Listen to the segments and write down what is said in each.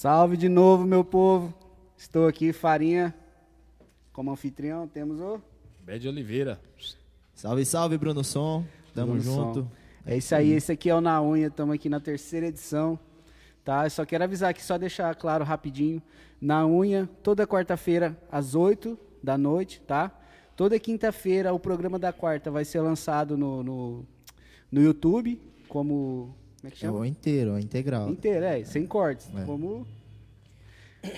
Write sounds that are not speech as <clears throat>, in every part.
Salve de novo, meu povo. Estou aqui, Farinha, como anfitrião. Temos o. Bé de Oliveira. Salve, salve, Bruno Som. Tamo Bruno junto. Som. É isso aí, esse aqui é o Na Unha, estamos aqui na terceira edição. Tá? Eu só quero avisar aqui, só deixar claro rapidinho. Na Unha, toda quarta-feira, às 8 da noite, tá? Toda quinta-feira, o programa da quarta vai ser lançado no, no, no YouTube, como. Como é que É chama? o inteiro, é o integral. Inteiro, é, sem cortes. É. Como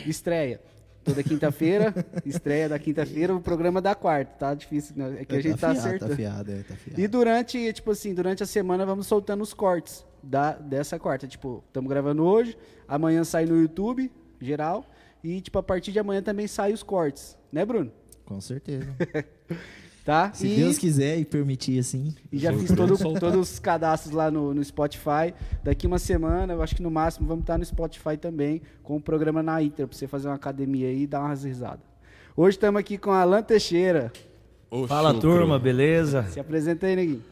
estreia. Toda quinta-feira, <laughs> estreia da quinta-feira, o programa da quarta, tá? Difícil? É que a gente tá, fiado, acertando. Tá fiado, é, tá fiado. E durante, tipo assim, durante a semana vamos soltando os cortes da, dessa quarta. Tipo, estamos gravando hoje, amanhã sai no YouTube, geral, e tipo, a partir de amanhã também sai os cortes, né, Bruno? Com certeza. <laughs> Tá? Se e, Deus quiser e permitir assim. e já fiz todo- todos os cadastros lá no, no Spotify. Daqui uma semana, eu acho que no máximo vamos estar no Spotify também, com o programa na Inter, pra você fazer uma academia aí e dar umas risadas. Hoje estamos aqui com Alan Teixeira. Ô, Fala chucro. turma, beleza? Se apresenta aí, neguinho.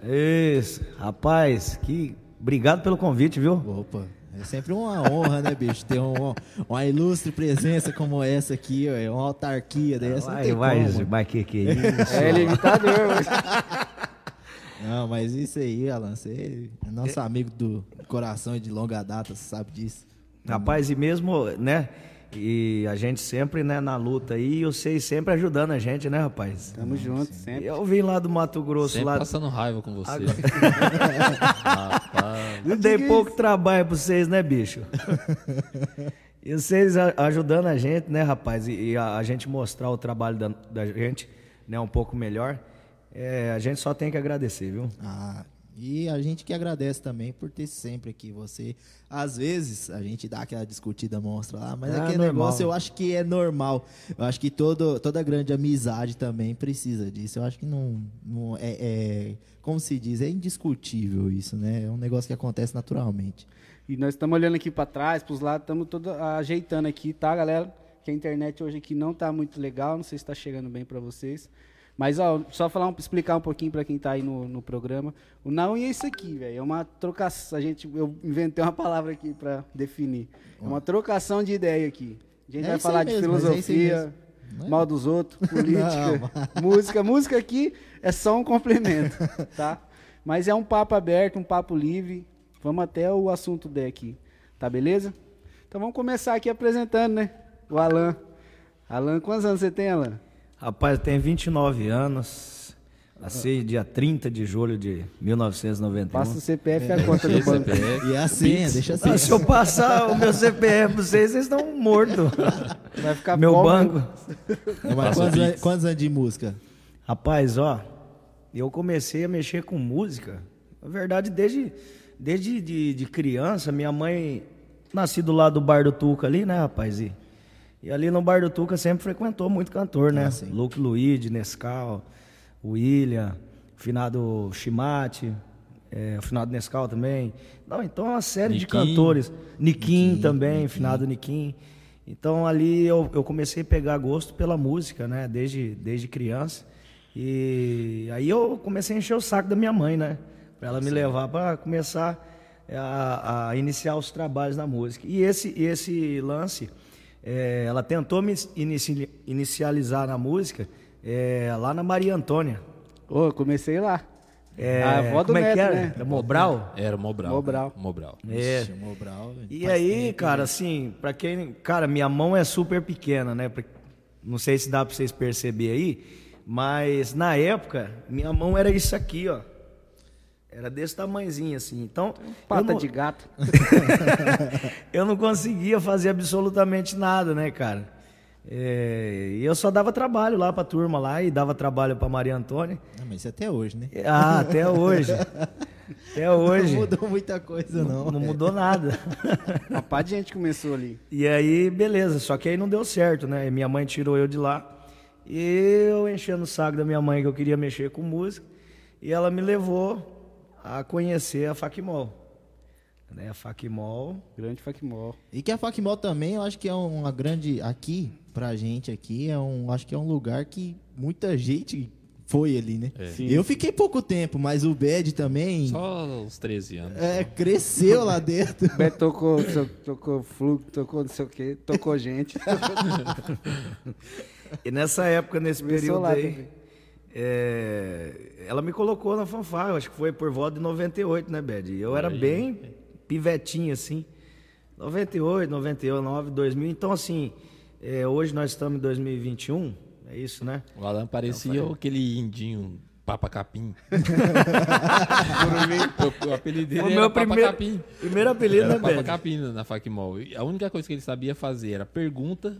Isso, rapaz, que obrigado pelo convite, viu? Opa, é sempre uma honra, né, bicho? Ter um- uma ilustre presença como essa aqui, ó, é uma autarquia dessa. Vai, tem vai, como. vai, que que é isso? É, ele é imitador. mas- Não, mas isso aí, Alan, você é nosso amigo do coração e de longa data, você sabe disso. Rapaz, e mesmo, né? E a gente sempre, né, na luta aí, e vocês sempre ajudando a gente, né, rapaz? Tamo junto, sempre. Eu vim lá do Mato Grosso, Sempre lá. passando raiva com você. Agora- Rapaz. <laughs> Eu dei pouco trabalho pra vocês, né, bicho? e vocês ajudando a gente, né, rapaz? E, e a, a gente mostrar o trabalho da, da gente, né, um pouco melhor. É, a gente só tem que agradecer, viu? Ah, e a gente que agradece também por ter sempre aqui você. Às vezes a gente dá aquela discutida monstra lá, mas Ah, aquele normal. negócio eu acho que é normal. Eu acho que todo, toda grande amizade também precisa disso. Eu acho que não, não é, é- como se diz, é indiscutível isso, né? É um negócio que acontece naturalmente. E nós estamos olhando aqui para trás, para os lados, estamos todo ajeitando aqui, tá, galera? Que a internet hoje aqui não tá muito legal, não sei se está chegando bem para vocês. Mas, ó, só falar um- explicar um pouquinho para quem tá aí no, no programa. O não é isso aqui, velho. É uma trocação. A gente, eu inventei uma palavra aqui para definir. É uma trocação de ideia aqui. A gente É vai falar de mesmo, é filosofia. Não é? mal dos outros, política, <laughs> música. Música aqui é só um complemento, <laughs> tá? Mas é um papo aberto, um papo livre. Vamos até o assunto D aqui, tá beleza? Então vamos começar aqui apresentando, né? O Alan. Alan, quantos anos você tem, Alan? Rapaz, tem 29 anos. Nasci dia 30 de julho de 1991. Passa o CPF e a conta do banco. CPF. E a senha, deixa assim. Ah, se eu passar o meu CPF pra vocês, vocês estão mortos. Vai ficar meu pobre. banco. Mas quantos, quantos anos de música? Rapaz, ó, eu comecei a mexer com música. Na verdade, desde, desde de, de criança, minha mãe nasci do lado do Bar do Tuca ali, né, rapaz? E, e ali no Bar do Tuca sempre frequentou muito cantor, né? Ah. Luke Luigi, Nescau, William, o finado Chimate, é, o finado Nescau também. Não, então uma série de cantores. Niquim também, finado Niquim. Então ali eu, eu comecei a pegar gosto pela música, né? Desde, desde criança. E aí eu comecei a encher o saco da minha mãe, né? Pra ela me levar para começar a, a iniciar os trabalhos na música. E esse, esse lance, é, ela tentou me inici- inicializar na música é, lá na Maria Antônia. Ô, eu comecei lá. É, a avó do como é Neto, que era? né? Era Mobral? Era Mobral. Mobral. Mobral. É. Ixi, Mobral, E faz aí, tempo, cara, né? assim, pra quem. Cara, minha mão é super pequena, né? Pra- Não sei se dá pra vocês perceber aí, mas na época, minha mão era isso aqui, ó. Era desse tamanhozinho, assim. Então. Pata não- de gato. <laughs> <laughs> eu não conseguia fazer absolutamente nada, né, cara? É, E eu só dava trabalho lá pra turma lá e dava trabalho pra Maria Antônia. Ah, mas isso até hoje, né? Ah, até hoje. Até <laughs> hoje. Não mudou muita coisa, não. Não mudou nada. Uma pá de gente começou ali. E aí, beleza, só que aí não deu certo, né? Minha mãe tirou eu de lá. E eu enchendo o saco da minha mãe que eu queria mexer com música. E ela me levou a conhecer a Facmol. Né? A Facmol. Grande Facmol. E que a Facmol também, eu acho que é uma grande. Aqui, pra gente aqui, é um. Acho que é um lugar que muita gente foi ali, né? Eu fiquei pouco tempo, mas o Bad também Só uns 13 anos. é, cresceu lá dentro. <laughs> Beto tocou, tocou fluxo, tocou não sei o quê, tocou gente. <laughs> E nessa época, nesse Começou período lá aí, também. É, ela me colocou na fanfarra, acho que foi por volta de 98, né, Bed? Eu era bem pivetinho, assim. 98, 99, 2000. Então, assim, é, hoje nós estamos em 2021, é isso, né? O Alan parecia aquele indinho Papa Capim. <laughs> <laughs> o, o apelido dele O era meu Papa primeiro, Capim. primeiro apelido, Era né, Papa? Capim na Facmol. E A única coisa que ele sabia fazer era pergunta,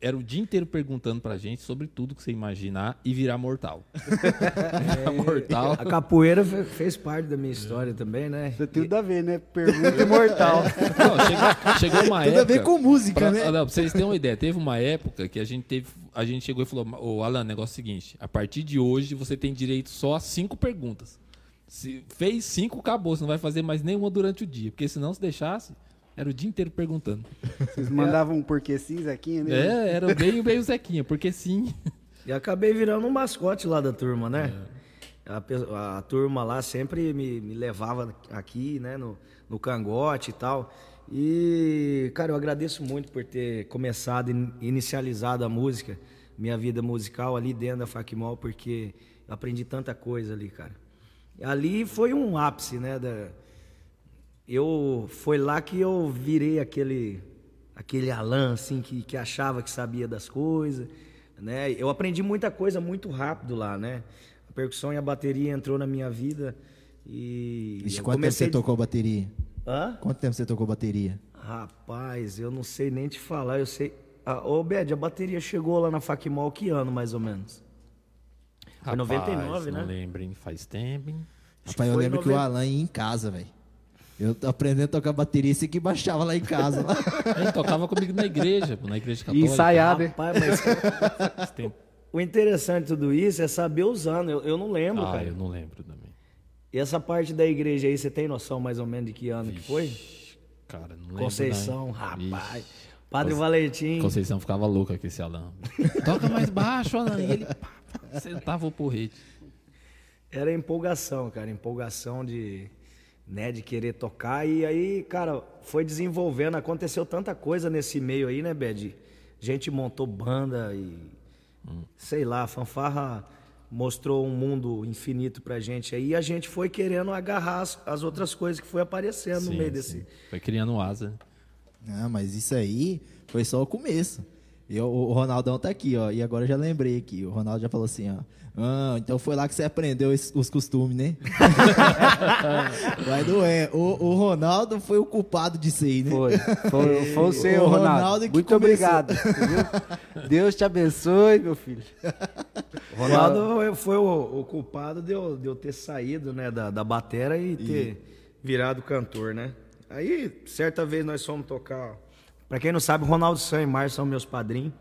era o dia inteiro perguntando pra gente sobre tudo que você imaginar e virar mortal. <laughs> Virar mortal. A capoeira fe- fez parte da minha história também, né? Tem tudo a ver, né? Pergunta imortal. <laughs> Não, chegou, chegou uma Tudo época. a ver com música, pra, né? Não, pra vocês terem uma ideia, teve uma época que a gente teve. A gente chegou e falou, ô Alan, negócio é o seguinte, a partir de hoje você tem direito só a cinco perguntas. Se fez cinco, acabou, você não vai fazer mais nenhuma durante o dia. Porque senão se deixasse, era o dia inteiro perguntando. Vocês mandavam um porquê sim, Zequinha, né? É, era bem, bem o Zequinha, porque sim. E acabei virando um mascote lá da turma, né? A, pe- a turma lá sempre me, me levava aqui, né, no, no cangote e tal. E, cara, eu agradeço muito por ter começado e inicializado a música, minha vida musical ali dentro da Facmol, porque eu aprendi tanta coisa ali, cara. Ali foi um ápice, né, da, eu foi lá que eu virei aquele aquele Alan assim que, que achava que sabia das coisas, né? Eu aprendi muita coisa muito rápido lá, né? A percussão e a bateria entrou na minha vida e Ixi, eu quanto tempo você tocou bateria? Hã? Quanto tempo você tocou bateria? Rapaz, eu não sei nem te falar, eu sei. Ah, ô, Bed, a bateria chegou lá na Facmol que ano, mais ou menos? Foi 99, não né? lembro, hein? Faz tempo, hein? Rapaz, eu lembro que o 90. Alan ia em casa, velho. Eu aprendendo a tocar bateria, esse que baixava lá em casa. lá. <laughs> Ele tocava comigo na igreja, na igreja católica. ensaiar, né? Rapaz, mas <laughs> o interessante de tudo isso é saber os anos. Eu, eu não lembro, Ah, cara. eu não lembro também. E essa parte da igreja aí, você tem noção mais ou menos de que ano que foi? Cara, não lembro. Conceição, não. rapaz. Ixi. Padre Conce- Valentim. Conceição ficava louca com esse Alan. <laughs> Toca mais baixo, Alan. E ele pá, pá, sentava o porrete. Era empolgação, cara, empolgação de, né, de querer tocar. E aí, cara, foi desenvolvendo, aconteceu tanta coisa nesse meio aí, né, Bed? Gente montou banda e sei lá, a fanfarra mostrou um mundo infinito pra gente aí e a gente foi querendo agarrar as, as outras coisas que foi aparecendo no Sim, meio sim. desse. Foi criando asa. Ah, mas isso aí foi só o começo. E o, o Ronaldão tá aqui, ó. E agora eu já lembrei aqui. O Ronaldo já falou assim, ó. Ah, então foi lá que você aprendeu es- os costumes, né? Mas não é. O, o Ronaldo foi o culpado disso aí, né? Foi, foi, foi o seu, O Ronaldo. Ronaldo que Muito começou. obrigado. entendeu? Deus te abençoe, meu filho. Ronaldo foi o, o culpado de eu, de eu ter saído né, da, da batera e ter virado cantor, né? Aí, certa vez nós fomos tocar. Pra quem não sabe, Ronaldo Sam e Márcio são meus padrinhos.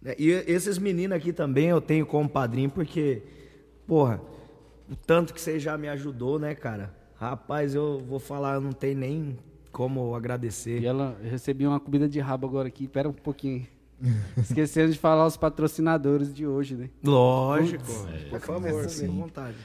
Né, E esses meninos aqui também eu tenho como padrinho, porque, porra, o tanto que você já me ajudou, né, cara? Rapaz, eu vou falar, não tem nem como agradecer. E ela eu recebi uma comida de rabo agora aqui. Pera um pouquinho. <laughs> Esqueceram de falar os patrocinadores de hoje, né? Lógico, É, por favor, fique à vontade.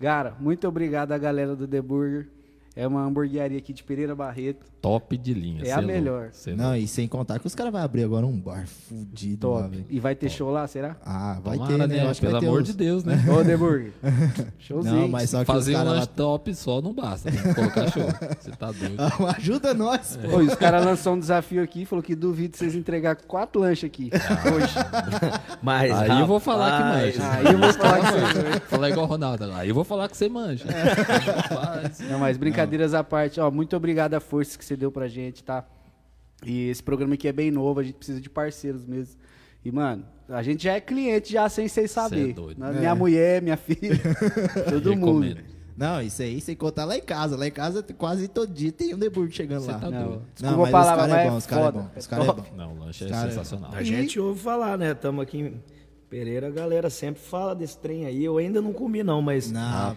Cara, muito obrigado à galera do The Burger. É uma hamburgueria aqui de Pereira Barreto. Top de linha. É a louco, melhor. cê Não, e sem contar que os caras vão abrir agora um bar fudido Top. E vai ter show lá, será? Ah, vai Tomara, ter, né? né? Acho Pelo vai ter amor uns- de Deus, né? Ô, The Burger. <laughs> Showzinho. Não, mas só que Fazer os um lanche lá... top só não basta. Tem que <laughs> colocar show. Você tá doido. Ajuda nós, pô. Os caras lançaram um desafio aqui, falou que duvido vocês entregar quatro lanches aqui hoje. <laughs> Mas, Aí eu vou falar que manja. Aí eu vou falar que você manja. Falar igual o Ronaldo. Aí eu vou falar que você manja. Rapaz. Não, mas brincadeiras à parte, ó, muito obrigado a força que você deu pra gente, tá? E esse programa aqui é bem novo, a gente precisa de parceiros mesmo. E, mano, a gente já é cliente já sem vocês saber. é doido. Né? Minha mulher, minha filha, <laughs> todo mundo. Não, isso aí sem contar lá em casa. Lá em casa quase todo dia tem um debug chegando Você lá. tá Não, doido. desculpa Não, a mas palavra, os caras é é bom, os caras é bom. É Os caras é top. bom. Não, o lanche é Cara, sensacional. A gente ouve falar, né? Estamos aqui em Pereira, a galera sempre fala desse trem aí. Eu ainda não comi, não, mas Não,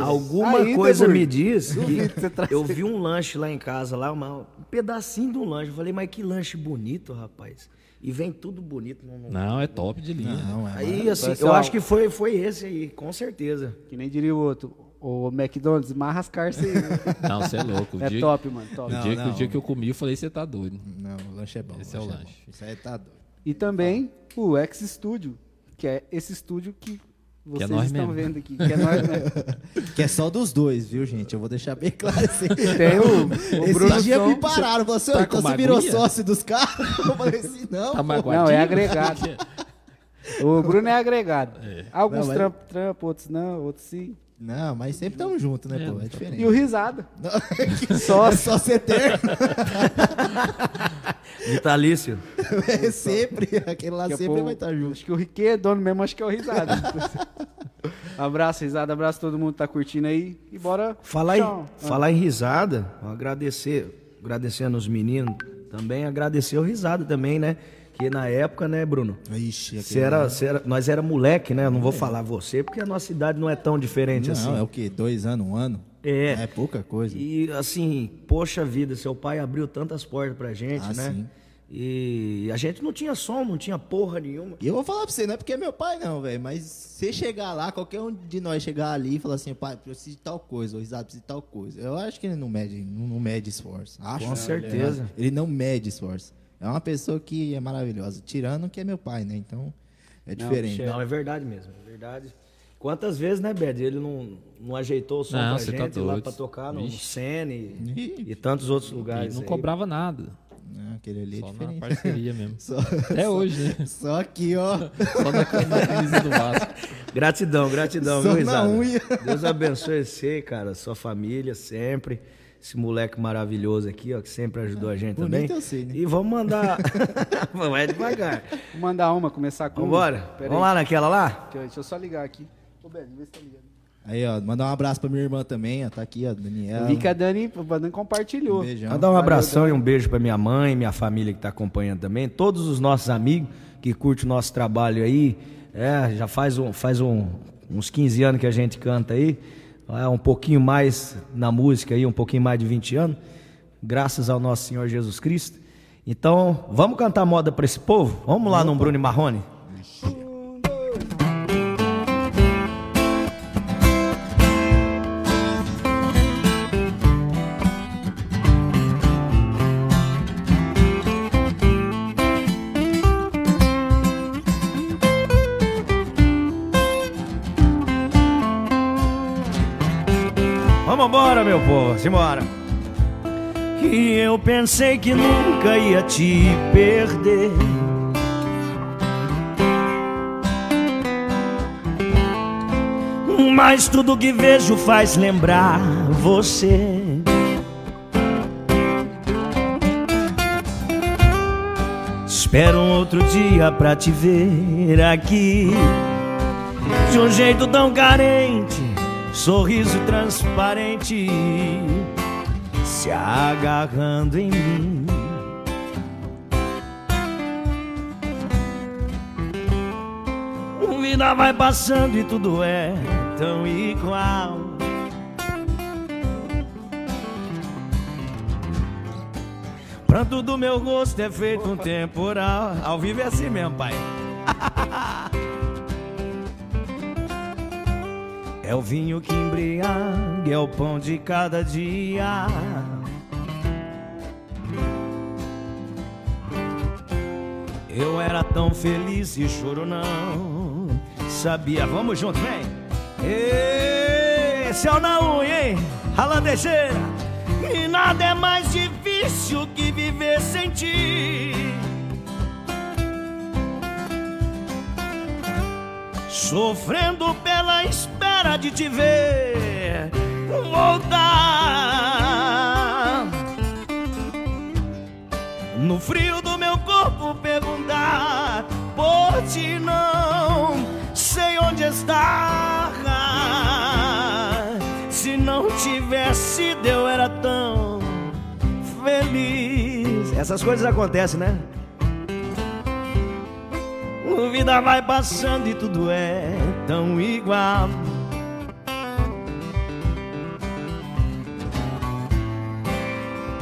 alguma Aí, coisa me diz que você eu vi um lanche lá em casa, lá, um pedacinho de um lanche. Eu falei, mas que lanche bonito, rapaz. e vem tudo bonito. Não, não- Não, é top de linha. Não, é Aí, assim, eu acho que foi, foi esse aí, com certeza. Que nem diria o outro. O McDonald's, marra as carças aí. <laughs> Não, você é louco. O é dia, top, mano, top. O, Não, dia, que- o não. dia que eu comi, eu falei, você tá doido. Não, o lanche é bom. Esse é o lanche. Isso aí tá doido. E também o X Studio, que é esse estúdio que vocês nós estão mesmo. vendo aqui. Que é nós mesmo. <laughs> Que é só dos dois, viu, gente? Eu vou deixar bem claro assim. Tem o, o Esse Bruno dia Som. me pararam, você, tá então você virou sócio dos caras? <laughs> Eu falei assim, não. Tá? Não, é agregado. <laughs> O Bruno é agregado. É. Alguns Não, mas- trampos, trampo, outros não, outros sim. Não, mas sempre tamo junto, né, É, pô? É diferente. E o risada. <laughs> Só, é só ser eterno. <laughs> Vitalício. É sempre. Aquele lá sempre vai estar junto. Acho que o Riquet é dono mesmo, acho que é o risada. <laughs> abraço, risada, abraço todo mundo que tá curtindo aí. E bora. Falar em, falar em risada, agradecer, agradecendo os meninos, também agradecer o risada também, né? Que na época, né, Bruno? Ixi, Você era, você era- nós era moleque, né? Eu não vou falar você, porque a nossa idade não é tão diferente Não, assim. é o quê? Dois anos, um ano? É. É pouca coisa. E assim, poxa vida, seu pai abriu tantas portas pra gente, Ah, né? sim. E a gente não tinha som, não tinha porra nenhuma. E eu vou falar pra você, não é porque é meu pai, não, velho. Mas se chegar lá, qualquer um de nós chegar ali e falar assim, pai, preciso de tal coisa, ou risado precisa de tal coisa. Eu acho que ele não mede, não, não mede esforço. Acho. Com né? certeza. Ele não mede esforço. É uma pessoa que é maravilhosa. Tirando que é meu pai, né? Então, é diferente. Não, é verdade mesmo, é verdade. Quantas vezes, né, Bed? Ele não, não ajeitou o som Não, pra você gente tá lá pra tocar no Vixe. Sene e, e tantos outros E lugares. não aí. cobrava nada. Não, aquele ali é Só na diferente. parceria mesmo. <laughs> Só, Até hoje, né? só aqui, ó. Só na, na camisa do Vasco. <laughs> Gratidão, gratidão, Só viu, na. Deus abençoe você, cara, sua família sempre. Esse moleque maravilhoso aqui, ó, que sempre ajudou a gente Bonito também. eu sei, né? E vamos mandar. <laughs> Vai devagar. Vou mandar uma, começar com. Vambora? Pera Vamos aí. lá naquela lá? Deixa eu, deixa eu só ligar aqui. Ô, Beto, vê se tá ligando. Aí, ó, mandar um abraço pra minha irmã também, ó. Tá aqui, ó, Daniela. vi que a Dani, a Dani compartilhou. Um beijão. Mandar um Valeu, abração e um beijo pra minha mãe, minha família que tá acompanhando também, todos os nossos amigos que curtem o nosso trabalho aí. É, já faz, um, faz um, uns 15 anos que a gente canta aí. É, um pouquinho mais na música aí, um pouquinho mais de 20 anos. Graças ao nosso Senhor Jesus Cristo. Então, vamos cantar moda pra esse povo? Vamos lá no Bruno e Marrone? Meu povo, simbora. E eu pensei que nunca ia te perder. Mas tudo que vejo faz lembrar você. Espero um outro dia pra te ver aqui. De um jeito tão carente, sorriso transparente, se agarrando em mim. A vida vai passando e tudo é tão igual. Pranto do meu rosto é feito um temporal. Ao vivo é assim mesmo, pai. <laughs> É o vinho que embriaga, é o pão de cada dia. Eu era tão feliz e choro não sabia. Vamos junto, vem. É o na unha, hein? Ralandejeira. E nada é mais difícil que viver sem ti. Sofrendo pela espera de te ver voltar. No frio do meu corpo perguntar por ti não sei onde está. Se não tivesse eu era tão feliz. Essas coisas acontecem, né? A vida vai passando e tudo é tão igual.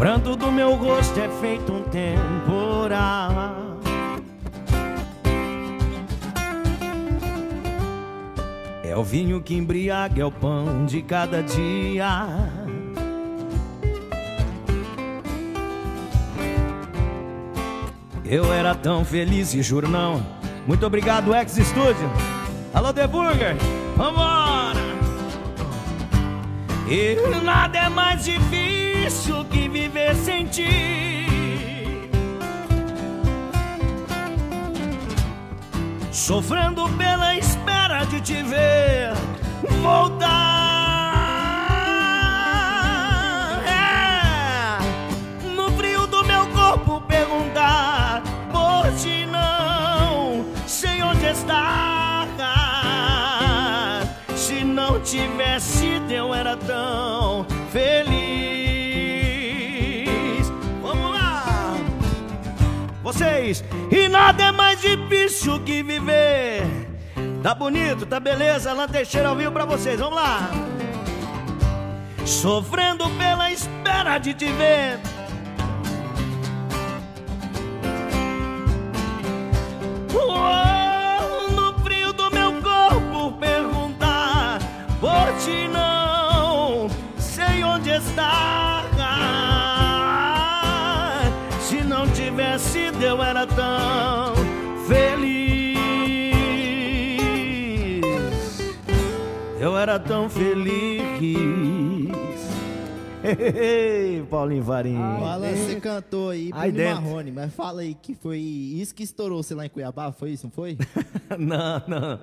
pranto do meu rosto é feito um temporal. É o vinho que embriaga, é o pão de cada dia. Eu era tão feliz e juro não. Muito obrigado, Ex Studio. Alô, The Burger. Vambora! E nada é mais difícil que viver sem ti. Sofrendo pela espera de te ver voltar. É, no frio do meu corpo perguntar por ti não sei onde estás. Se não tivesse eu era tão feliz. Vocês. E nada é mais difícil que viver. Tá bonito, tá beleza, Lan Teixeira ao vivo pra vocês, vamos lá. Sofrendo pela espera de te ver. Oh, no frio do meu corpo perguntar por ti não sei onde está. Eu era tão feliz. Eu era tão feliz. <laughs> Ei, Paulinho Varinho. O Alan, você cantou aí Aí Bruno. Marrone, mas fala aí que foi isso que estourou você lá em Cuiabá, foi isso, não foi? <laughs> não, não.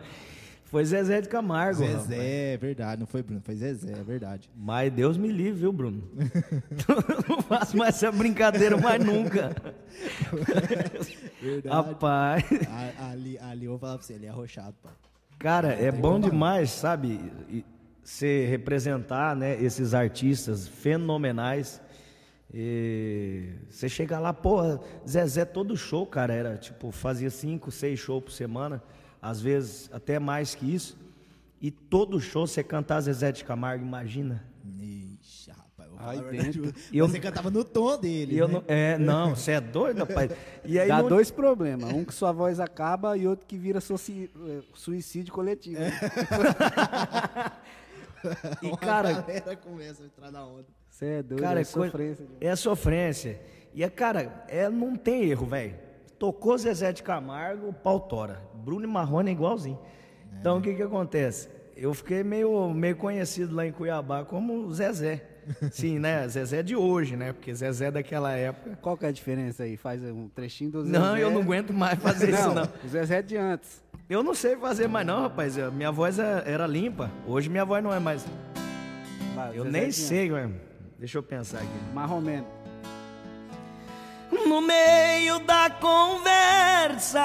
Foi Zezé de Camargo. Zezé, é verdade, não foi Bruno, foi Zezé, é verdade. Mas Deus me livre, viu, Bruno? <laughs> <laughs> não faço mais essa brincadeira mais nunca. Verdade. Rapaz. Ali, ali eu vou falar pra você, ele é arrochado, pai. Cara, é bom demais, sabe? Você representar né, esses artistas fenomenais. E você chega lá, porra, Zezé todo show, cara, era tipo, fazia cinco, seis shows por semana, às vezes até mais que isso. E todo show você cantar Zezé de Camargo, imagina. Ixi, rapaz, eu Ai, a verdade. E Eu- você cantava no tom dele, E eu né? não, é, não, você é doido, rapaz. E aí Dá não- dois problemas. Um que sua voz acaba e outro que vira soci- eh, suicídio coletivo. <laughs> E Uma cara, galera começa a entrar na onda. Você é doido, Cara, é é, coisa- sofrência. é sofrência. E é, cara, é, não tem erro, velho. Tocou Zezé de Camargo, pau tora. Bruno e Marrone é igualzinho. Então o que que acontece? Eu fiquei meio, meio conhecido lá em Cuiabá como Zezé. <laughs> Sim, né? Zezé de hoje, né? Porque Zezé daquela época. Qual que é a diferença aí? Faz um trechinho do Zezé. Não, eu não aguento mais fazer <laughs> isso, não. O Zezé é de antes. Eu não sei fazer mais, não, rapaz. Minha voz é- era limpa. Hoje minha voz não é mais. Vai, Eu Zezé nem é sei, mano. Deixa eu pensar aqui. antes. No meio da conversa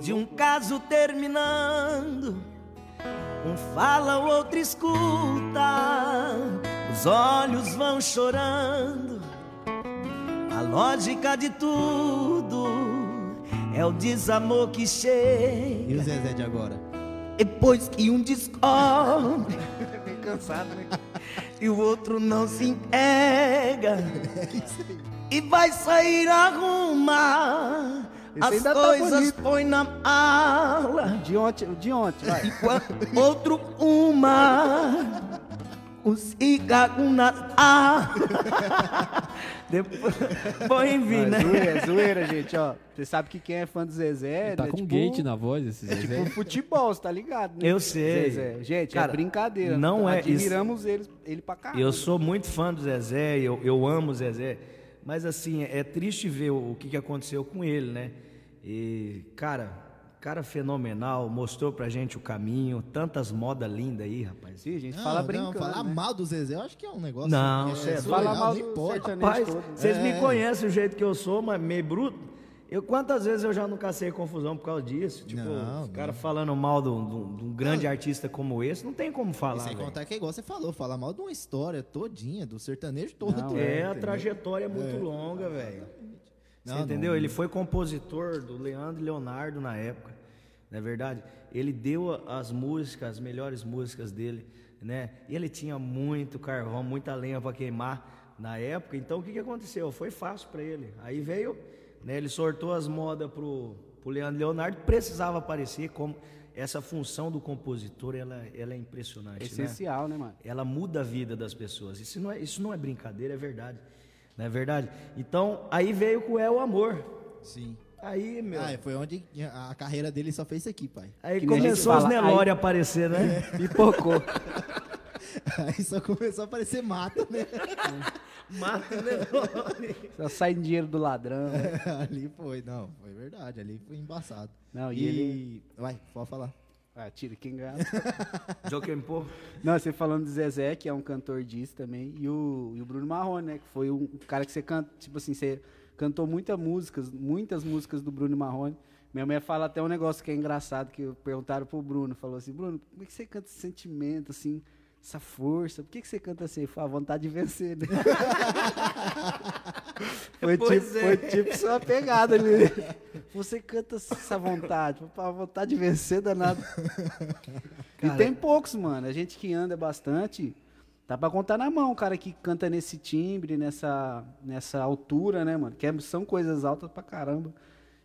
de um caso terminando, um fala, o outro escuta, os olhos vão chorando. A lógica de tudo é o desamor que E chega o Zezé de agora? depois que um descobre <laughs> Bem cansado, né? e o outro não se entrega. <laughs> E vai sair arrumar Esse as tá coisas bonito. põe na mala. De ontem, de ontem, vai. Enquanto outro uma o cigarro na. <laughs> Depois, bom, enfim, Vai, né? zoeira, zoeira, gente, ó. Você sabe que quem é fã do Zezé... Tá né, com tipo, gate na voz esse É tipo Zezé. futebol, você tá ligado, né? Eu sei. Zezé. Gente, Cara, é brincadeira. não é- Admiramos ele, ele pra caramba. Eu sou muito fã do Zezé, eu, eu amo o Zezé, mas assim, é triste ver o, que, aconteceu com ele, né? E, cara, cara fenomenal, mostrou pra gente o caminho, tantas modas lindas aí, rapaz. Sim, a gente Não, fala não, brincando, falar né? mal do Zezé, eu acho que é um negócio... Não, é, é Fala mal nem do pode. Rapaz, todo. vocês me É. conhecem o jeito que eu sou, mas meio bruto. Eu, quantas vezes eu já não cacei confusão por causa disso? Tipo, Não, os caras falando mal de um- de de grande artista como esse, não tem como E falar. sem velho. contar que é igual você falou, falar mal de uma história todinha, do sertanejo todo. Não, É, a entendeu? trajetória é muito longa, velho. Você entendeu? Ele foi compositor do Leandro e Leonardo na época, não é verdade? Ele deu as músicas, as melhores músicas dele, né? E ele tinha muito carvão, muita lenha para queimar na época. Então o que, que aconteceu? Foi fácil para ele. Aí veio, né? Ele sortou as modas pro, pro Leandro Leonardo, precisava aparecer como essa função do compositor, ela, ela é impressionante, É né? essencial, né, mano? ela muda a vida das pessoas. Isso não é, isso não é brincadeira, é verdade. Não é verdade? Então, aí veio com É o Amor. Sim. Aí, meu. Ah, foi onde a carreira dele só fez isso aqui, pai. aí que começou os Nelore a aparecer, né? <laughs> Pipocou. <laughs> Aí só começou a aparecer mata, né? <laughs> Mata o Nelore. <laughs> Só sai dinheiro do ladrão. né? ali foi, não, foi verdade, ali foi embaçado. Não, e e ele- Vai, pode falar. Ah, tira quem ganha. Joaquim Pô. Não, você falando do Zezé, que é um cantor disso também, e o, e o Bruno Marrone, né? Que foi um cara que você canta, tipo assim, você cantou muitas músicas, muitas músicas do Bruno Marrone. Minha mãe fala até um negócio que é engraçado, que perguntaram pro Bruno, falou assim, Bruno, como é que você canta esse sentimento, assim, essa força? Por que, que você canta assim? Falou, a vontade de vencer, né? <laughs> foi, Pois tipo, é. foi tipo sua pegada ali. Você canta essa vontade, a vontade de vencer danado. E tem poucos, mano. A gente que anda bastante, dá pra contar na mão o cara que canta nesse timbre, nessa, nessa altura, né, mano? Que é- são coisas altas pra caramba.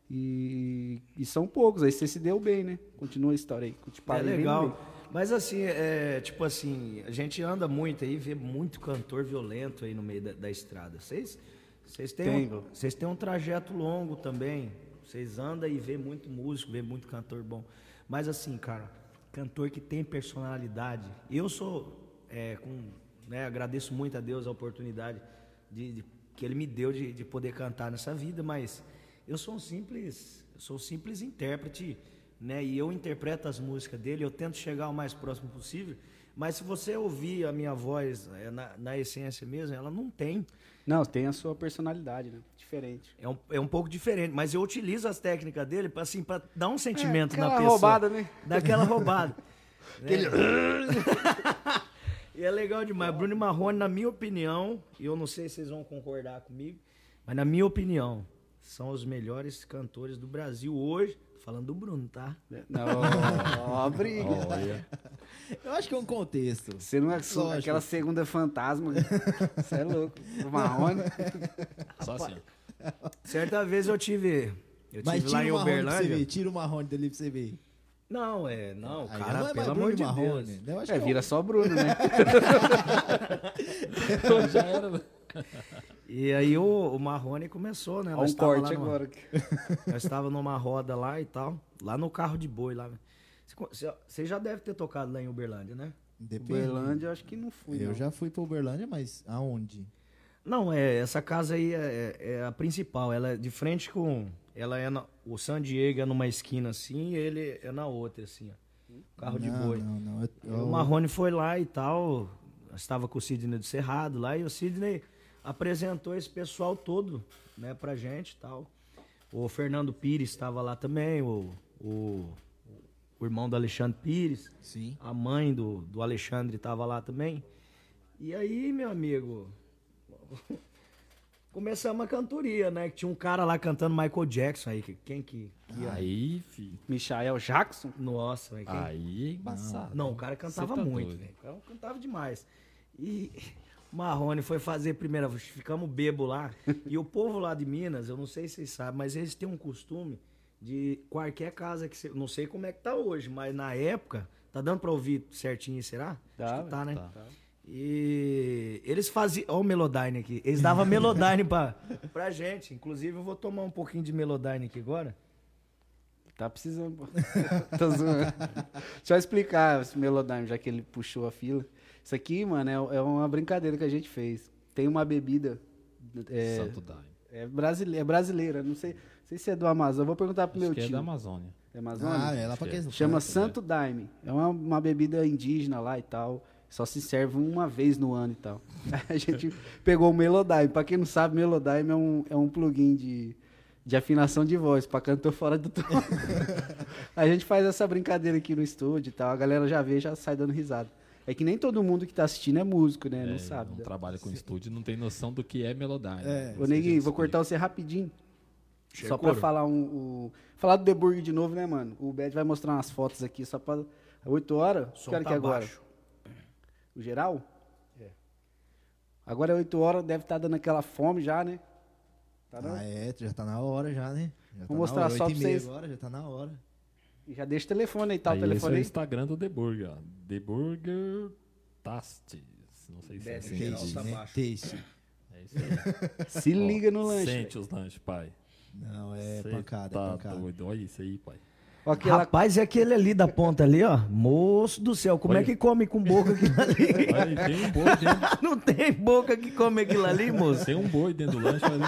E, e são poucos. Aí você se deu bem, né? Continua a história aí. Te É legal. bem. Mas assim, é, tipo assim, a gente anda muito aí, vê muito cantor violento aí no meio da, da estrada. Vocês vocês têm, um, têm um trajeto longo também. Vocês andam e vê muito músico, vê muito cantor bom. Mas assim, cara, cantor que tem personalidade. Eu sou, é, com, né, agradeço muito a Deus a oportunidade de, de- que Ele me deu de, de poder cantar nessa vida, mas eu sou um simples, eu sou um simples intérprete, né? E eu interpreto as músicas dele, eu tento chegar o mais próximo possível. Mas se você ouvir a minha voz é, na, na essência mesmo, ela não tem. Não, tem a sua personalidade, né? Diferente. É um, é um pouco diferente, mas eu utilizo as técnicas dele para assim, dar um sentimento na aquela pessoa. roubada, né? Daquela roubada. <laughs> né? <laughs> E é legal demais. Bruno Marrone, na minha opinião, e eu não sei se vocês vão concordar comigo, mas na minha opinião, são os melhores cantores do Brasil hoje. Falando do Bruno, tá? Não, ó, briga. Olha. Eu acho que é um contexto. Você não é só Lógico. aquela segunda fantasma. Você é louco. O Marrone. Só assim. Certa vez eu tive. Eu Mas tive lá em Uberlândia. tira o marrone dele pra você ver. Não, é. Não, Aí cara, não é mais pelo Bruno amor de Marrone. Deus. Eu acho É, que vira só Bruno, né? <laughs> <laughs> Já era. E aí o, o Marrone começou, né? Nós um corte lá numa- agora. <laughs> Nós estávamos numa roda lá e tal, lá no carro de boi lá. Você já deve ter tocado lá em Uberlândia, né? Depende. Uberlândia, eu acho que não fui. Eu não. já fui pra Uberlândia, mas aonde? Não, é, essa casa aí é, é- é a principal. Ela é de frente com. Ela é na, o San Diego é numa esquina assim e ele é na outra, assim, ó. Carro de não, boi. Não, não. Eu, eu- O Marrone foi lá e tal. Estava com o Sidney do Cerrado lá e o Sidney apresentou esse pessoal todo, né, pra gente e tal. O Fernando Pires estava lá também, o, o, o irmão do Alexandre Pires. Sim. A mãe do, do Alexandre estava lá também. E aí, meu amigo, <laughs> começamos a cantoria, né? Que tinha um cara lá cantando Michael Jackson aí. que- Quem que. que ia- Aí, filho. Michael Jackson? Nossa, velho, quem- Aí embaçado. não, o cara cantava tá muito, velho. O cara cantava demais. E Marrone foi fazer primeira, ficamos bebo lá. e o povo lá de Minas, eu não sei se vocês sabem, mas eles têm um costume de qualquer casa que você. Não sei como é que tá hoje, mas na época. Tá dando pra ouvir certinho, será? Dá, Acho que tá, né? tá. E eles faziam. Ó, o Melodyne aqui. Eles davam Melodyne pra, pra gente. Inclusive, eu vou tomar um pouquinho de Melodyne aqui agora. Tá precisando. <laughs> Tô zoando. Deixa eu explicar esse Melodyne, já que ele puxou a fila. Isso aqui, mano, é, é uma brincadeira que a gente fez. Tem uma bebida. É, Santo Daime. é, brasile- é brasileira, não sei, não sei se é do Amazonas. Eu vou perguntar pro Acho meu que é tio. da Amazônia. É Amazônia? Ah, é lá pra que Chama Santo Daime. É uma, uma bebida indígena lá e tal. Só se serve uma vez no ano e tal. <laughs> A gente pegou o Melodyne. Pra quem não sabe, Melodyne é um, é um plugin de, de afinação de voz pra cantor fora do tom. <laughs> a gente faz essa brincadeira aqui no estúdio e tal. A galera já vê e já sai dando risada. É que nem todo mundo que tá assistindo é músico, né? não É, sabe. Não trabalha com estúdio, não tem noção do que é Melodyne. É. Ô, Neguinho, vou cortar você rapidinho. Só couro. falar um, o- Falar do The Burger de novo, né, mano? O Bad vai mostrar umas fotos aqui só pra. 8 horas? Som Quero tá que é agora. baixo. O geral? É. Agora é 8 horas, deve estar dando aquela fome já, né? Tá não? Ah, é, já tá na hora já, né? Já Vou tá na mostrar hora. só pra vocês. Agora, já tá na hora. Já deixa o telefone aí, tá? O Aí esse é telefone o aí. Instagram do The Burger, ó. The Burger Tastes. Não sei se é assim. Taste, tá né? Taste. É isso aí. <laughs> Se liga no lanche. Sente os lanches, pai. Não, é Cê pancada, tá é pancada. doido. Olha isso aí, pai. Ó, aquela- Rapaz, é aquele ali da ponta ali, ó. Moço do céu, como é Olha. que come com boca aquilo ali? Olha, tem um boi dentro, <laughs> Não tem boca que come aquilo ali, moço. tem um boi dentro do lanche. Fazendo...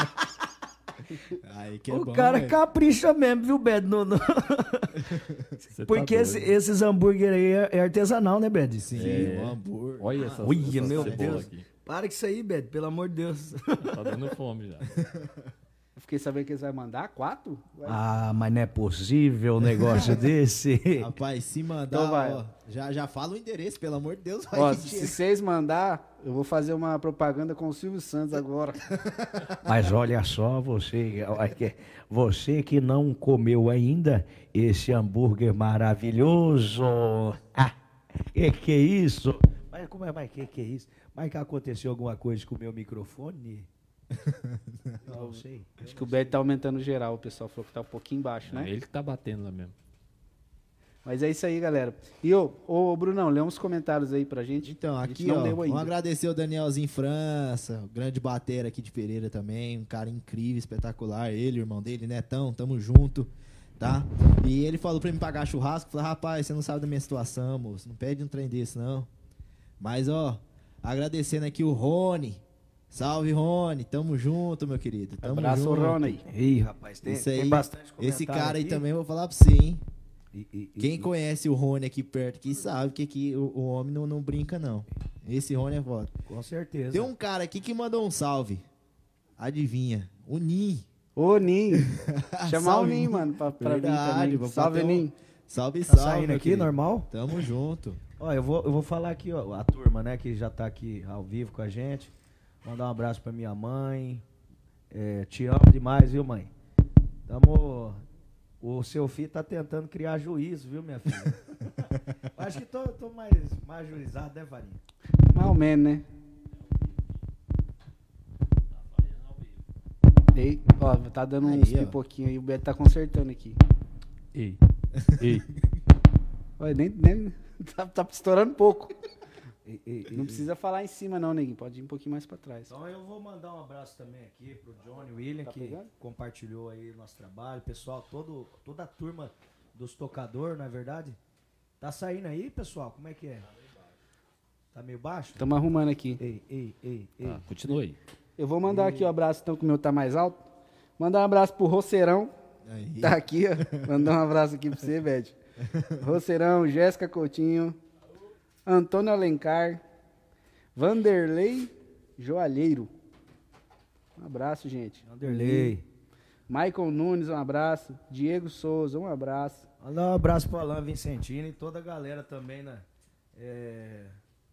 <laughs> Aí que é o bom, cara velho. capricha mesmo, viu, Bed? No- no- <laughs> tá Porque esse- doido. esses hambúrguer aí é, é artesanal, né, Bed? Sim, É. um hambúrguer. Olha essa, Olha, essa meu Deus. aqui. Para com isso aí, Bed, pelo amor de Deus. Tá dando fome já. <laughs> Fiquei sabendo que eles vão mandar quatro? Vai. Ah, mas não é possível um negócio <laughs> desse. Rapaz, se mandar, Então vai. ó, já, já fala o endereço, pelo amor de Deus. Vai Ó, se vocês mandar, eu vou fazer uma propaganda com o Silvio Santos agora. <laughs> Mas olha só, você, você que não comeu ainda esse hambúrguer maravilhoso. Ah, que que é isso? Mas como é, mas que que é isso? Mas que aconteceu alguma coisa com o meu microfone? Não sei. Acho que o Bed tá aumentando geral, o pessoal falou que tá um pouquinho baixo, né? É ele que tá batendo lá mesmo. Mas é isso aí, galera. E ô, ô Brunão, lê uns comentários aí pra gente. Então, A gente aqui, não ó, vamos agradecer o Danielzinho França, o grande batera aqui de Pereira também, um cara incrível, espetacular, ele, o irmão dele, Netão, tamo junto, tá? E ele falou pra mim pagar churrasco, falei, rapaz, você não sabe da minha situação, moço, não pede um trem desse, não. Mas, ó, agradecendo aqui o Rony, salve, Rony, tamo junto, meu querido, tamo Abraço, junto. Rony. Ih, rapaz, tem, Isso tem aí, bastante esse cara aí aqui. também, eu vou falar pra você, hein? E- e- e- Quem e- conhece o Rony aqui perto aqui sabe que aqui o, o homem não, não brinca, não. Esse Rony é foda. Com certeza. Tem um cara aqui que mandou um salve. Adivinha? O Nin. Ô, Nin. <laughs> Chamar o Salve, Nin, mano, pra, pra vir Verdade, também. vou Salve, um- Nin. Salve, Tá salve. saindo aqui, querido. normal? Tamo junto. Ó, eu vou, eu vou falar aqui, ó, a turma, né, que já tá aqui ao vivo com a gente. Mandar um abraço pra minha mãe. É, te amo demais, viu, mãe? Tamo. O seu filho tá tentando criar juízo, viu, minha filha? <laughs> Acho que tô, tô mais, mais juizado, né, Varinha? Mais ou menos, né? Ei, ó, tá dando Aí, uns ó. pipoquinhos aí, o Beto tá consertando aqui. Ei, <laughs> ei. Olha, nem, nem <laughs> tá, tá estourando pouco. E- e- e- Não precisa falar em cima não, neguinho, pode ir um pouquinho mais pra trás. Então eu vou mandar um abraço também aqui pro Johnny William, Tá que pegando? compartilhou aí o nosso trabalho. Pessoal, todo, toda a turma dos tocadores, não é verdade? Tá saindo aí, pessoal? Como é que é? Tá meio baixo? Estamos arrumando aqui. Ei, ei, ei, ei. Tá, continua aí. Eu vou mandar aqui o abraço, então, que o meu tá mais alto. Mandar um abraço pro Roceirão, Aí. tá aqui, ó. Mandar um abraço aqui pra você, Bed. Roceirão, Jéssica Coutinho, Antônio Alencar, Vanderlei Joalheiro. Um abraço, gente. Vanderlei. Michael Nunes, um abraço. Diego Souza, um abraço. Mandar um abraço pro Alan Vicentino e toda a galera também, né? É,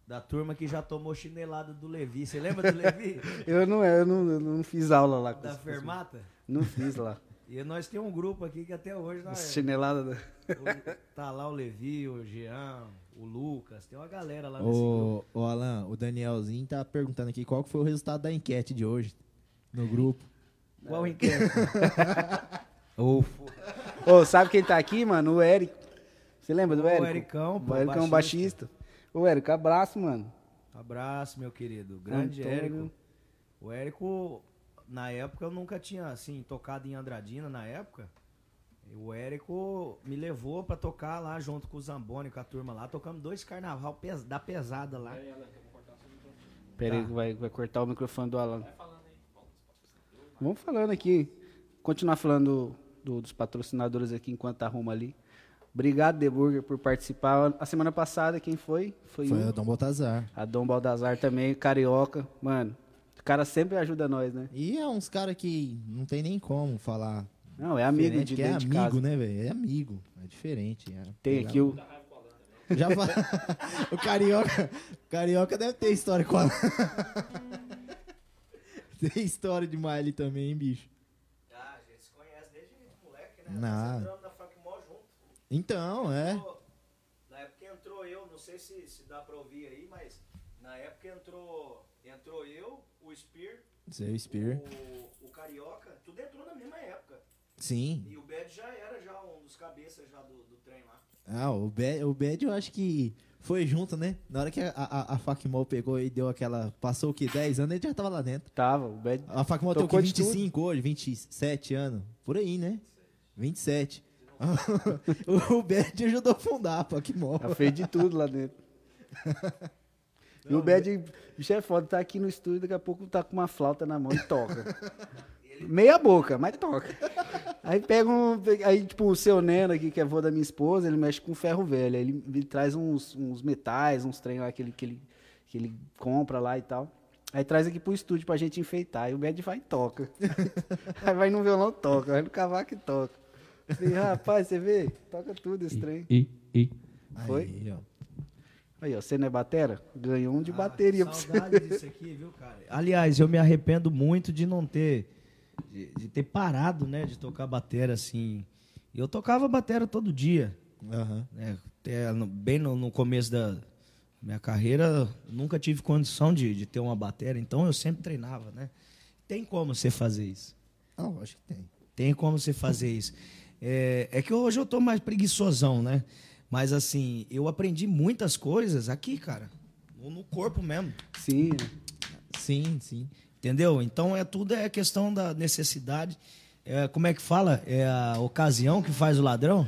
da turma que já tomou chinelada do Levi. Você lembra do Levi? <laughs> Eu não, eu não, eu não fiz aula lá. com da Fermata? Não fiz lá. <laughs> E nós temos um grupo aqui que até hoje nós, Chinelada. da- <laughs> tá lá o Levi, o Jean, o Lucas, tem uma galera lá nesse grupo. Ô, Alan, o Danielzinho tá perguntando aqui qual que foi o resultado da enquete de hoje no grupo. Qual enquete? <laughs> Ô, sabe quem tá aqui, mano? O Érico. Você lembra do O Érico? Ericão, pô, O Érico é um baixista. Ô, Érico, abraço, mano. Abraço, meu querido. Grande Antônio. Érico. O Érico, na época, eu nunca tinha, assim, tocado em Andradina, na época. O Érico me levou pra tocar lá junto com o Zamboni, com a turma lá. Tocamos dois carnaval pes- da pesada lá. Pera aí, Tá. vai, vai cortar o microfone do Alan. Vamos falando aqui. Continuar falando do- dos patrocinadores aqui enquanto arruma ali. Obrigado, The Burger, por participar. A semana passada, quem foi? Foi, Foi o- o Dom Baltazar. a Dom Baldazar também, carioca. Mano, o cara sempre ajuda nós, né? E é uns caras que não tem nem como falar. Não, é amigo diferente, de que é dentro de amigo, casa. né, velho? É amigo. É diferente. é- Tem aqui lá. o... Já fa- <laughs> o carioca, o carioca deve ter história com a <laughs> Tem história demais ali também, hein, bicho. Ah, a gente se conhece desde moleque, né? Nada. Nós entramos na Funk Mall junto. Então, é. Na época entrou eu, não sei se, se dá pra ouvir aí, mas na época entrou, entrou eu, o Spear, Seu Spear. o, o Carioca, tudo entrou na mesma época. Sim. E o Bad já era já um dos cabeças já do, do trem lá. Ah, o Bad, o Bad eu acho que foi junto, né? Na hora que a, a, a Facmol pegou e deu aquela. Passou o que? 10 anos, ele já tava lá dentro. Tava, o Bad. A Facmol tem o Tocou que? de tudo. 25 hoje, 27 anos. Por aí, né? 27. <laughs> o Bad ajudou a fundar a Facmol. Já fez de tudo lá dentro. <laughs> e o Bad, bicho é foda, tá aqui no estúdio, daqui a pouco tá com uma flauta na mão e toca. <laughs> Meia boca, mas toca. Aí pega um. Aí, tipo, o seu Neno aqui, que é avô da minha esposa, ele mexe com ferro velho. Aí ele, ele traz uns, uns metais, uns trem lá que ele, que, ele, que ele compra lá e tal. Aí traz aqui pro estúdio pra gente enfeitar. Aí o Bad vai e toca. <laughs> Aí vai no violão toca, vai no cavaco e toca. Falei, rapaz, você vê? Toca tudo esse trem. E, e. Foi? Aí, ó. Aí, ó, você não é batera? Ganhou um de bateria pra você. Saudade disso aqui, viu, cara? Aliás, eu me arrependo muito de não ter. De, de ter parado, né? De tocar batera assim. Eu tocava batera todo dia. Aham. né? Até no- bem no, no começo da minha carreira, nunca tive condição de, de ter uma batera, então eu sempre treinava, né? Tem como você fazer isso. Ah, acho que tem. Tem como você fazer isso. É, é que hoje eu tô mais preguiçosão, né? Mas assim, eu aprendi muitas coisas aqui, cara. No, no corpo mesmo. Sim, Sim, sim. Entendeu? Então é tudo é questão da necessidade. É, como é que fala? É a ocasião que faz o ladrão?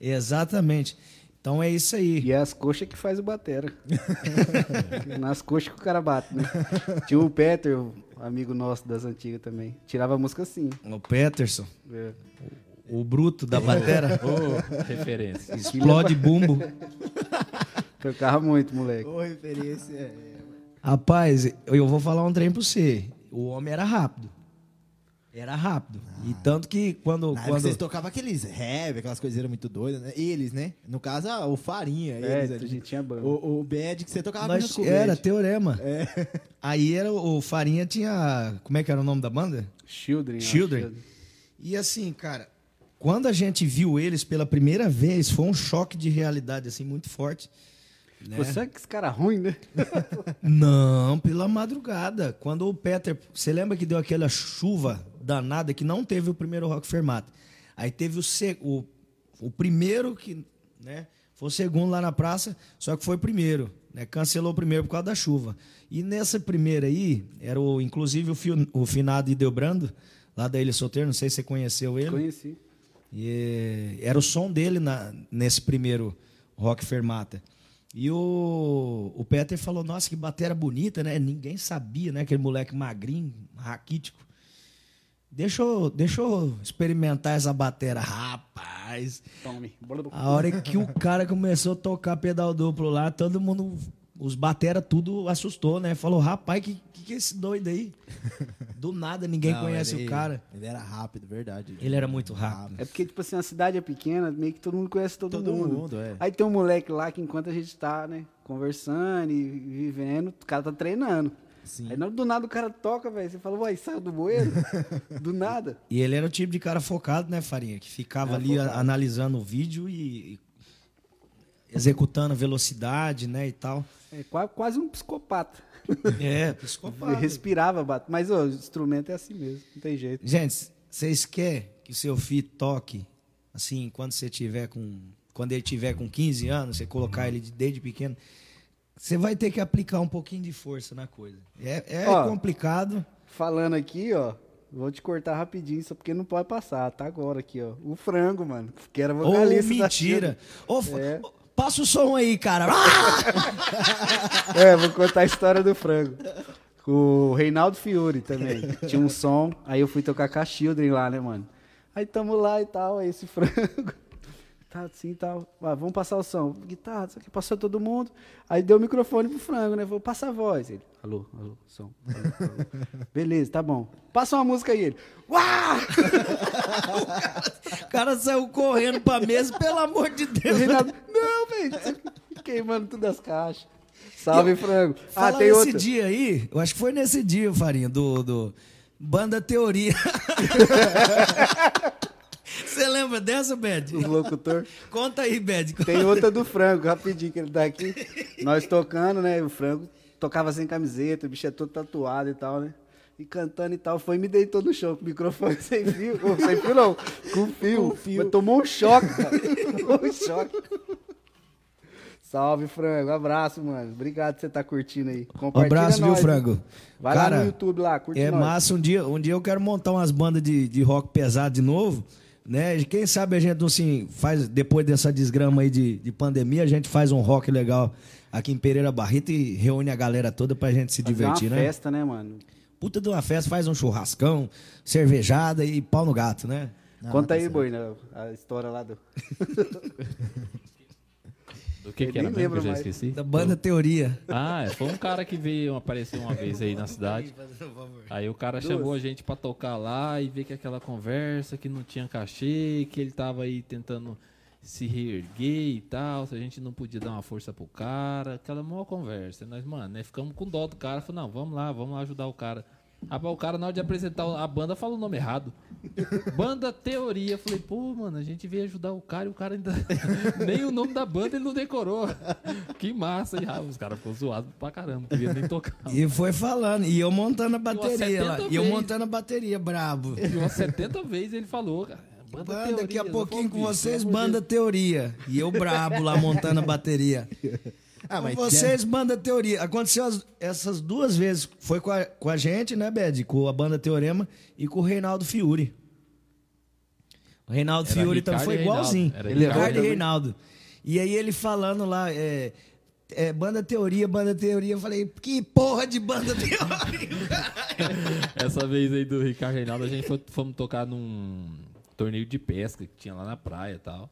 Exatamente. Então é isso aí. e é as coxas que faz o batera. <laughs> Nas coxas que o cara bate, né? Tinha o Peter, amigo nosso das antigas também. Tirava a música assim. O Peterson, É. o bruto da batera, <laughs> Ô, referência. explode bumbo. Tocava muito, moleque. Ô, referência. é- Rapaz, eu eu vou falar um trem pra você. O homem era rápido. Era rápido. E tanto que quando. Na quando... vocês tocavam aqueles rap, aquelas coisas muito doidas, né? Eles, né? No caso, ah, o Farinha. É, eles a gente tinha banda. O, o Bad que você tocava Nós- com o era Bad. teorema. <laughs> Aí era o Farinha tinha. Como é que era o nome da banda? Children. ó, Children. E assim, cara, quando a gente viu eles pela primeira vez, foi um choque de realidade assim muito forte. Né? Você é que esse cara ruim, né? <laughs> Não, pela madrugada. Quando o Peter, você lembra que deu aquela chuva danada que não teve o primeiro Rock Fermata. Aí teve o, o, o primeiro que, né, foi o segundo lá na praça, só que foi o primeiro, né? Cancelou o primeiro por causa da chuva. E nessa primeira aí, era o inclusive o, fio, o finado Ideobrando, lá da Ilha Solteiro, não sei se você conheceu ele. Conheci. E era o som dele na- nesse primeiro Rock Fermata. E o, o Peter falou, nossa, que batera bonita, né? Ninguém sabia, né? Aquele moleque magrinho, raquítico. Deixa eu, deixa eu experimentar essa batera. Rapaz, Tome. a hora que o cara começou a tocar pedal duplo lá, todo mundo, os batera tudo assustou, né? Falou, rapaz, que, que, que é esse doido aí? <laughs> Do nada, ninguém Não, conhece ele- o cara. Ele era rápido, verdade. Ele era muito rápido. É porque, tipo assim, a cidade é pequena, meio que todo mundo conhece todo, Todo mundo. mundo, é. Aí tem um moleque lá que enquanto a gente tá, né, conversando e vivendo, o cara tá treinando. Sim. Aí do nada o cara toca, velho. Você fala, uai, saiu do bueiro? <laughs> do nada. E ele era o tipo de cara focado, né, Farinha? Que ficava Era ali a- analisando o vídeo e, e executando velocidade, né, e tal. É qua- quase um psicopata. É, <laughs> Ele psicopata. respirava, bate. Mas o instrumento é assim mesmo, não tem jeito. Gente, vocês querem que o seu filho toque, assim, quando você tiver com... Quando ele tiver com 15 anos, você colocar ele de- desde pequeno, você vai ter que aplicar um pouquinho de força na coisa. É, é Ó, complicado. Falando aqui, ó, vou te cortar rapidinho, só porque não pode passar, tá agora aqui, ó. O frango, mano, que era vocalista da mentira. Ô, fa- É. Passa o som aí, cara. Ah! <laughs> É, vou contar a história do frango. O Reinaldo Fiore também. Tinha um som, aí eu fui tocar com a Children lá, né, mano? Aí tamo lá e tal, aí esse <laughs> frango. Tá assim e tal. Ah, vamos passar o som. Guitarra, isso aqui passou todo mundo. Aí deu o microfone pro frango, né? Falou, passa a voz. Ele, alô, alô, som. alô, alô. <laughs> Beleza, tá bom. Passa uma música aí. Ele, uau! <laughs> O cara saiu correndo pra mesa, pelo amor de O Deus. Não, velho. Queimando tudo as caixas. Salve, frango. Ah, tem nesse outra. dia aí, eu acho que foi nesse dia, Farinha, do, do Banda Teoria. <laughs> Você lembra dessa, Bad? Os locutor. Conta aí, Bad. Tem outra do frango, rapidinho, que ele tá aqui. Nós tocando, né? O frango tocava sem camiseta, o bicho é todo tatuado e tal, né? E cantando e tal. Foi e me deitou no chão com o microfone <laughs> sem fio. Sem fio não, com fio. Com fio. Mas tomou um choque, cara. tomou um choque. Salve, Frango. Abraço, mano. Obrigado por você estar curtindo aí. Um Compartilha abraço, viu, nós, Frango? hein? Vai lá Cara, no YouTube lá, curte É nós. massa, um dia, um dia eu quero montar umas bandas de, de rock pesado de novo, né? Quem sabe a gente, assim, faz, depois dessa desgrama aí de, de pandemia, a gente faz um rock legal aqui em Pereira Barreto e reúne a galera toda pra gente se Fazer divertir, uma né? festa, né, mano? Puta de uma festa, faz um churrascão, cervejada e pau no gato, né? Não, Conta tá aí, certo. Boi, né, a história lá do... <laughs> Do que, Eu que era mesmo que eu já mais. esqueci? Da banda Teoria. Ah, é, foi um cara que veio aparecer uma vez aí na cidade. <laughs> Aí o cara chamou a gente pra tocar lá e ver que aquela conversa que não tinha cachê, que ele tava aí tentando se reerguer e tal, se a gente não podia dar uma força pro cara, aquela maior conversa. Nós, mano, né, ficamos com dó do cara, falou, não, vamos lá, vamos lá ajudar o cara. Rapaz, o cara na hora de apresentar a banda falou o nome errado. Banda Teoria. Falei, pô, mano, a gente veio ajudar o cara e o cara ainda. <laughs> nem o nome da banda ele não decorou. <laughs> que massa. E, ah, os caras ficou zoados pra caramba, não queria nem tocar. E foi falando, e eu montando a bateria 70 lá. E eu montando a bateria, brabo. E umas 70 vezes ele falou, cara. Banda Banda, Teoria, daqui a pouquinho com vocês, banda Teoria. E eu brabo lá montando a bateria. <laughs> Ah, mas vocês, banda Teoria. Aconteceu as- essas duas vezes. Foi com a, com a gente, né, Bed? Com a banda Teorema e com o Reinaldo Fiore. O Reinaldo Era Fiore também foi igualzinho. Era Ele Ricardo e. Reinaldo. E aí ele falando lá, é, é, banda Teoria, banda Teoria. Eu falei, que porra de banda <laughs> Teoria? Essa vez aí do Ricardo Reinaldo, a gente foi, fomos tocar num torneio de pesca que tinha lá na praia e tal.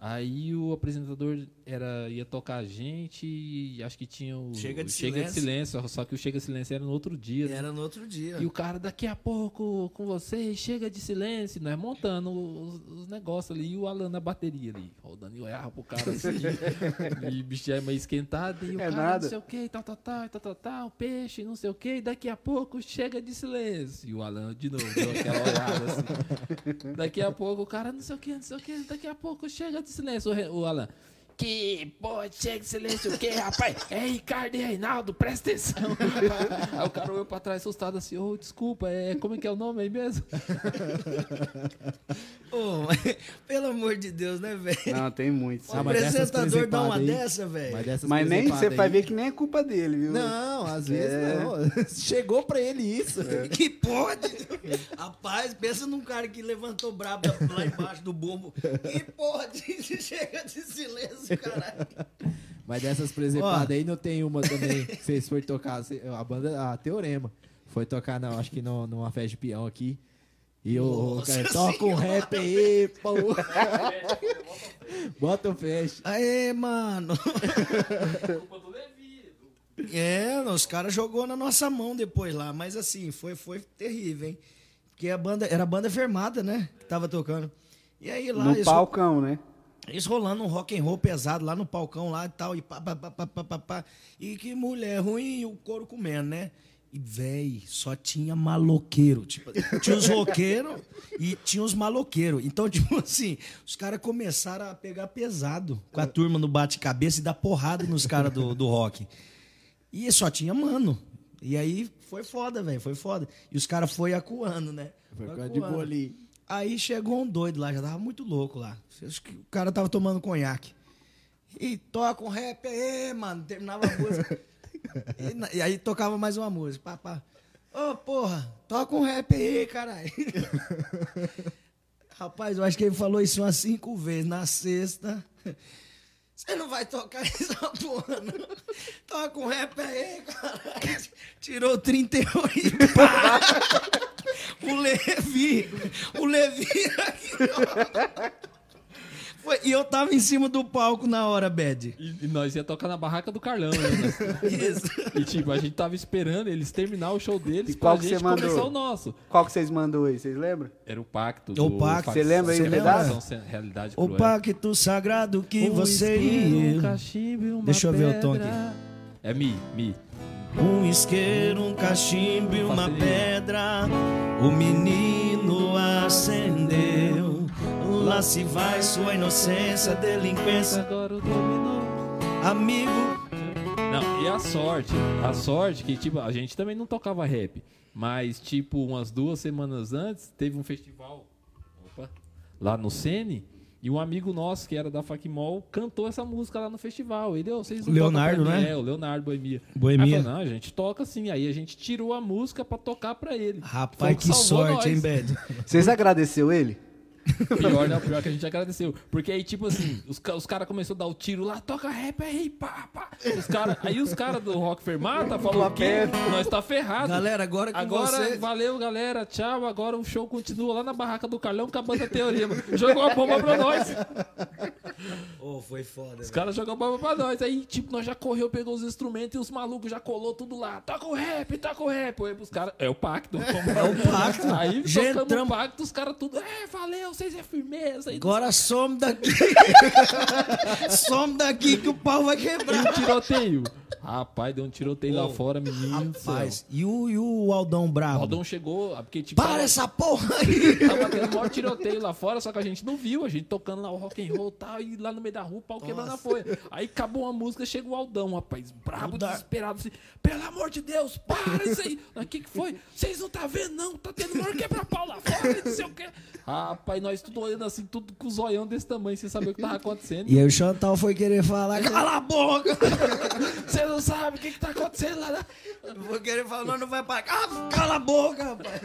Aí o apresentador era, ia tocar a gente e acho que tinha o Chega de Chega de Silêncio. Silêncio, só que o Chega de Silêncio era no outro dia. né? Era no outro dia. E o cara, daqui a pouco, com vocês, chega de silêncio, nós montando os, os negócios ali, e o Alan na bateria ali, rodando e olhava pro cara assim, <laughs> e o bicho já é meio esquentado, e o É cara, nada. não sei o que, tal, tal, tal, tal, tal, tal, peixe, não sei o que, daqui a pouco chega de silêncio. E o Alan, de novo, deu aquela olhada assim. <laughs> Daqui a pouco o cara, não sei o que, não sei o que, daqui a pouco chega de silêncio. O, o Alan, que porra, chega silêncio o quê, rapaz? É Ricardo e Reinaldo, presta atenção. <laughs> Aí o cara olhou pra trás assustado assim, ô, desculpa, é, como é que é o nome aí mesmo? Mas, <laughs> pelo amor de Deus, né, velho? Não, tem muito. O Ah, apresentador dá uma aí- dessa, velho. Mas, dessas Mas nem você vai ver que nem é culpa dele, viu? Não, às vezes É. não. <laughs> Chegou pra ele isso. <laughs> Que pode? Rapaz, pensa num cara que levantou brabo lá embaixo do bombo. Que porra de chega de silêncio, caralho. Mas dessas presepadas aí não tem uma também. que Vocês foram tocar, a banda, a Teorema, foi tocar, não, acho que no, numa festa de peão aqui. E o, cara toca um rap aí, pô. <laughs> Bota o fest. Aê, mano. É, os caras jogou na nossa mão depois lá, mas assim, foi, foi terrível, hein? Porque a banda, era a banda fermada, né? Que tava tocando. E aí lá, No eles, palcão, né? eles rolando um rock and roll pesado lá no palcão lá e tal, e pá, pá, pá, pá, pá, pá, pá. E que mulher ruim e o couro comendo, né? E, véi, só tinha maloqueiro. Tipo, tinha os roqueiros e tinha os maloqueiros. Então, <laughs> tipo assim, os caras começaram a pegar pesado com a turma no bate-cabeça e dar porrada nos caras do, do rock. E só tinha mano. E aí foi foda, velho, foi foda. E os caras foi acuando, né? Foi Foi com a de acuando. bolinho. Aí chegou um doido lá, já tava muito louco lá. Acho que o cara tava tomando conhaque. E toca um rap aí, mano. Terminava a música. <laughs> E, e aí tocava mais uma música. Pá, pá. Ô, porra, toca um rap aí, caralho. <laughs> Rapaz, eu acho que ele falou isso umas cinco vezes. Na sexta. Você não vai tocar <laughs> essa porra, não. Toca um rap aí, caralho. Tirou 38. Pá. <laughs> O Levi. O Levi aqui, ó. Foi- e eu tava em cima do palco na hora, Bad. E, e nós ia tocar na barraca do Carlão, né? <laughs> Isso. E tipo, a gente tava esperando eles terminar o show deles E qual pra que gente você mandou? começar o nosso. Qual que vocês mandou aí, vocês lembram? Era o pacto. O pacto. Você lembra aí o pedaço? Realidade O cruel. pacto sagrado que Um você isqueiro, e um cachimbo e uma Deixa eu ver o tom pedra. É mi, mi. Um isqueiro, um cachimbo e uma pedra. O menino acendeu. Lá se vai sua inocência, delinquência. Agora o dominó. Amigo, Não, e a sorte, a sorte que, tipo, a gente também não tocava rap. Mas, tipo, umas duas semanas antes, teve um festival opa, lá no Sene. E um amigo nosso, que era da Facmol, cantou essa música lá no festival. Ele, "Ô, vocês Leonardo, tocam pra mim?" né? É, o Leonardo Boemia. Boemia. Aí falou, não, a gente toca sim. Aí a gente tirou a música pra tocar pra ele. Rapaz, que sorte, hein, nós. <laughs> Bed? Vocês agradeceu ele? <laughs> Pior, não, pior que a gente agradeceu. Porque aí, tipo assim, os, os caras começaram a dar o tiro lá, toca rap aí, pá, pá. Os cara, aí os caras do Rock Fermata falaram que nós tá ferrado. Galera, agora com Agora, você. valeu, galera. Tchau. Agora o show continua lá na barraca do Carlão com a banda Teoria. mano. Jogou a bomba pra nós. Ô, foi foda. Os caras jogam a bomba pra nós. Aí, tipo, nós já correu, pegou os instrumentos e os malucos já colou tudo lá. Toca o rap, toca o rap. Aí pros caras. É o pacto. É o pacto. Aí Já tocamos o entramos- pacto, os caras tudo. É, valeu, vocês é firmeza. Aí, Agora some daqui. <laughs> some daqui que o pau vai quebrar. E o tiroteio? Rapaz, deu um tiroteio lá fora, menino. Rapaz, e o, e o Aldão O Bravo? Aldão chegou, porque tipo. Para tava- essa porra aí! <laughs> Tava tendo o maior tiroteio lá fora, só que a gente não viu, a gente tocando lá o rock and roll e tal, e lá no meio da rua, o pau quebrando a folha. Aí acabou a música, chega o Aldão, rapaz, brabo, desesperado, assim, pelo amor de Deus, para isso aí. O que que foi? Vocês não tá vendo, não? Tá tendo maior quebra-pau lá fora, não sei o quê. <laughs> Rapaz, nós tudo olhando assim, tudo com o zoião desse tamanho, sem saber o que tava acontecendo. E aí o Chantal foi querer falar, cala a boca! <laughs> Você não sabe o que que tá acontecendo lá. né? Vou querer falar, não, não vai parar. Ah, cala a boca, rapaz!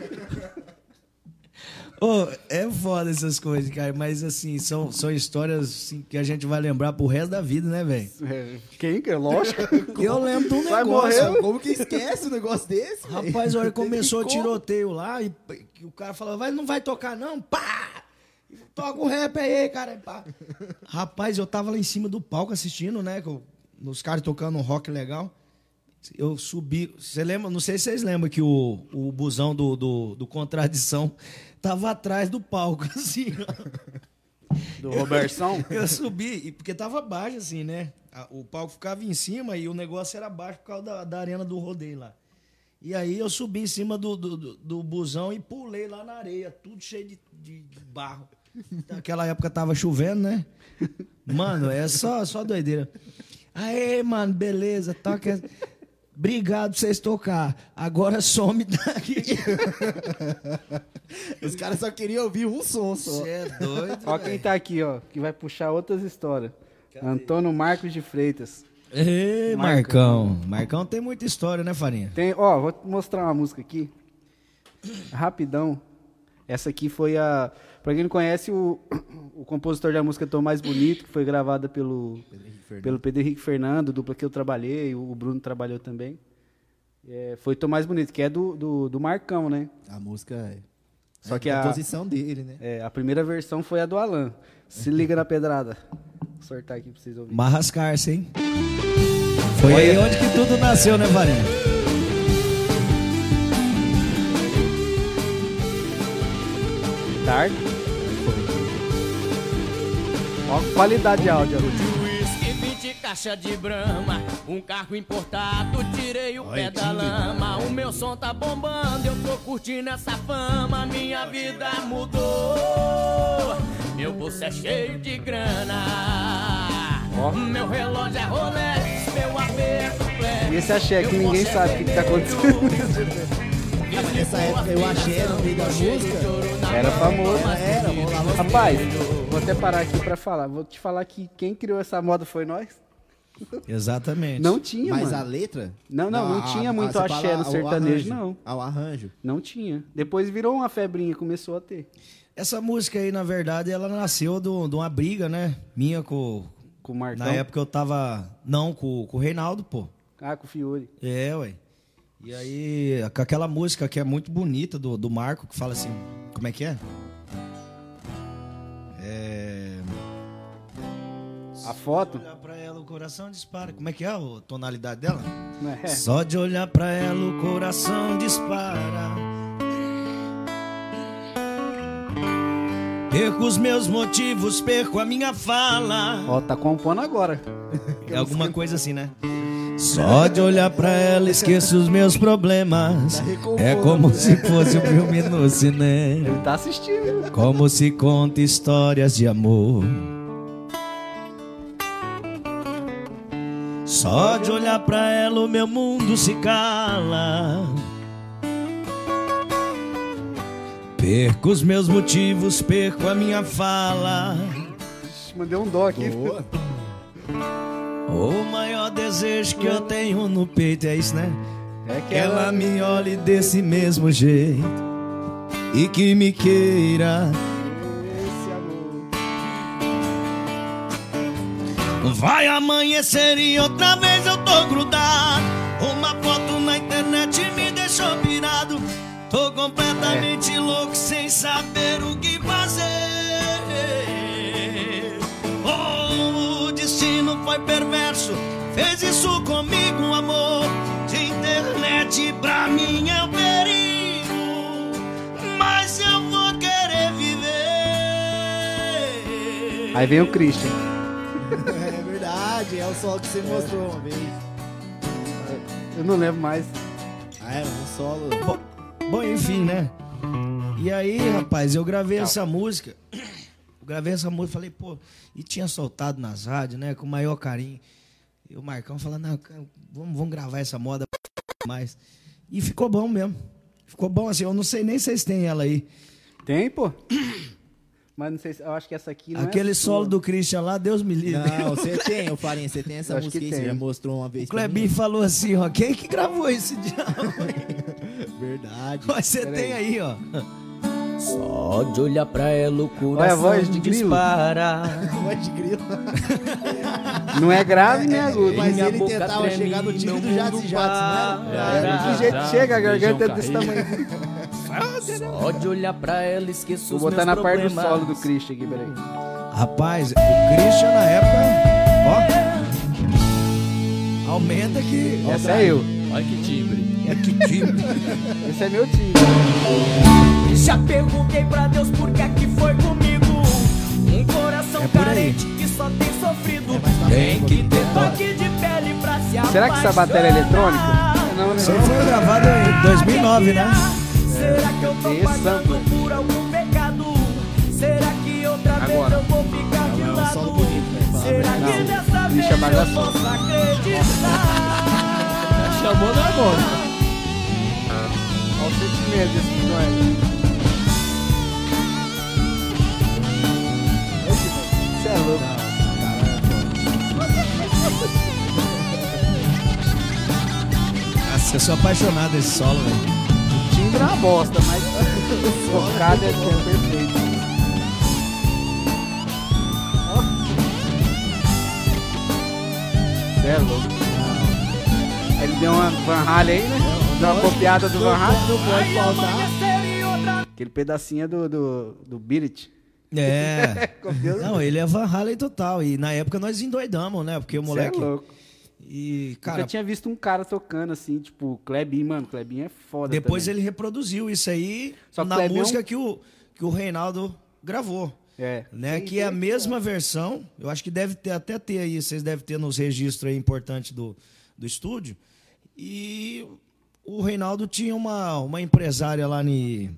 Ô, é foda essas coisas, cara, mas assim, são, são histórias assim, que a gente vai lembrar pro resto da vida, né, velho? É, Quem? que é? Lógico. <laughs> Eu lembro de um Vai negócio. morrer? Como que esquece um negócio desse? Rapaz, a hora que Tem começou o tiroteio lá, e o cara falou, vai, não vai tocar não, pá! Toca o rap aí, cara. Rapaz, eu tava lá em cima do palco assistindo, né? os caras tocando um rock legal. Eu subi. Você lembra? Não sei se vocês lembram que o, o busão do, do, do Contradição tava atrás do palco, <laughs> assim. ó. Do Robertson. Eu subi, e porque tava baixo, assim, né? O palco ficava em cima e o negócio era baixo por causa da, da arena do rodeio lá. E aí eu subi em cima do, do, do- do busão e pulei lá na areia, tudo cheio de, de- de barro. Naquela época tava chovendo, né? Mano, é só, só doideira. Aê, mano, beleza, toca. Obrigado por vocês tocar. Agora some daqui. Os caras só queriam ouvir um som só. Você é doido. Ó quem tá aqui, ó, que vai puxar outras histórias. Antônio Marcos de Freitas. Ei, Marcão. Marcão tem muita história, né, Farinha? Tem, ó, vou mostrar uma música aqui. Rapidão. Essa aqui foi a. Pra quem não conhece, o, <clears throat> o compositor da música Tô Mais Bonito, que foi gravada pelo, pelo Pedro Henrique Fernando, dupla que eu trabalhei, o Bruno trabalhou também. É, foi Tô Mais Bonito, que é do, do, do Marcão, né? A música é. Só é que a composição dele, né? É, a primeira versão foi a do Alan. Se liga na pedrada. Vou sortar aqui pra vocês ouvirem. Marrascar-se, hein? Foi aí onde que tudo nasceu, né, Farinha? Tarde. Ó, a qualidade de áudio. ó. Whisky, 20 caixa de brama, um carro importado, tirei o pé da lama. O meu som tá bombando, eu tô curtindo essa fama, minha vida mudou. Meu bolso é cheio de grana. Meu relógio é Rolex, meu AP é completo. E esse axé que ninguém sabe o que, que tá acontecendo. <laughs> Nessa época eu achei no meio da música. Era famoso. Era, rolava Rapaz, vou até parar aqui pra falar. Vou te falar que quem criou essa moda foi nós. Exatamente. Não tinha, Mas mano. a letra? Não, não, não tinha muito você axé no sertanejo, arranjo. não. Ao arranjo. Não tinha. Depois virou uma febrinha, começou a ter. Essa música aí, na verdade, ela nasceu do- de uma briga, né? Minha com. Com o Marcão. Na época eu tava. Não, com, com o Reinaldo, pô. Ah, com o Fiore. É, ué. E aí, com aquela música que é muito bonita do, do Marco, que fala assim. Como é que? É. A foto? Olhar pra ela, o coração dispara. Como é que é a tonalidade dela? É. Só de olhar pra ela, o coração dispara. Perco os meus motivos, perco a minha fala. Ó, tá compondo agora. É alguma coisa assim, né? Só de olhar pra ela, esqueço os meus problemas. É como se fosse um filme no cinema. Ele tá assistindo. Como se conta histórias de amor. Só de olhar pra ela o meu mundo se cala. Perco os meus motivos, perco a minha fala. Mandei um dó aqui. Boa. O maior desejo que eu tenho no peito é isso, né? É Que ela me olhe desse mesmo jeito e que me queira. Vai amanhecer e outra vez eu tô grudado. Uma foto na internet me deixou pirado. Tô completamente louco sem saber o que fazer. Oh, o destino foi perverso. Fez isso comigo, amor. De internet pra mim é um perigo. Mas eu vou querer viver. Aí vem o Christian. <laughs> O solo que você mostrou uma vez. Eu não lembro mais. Ah, era um solo. Bom, bom, enfim, né? E aí, rapaz, eu gravei essa música. Eu gravei essa música, falei, pô, e tinha soltado nas rádios, né? Com o maior carinho. E o Marcão falando, não, vamos, vamos gravar essa moda mais. E ficou bom mesmo. Ficou bom assim, eu não sei nem se vocês têm ela aí. Tem, pô? <clears throat> Mas não sei se. Eu acho que essa aqui não Aquele é solo do Christian lá, Deus me livre. Não, <laughs> você tem, ô Farinha, você tem essa Eu música que aí, você já mostrou uma vez O Clebinho falou assim, ó, quem que gravou esse diabo? <laughs> Verdade. Mas você tem aí, ó. Só de olhar pra ela o coração Olha <laughs> a voz de grilo. dispara. Voz de grilo. Não é grave nem agudo. Mas minha ele boca tentava treme, chegar no time do Jazz mundo e Jazz, não para. era? É, do jeito chega, a garganta é desse tamanho. Só de olhar pra ela esqueço Vou os botar meus na parte do problemas. solo do Christian aqui, peraí. Rapaz, o Christian na época, ó. Aumenta que. Essa é eu. Olha que timbre. É que timbre. Esse é meu time. Já perguntei pra Deus por que é que foi comigo. Um coração É carente que só tem sofrido. Tem que ter toque de pele pra se Será que essa bateria é eletrônica? Não, Isso foi gravado em 2009, né? Será que eu tô Esse pagando por algum pecado? Será que outra Agora. vez eu vou ficar de É um lado? né? Será que dessa vez eu posso acreditar? Chamou na agora. Desse episódio. Você é louco. Nossa, eu sou apaixonado desse solo, velho. O timbre é uma bosta, mas <laughs> o focado é, perfeito. Você é louco. Ele deu uma Van aí, né? Deu uma copiada do Van Halen. Não pode faltar. Aquele pedacinho é do, do, do It. É. <laughs> Não, ele é Van Halen total. E na época nós endoidamos, né? Porque o Você moleque. é louco. E, Cara, eu tinha visto um cara tocando assim, tipo, Klebin, mano. Klebin é foda. depois também. ele reproduziu isso aí Só na Kleber é um- música que, o, que o Reinaldo gravou. É. Né, que é a mesma versão, eu acho que deve ter até ter aí, vocês devem ter nos registros aí importantes do, do estúdio. E o Reinaldo tinha uma, uma empresária lá em,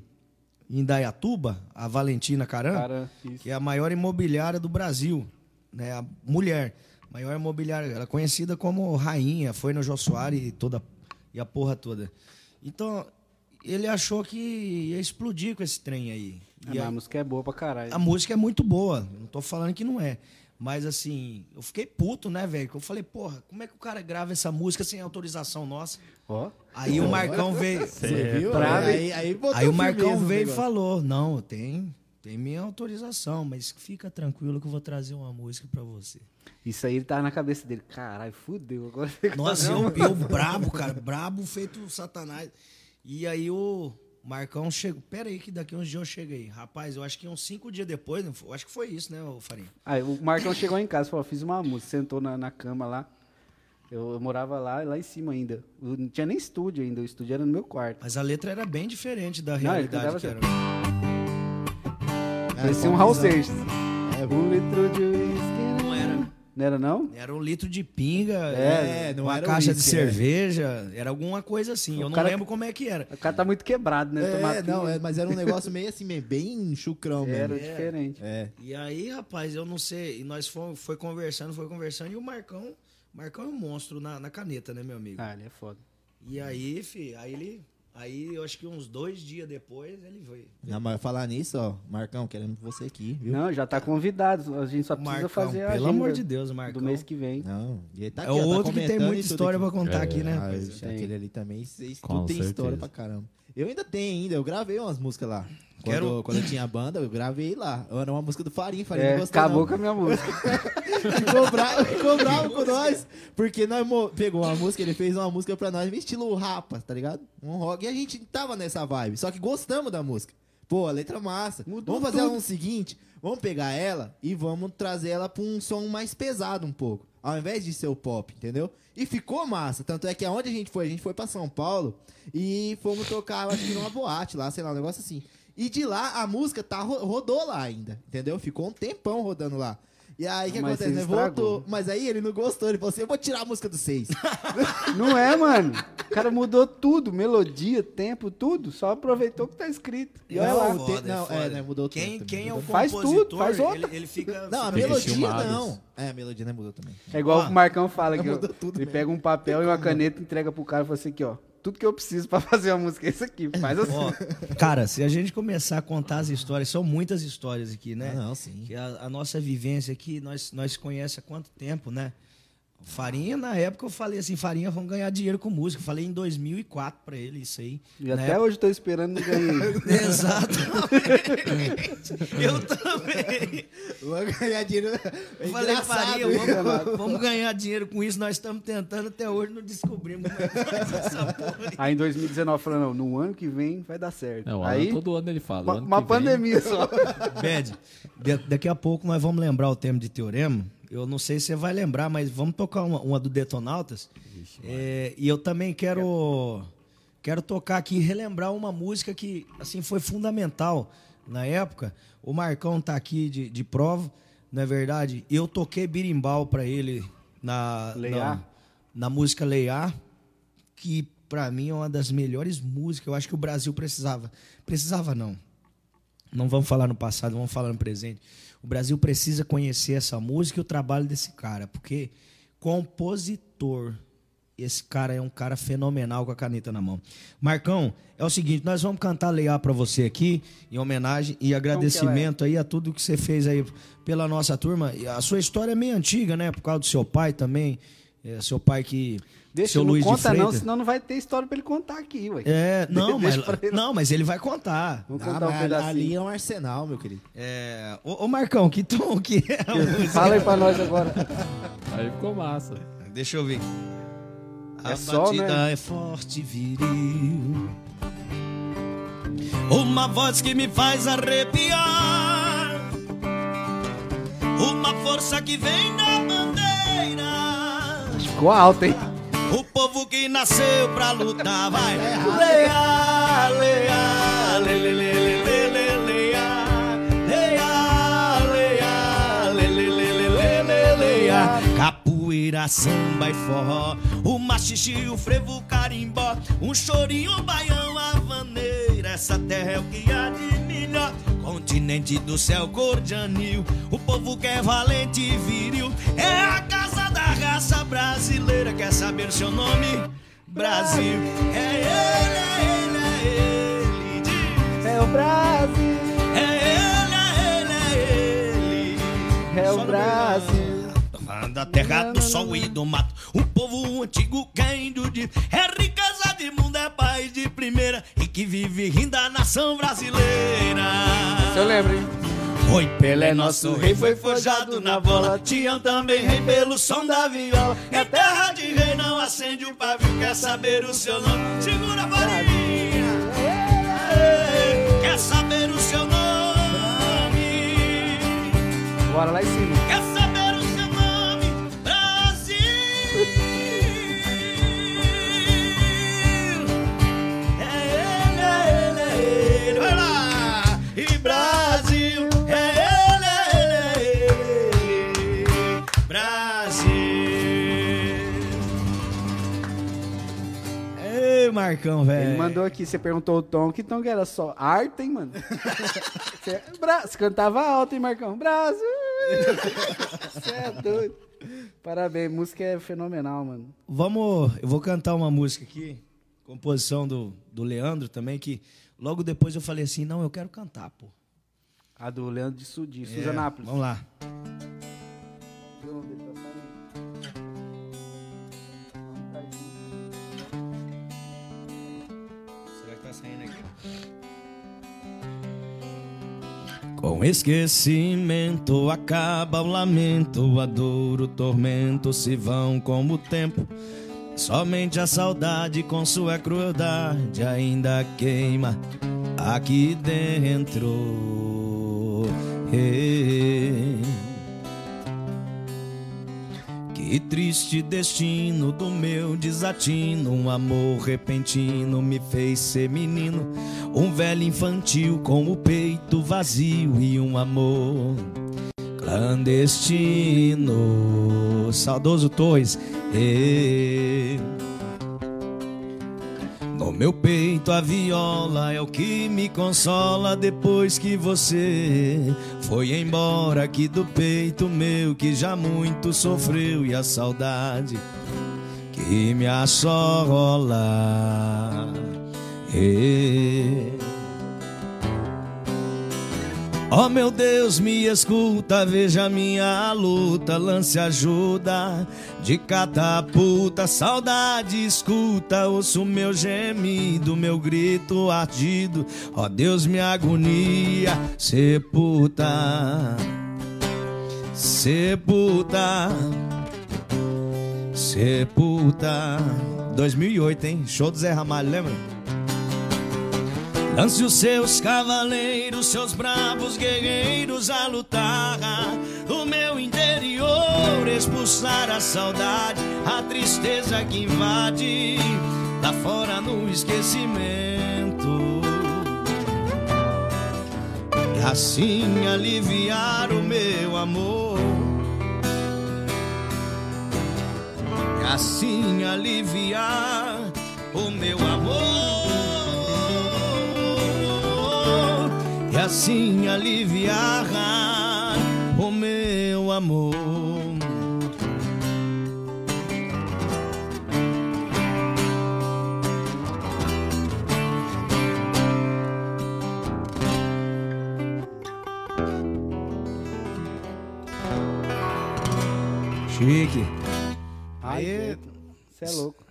Dayatuba, a Valentina Caran, Cara, que é a maior imobiliária do Brasil, né? A mulher, maior imobiliária, ela é conhecida como rainha, foi no Jô Soares e toda e a porra toda. Então, ele achou que ia explodir com esse trem aí. Mas aí- a música é boa pra caralho. a música é muito boa, não tô falando que não é. Mas assim, eu fiquei puto, né, velho? Eu falei, porra, como é que o cara grava essa música sem autorização nossa? Ó. Aí o Marcão veio. Você viu? Aí, aí, botou Aí o Marcão veio e falou: Não, tem, tem minha autorização, mas fica tranquilo que eu vou trazer uma música pra você. Isso aí ele tava na cabeça dele. Caralho, fudeu. Agora Nossa, eu, eu brabo, cara, brabo feito satanás. E aí o Marcão chegou. Pera aí, que daqui uns dias eu chego aí. Rapaz, eu acho que uns cinco dias depois, não eu acho que foi isso, né, ô Farinha? Aí o Marcão chegou em casa falou: fiz uma música. Sentou na, na cama lá. Eu, eu morava lá, lá em cima ainda. Eu não tinha nem estúdio ainda. O estúdio era no meu quarto. Mas a letra era bem diferente da realidade cantava que assim, era. É, Parecia um Raul. Seixas. É, Um litro de. Não. Não era, não? Era um litro de pinga, É, não uma era caixa de é. cerveja, era alguma coisa assim. O eu não cara- lembro como é que era. O cara tá muito quebrado, né? Tomar É, não, é, mas era um negócio meio assim, meio bem chucrão Era mesmo. diferente. É. E aí, rapaz, eu não sei. E nós fomos, foi conversando, foi conversando, e o Marcão, Marcão é um monstro na, na caneta, né, meu amigo? Ah, ele é foda. E aí, fi, aí ele. Aí eu acho que uns dois dias depois ele veio. Não, mas falar nisso, ó, Marcão, queremos você aqui, viu? Não, já tá convidado. A gente só precisa Marcão, fazer a pelo amor de Deus, Marcão. do mês que vem. Não, e ele tá É aqui, ó, tá outro que tem muita história aqui. pra contar aqui, né? Ah, aquele ali também, vocês tem certeza. história pra caramba. Eu ainda tenho ainda, eu gravei umas músicas lá. Quando, Quero- quando eu tinha banda, eu gravei lá. Era uma música do Farinha, Farinha É, não gostou acabou não. com a minha música. <laughs> ficou, bravo, ficou bravo com nós. Porque nós pegou uma música, ele fez uma música pra nós, estilo rapa, tá ligado? Um rock. E a gente tava nessa vibe. Só que gostamos da música. Pô, a letra massa. Mudou vamos fazer tudo. o seguinte: vamos pegar ela e vamos trazer ela pra um som mais pesado um pouco. Ao invés de ser o pop, entendeu? E ficou massa. Tanto é que aonde a gente foi? A gente foi pra São Paulo e fomos tocar, eu acho que numa boate lá, sei lá, um negócio assim. E de lá a música tá, ro- rodou lá ainda, entendeu? Ficou um tempão rodando lá. E aí o que Mas acontece? Né? estragou. Voltou. Mas aí ele não gostou, ele falou assim: eu vou tirar a música do seis. <laughs> Não é, mano. O cara mudou tudo, melodia, tempo, tudo. Só aproveitou o que tá escrito. E olha Não, lá. o te- não, é, né, mudou quem, tudo, Quem é o mudou Faz tudo, faz outra. Ele, ele fica. Não, a fica- melodia não. É, a melodia não mudou também. É igual Ó, o Marcão fala que <laughs> mudou ele mesmo. pega um papel e uma caneta, entrega pro cara e fala assim aqui, ó. Tudo que eu preciso pra <laughs> fazer uma música é isso aqui. Faz assim. Ó, cara, se a gente começar a contar as histórias, são muitas histórias aqui, né? Ah, não, sim. Que a, a nossa vivência aqui, nós, nós conhecemos há quanto tempo, né? Farinha, na época eu falei assim, Farinha, vamos ganhar dinheiro com música. Eu falei em 2004 pra ele isso aí. E Na até época- hoje eu tô esperando e não ganhei. Exatamente. <laughs> eu também. Vou ganhar dinheiro. É Eu falei, Farinha, vamos, vamos ganhar dinheiro com isso. Nós estamos tentando, até hoje não descobrimos como é que faz essa <laughs> porra. aí. Aí em 2019 falando, não, no ano que vem vai dar certo. Não, Aí, todo ano ele fala. uma, o ano uma que vem- pandemia só. <laughs> Bad, da- daqui a pouco nós vamos lembrar o tema de Teorema. Eu não sei se você vai lembrar, mas vamos tocar uma, uma do Detonautas. É, e eu também quero, quero tocar aqui, relembrar uma música que assim foi fundamental na época. O Marcão tá aqui de, de prova, não é verdade? Eu toquei birimbau para ele na, na, na música Leiá, que para mim é uma das melhores músicas. Eu acho que o Brasil precisava. Precisava não. Não vamos falar no passado, vamos falar no presente. O Brasil precisa conhecer essa música e o trabalho desse cara, porque compositor, esse cara é um cara fenomenal com a caneta na mão. Marcão, é o seguinte, nós vamos cantar Leia para você aqui, em homenagem e agradecimento aí a tudo que você fez aí pela nossa turma. A sua história é meio antiga, né? Por causa do seu pai também. É, seu pai que. Deixa, seu não Luiz de conta não, Freitas. senão não vai ter história pra ele contar aqui, ué. É, <laughs> não, mas, ele. não, mas ele vai contar. Vamos Ah, contar um mas pedacinho. ali é um arsenal, meu querido. É, ô, ô, Marcão, que tom que é a música? Fala aí pra nós agora. <laughs> Aí ficou massa. Deixa eu ver. É a só, batida né? é forte e viril. Uma voz que me faz arrepiar. Uma força que vem da. Ficou alto, hein? O povo que nasceu pra lutar vai leia, leia, le, le, le, le, le, le, leia, leia, leia, le, le, le, le, le, le, leia. Capoeira, samba e forró, o machixe, o frevo, o carimbó, um chorinho, o baião, a vaneira. Essa terra é o que há de melhor. Continente do céu, cor de anil. O povo que é valente e viril. É a casa da raça brasileira. Quer saber seu nome? Brasil. É ele, é ele, é ele. Diz. É o Brasil, É ele, é ele, é ele. é o Brasil. Da terra do sol e do mato, um povo antigo índio de é riqueza de mundo, é país de primeira e que vive rindo da nação brasileira. Se eu lembro, hein? Oi, Pelé, nosso rei, foi forjado na bola. Tião também rei pelo som da viola. É terra de rei, não acende o pavio. Quer saber o seu nome? Segura a varinha. Quer saber o seu nome? Bora lá em cima. Quer Marcão, velho. Ele mandou aqui, você perguntou o tom, que tom que era só? Arte, hein, mano? <laughs> Você, Bra- você cantava alto, hein, Marcão? Brasil! Você é doido. Parabéns, música é fenomenal, mano. Vamos, eu vou cantar uma música aqui, composição do, do Leandro também, que logo depois eu falei assim, não, eu quero cantar, pô. A do Leandro de, Su, de É, Suzanápolis. Vamos lá. Com esquecimento acaba o lamento, a dor, o tormento se vão como o tempo. Somente a saudade com sua crueldade ainda queima aqui dentro. Que triste destino do meu desatino. Um amor repentino me fez ser menino. Um velho infantil com o peito vazio e um amor clandestino. Saudoso Torres. Ê. Meu peito a viola é o que me consola depois que você foi embora aqui do peito meu que já muito sofreu e a saudade que me assola. Ê. Oh meu Deus, me escuta, veja minha luta, lance ajuda de catapulta, saudade escuta, ouço meu gemido, meu grito ardido. Oh Deus, minha agonia, sepulta, sepulta, sepulta. 2008, hein? Show do Zé Ramalho, lembra? Lance os seus cavaleiros, seus bravos guerreiros a lutar. O meu interior expulsar a saudade, a tristeza que invade, lá fora no esquecimento. E assim aliviar o meu amor. E assim aliviar o meu amor. Assim aliviar o meu amor. Chique. Aí, Você é louco.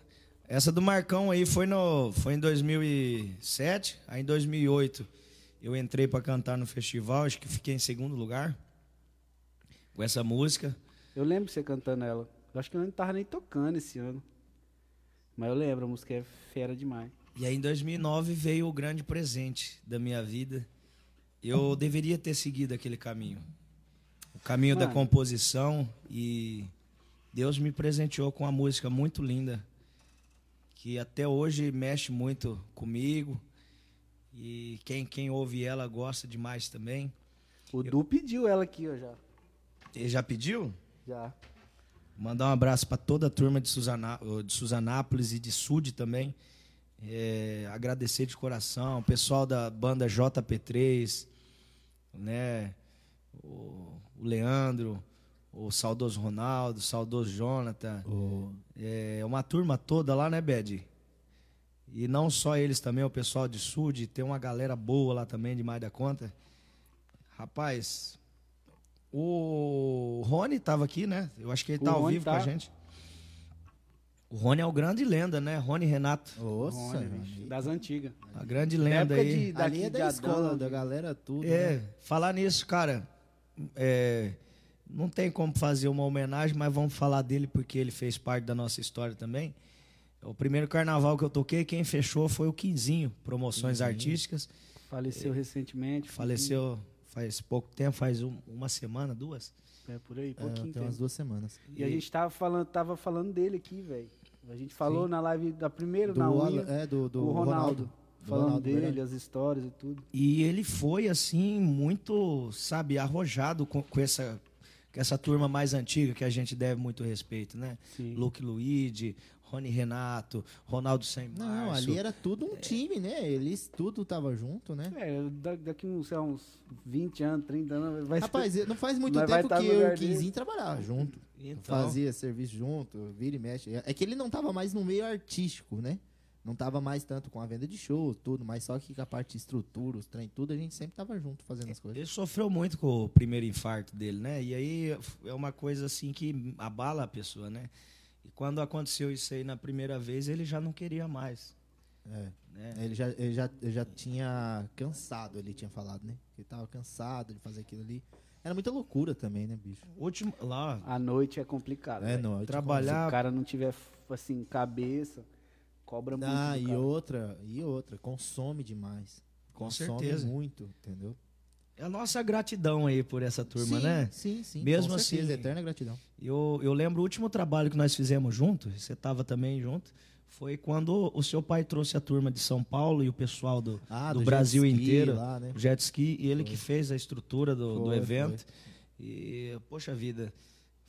essa do Marcão aí foi, no, foi em 2007, aí em 2008 eu entrei para cantar no festival, acho que fiquei em segundo lugar com essa música. Eu lembro você cantando ela. Eu acho que eu não tava nem tocando esse ano. Mas eu lembro, a música é fera demais. E aí em 2009 veio o grande presente da minha vida. Eu deveria ter seguido aquele caminho. O caminho da Mano. composição e Deus me presenteou com uma música muito linda que até hoje mexe muito comigo. E quem, quem ouve ela gosta demais também. O Du pediu ela aqui, ó, já. Ele já pediu? Já. Mandar um abraço para toda a turma de, Suzana, de Suzanápolis e de Sud também. É, agradecer de coração. O pessoal da banda JP3, né? O, o Leandro, o saudoso Ronaldo, o saudoso Jonathan. É uma turma toda lá, né, Bed? E não só eles também, o pessoal de Sud, tem uma galera boa lá também, demais da conta. Rapaz, o Rony estava aqui, né? Eu acho que ele O tá ao Rony vivo tá. com a gente. O Rony é o grande lenda, né? Rony Renato. Nossa, Rony, das antigas. A grande lenda aí. de, daqui Ali é de da Adão, escola, de- da galera, tudo. É, né? falar nisso, cara, é, não tem como fazer uma homenagem, mas vamos falar dele porque ele fez parte da nossa história também. O primeiro carnaval que eu toquei, quem fechou foi o Quinzinho, Promoções Artísticas. Faleceu recentemente. Faleceu faz pouco tempo, faz um- uma semana, duas. É, por aí, É, pouquinho tem umas duas semanas. E a gente tava falando, tava falando dele aqui, velho. A gente falou na live da primeira, Do, na unha, é, do, do o Ronaldo. Ronaldo. Do Falando Ronaldo, dele, verdade. as histórias e tudo. E ele foi, assim, muito, sabe, arrojado com, com essa, com essa turma mais antiga que a gente deve muito respeito, né? Sim. Luke Luigi, Rony Renato, Ronaldo Sem Não, ali era tudo um time, né? Eles tudo tava junto, né? É, da- daqui uns, sei lá, uns 20 anos, 30 anos, vai Rapaz, não faz muito vai tempo tá que eu e o. Quinzinho trabalhava junto. Então, Fazia serviço junto, vira e mexe. É que ele não tava mais no meio artístico, né? Não tava mais tanto com a venda de shows, tudo, mas só que com a parte de estrutura, os trem, tudo, a gente sempre tava junto fazendo as coisas. Ele sofreu muito com o primeiro infarto dele, né? E aí é uma coisa assim que abala a pessoa, né? E quando aconteceu isso aí na primeira vez, ele já não queria mais. É. Né? Ele já, ele, já, ele já tinha cansado, ele tinha falado, né? Ele tava cansado de fazer aquilo ali. Era muita loucura também, né, bicho? Último, lá, À noite é complicado. É, não. Se trabalhar. o cara não tiver, assim, cabeça, cobra muito. Ah, e cara. outra, e outra, consome demais. Com Consome certeza. muito, entendeu? É a nossa gratidão aí por essa turma, sim, né? Sim, sim. Mesmo com certeza, assim- eterna gratidão. Eu, eu lembro o último trabalho que nós fizemos junto, você estava também junto, foi quando o seu pai trouxe a turma de São Paulo e o pessoal do, Ah, do jet Brasil ski inteiro, lá, né? o jet ski, e ele que fez a estrutura do, do Foi, evento. E, poxa vida,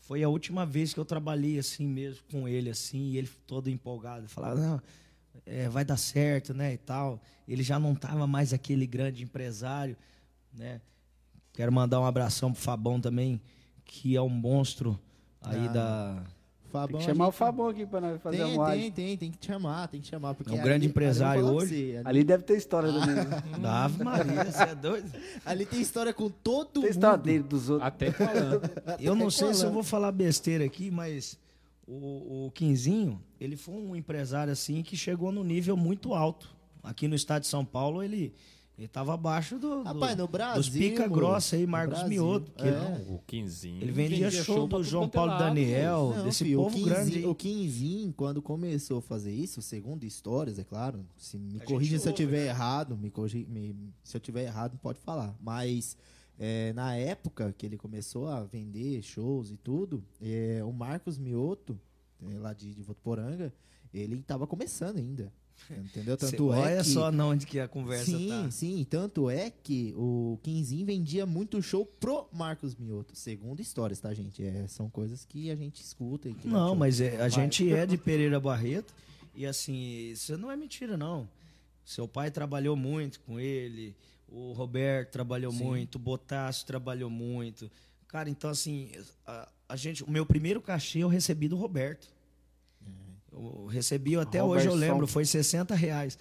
foi a última vez que eu trabalhei assim mesmo com ele, assim, e ele todo empolgado, falava, não, é, vai dar certo, né, e tal. Ele já não estava mais aquele grande empresário, né. Quero mandar um abração pro Fabão também, que é um monstro aí Ah, da... Fabão, Tem que a chamar o gente- Fabão aqui pra nós fazer Tem, uma tem, live. tem, tem que te chamar, tem que chamar. Porque É um ali- grande ali empresário pra hoje. você, ali, Ali deve ter história também. né? <laughs> da Ave Maria, você é doido? ali tem história com todo Tem mundo. história dele, dos outros. Até falando. <laughs> Eu não sei se eu vou falar besteira aqui, mas o, o Quinzinho, ele foi um empresário assim que chegou no nível muito alto. Aqui no estado de São Paulo, ele ele estava abaixo do, do- Rapaz, no Brasil, dos pica grossa aí, Marcos Mioto. que é. Não, o Quinzinho. Ele vendia, show, do João é Paulo lado, Daniel, Não, desse filho, povo o Quinzinho, grande. O Quinzinho, quando começou a fazer isso, segundo histórias, é claro, se me A corrija se eu ouve, tiver errado, me me- se eu tiver errado, pode falar. Mas é, na época que ele começou a vender shows e tudo, é, o Marcos Mioto, é, lá de, de Votuporanga, ele estava começando ainda. Entendeu? Tanto é olha que, só não onde que a conversa Sim, tá. sim. Tanto é que o Quinzinho vendia muito show pro Marcos Mioto. Segundo histórias, tá, gente? É, são coisas que a gente escuta. E que Não, mas é, a gente é de Pereira Barreto e assim, isso não é mentira, não. Seu pai trabalhou muito com ele, o Roberto trabalhou muito, o Botássio trabalhou muito. Cara, então assim, a, a gente, o meu primeiro cachê eu recebi do Roberto. Eu recebi, até hoje eu lembro, foi 60 reais.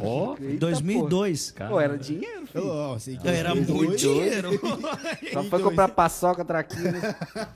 Ó, eita, 2002. Pô, Pô, era dinheiro, filho. Ó, sei que Era muito dois- dinheiro. <laughs> Só foi comprar paçoca, traquinas.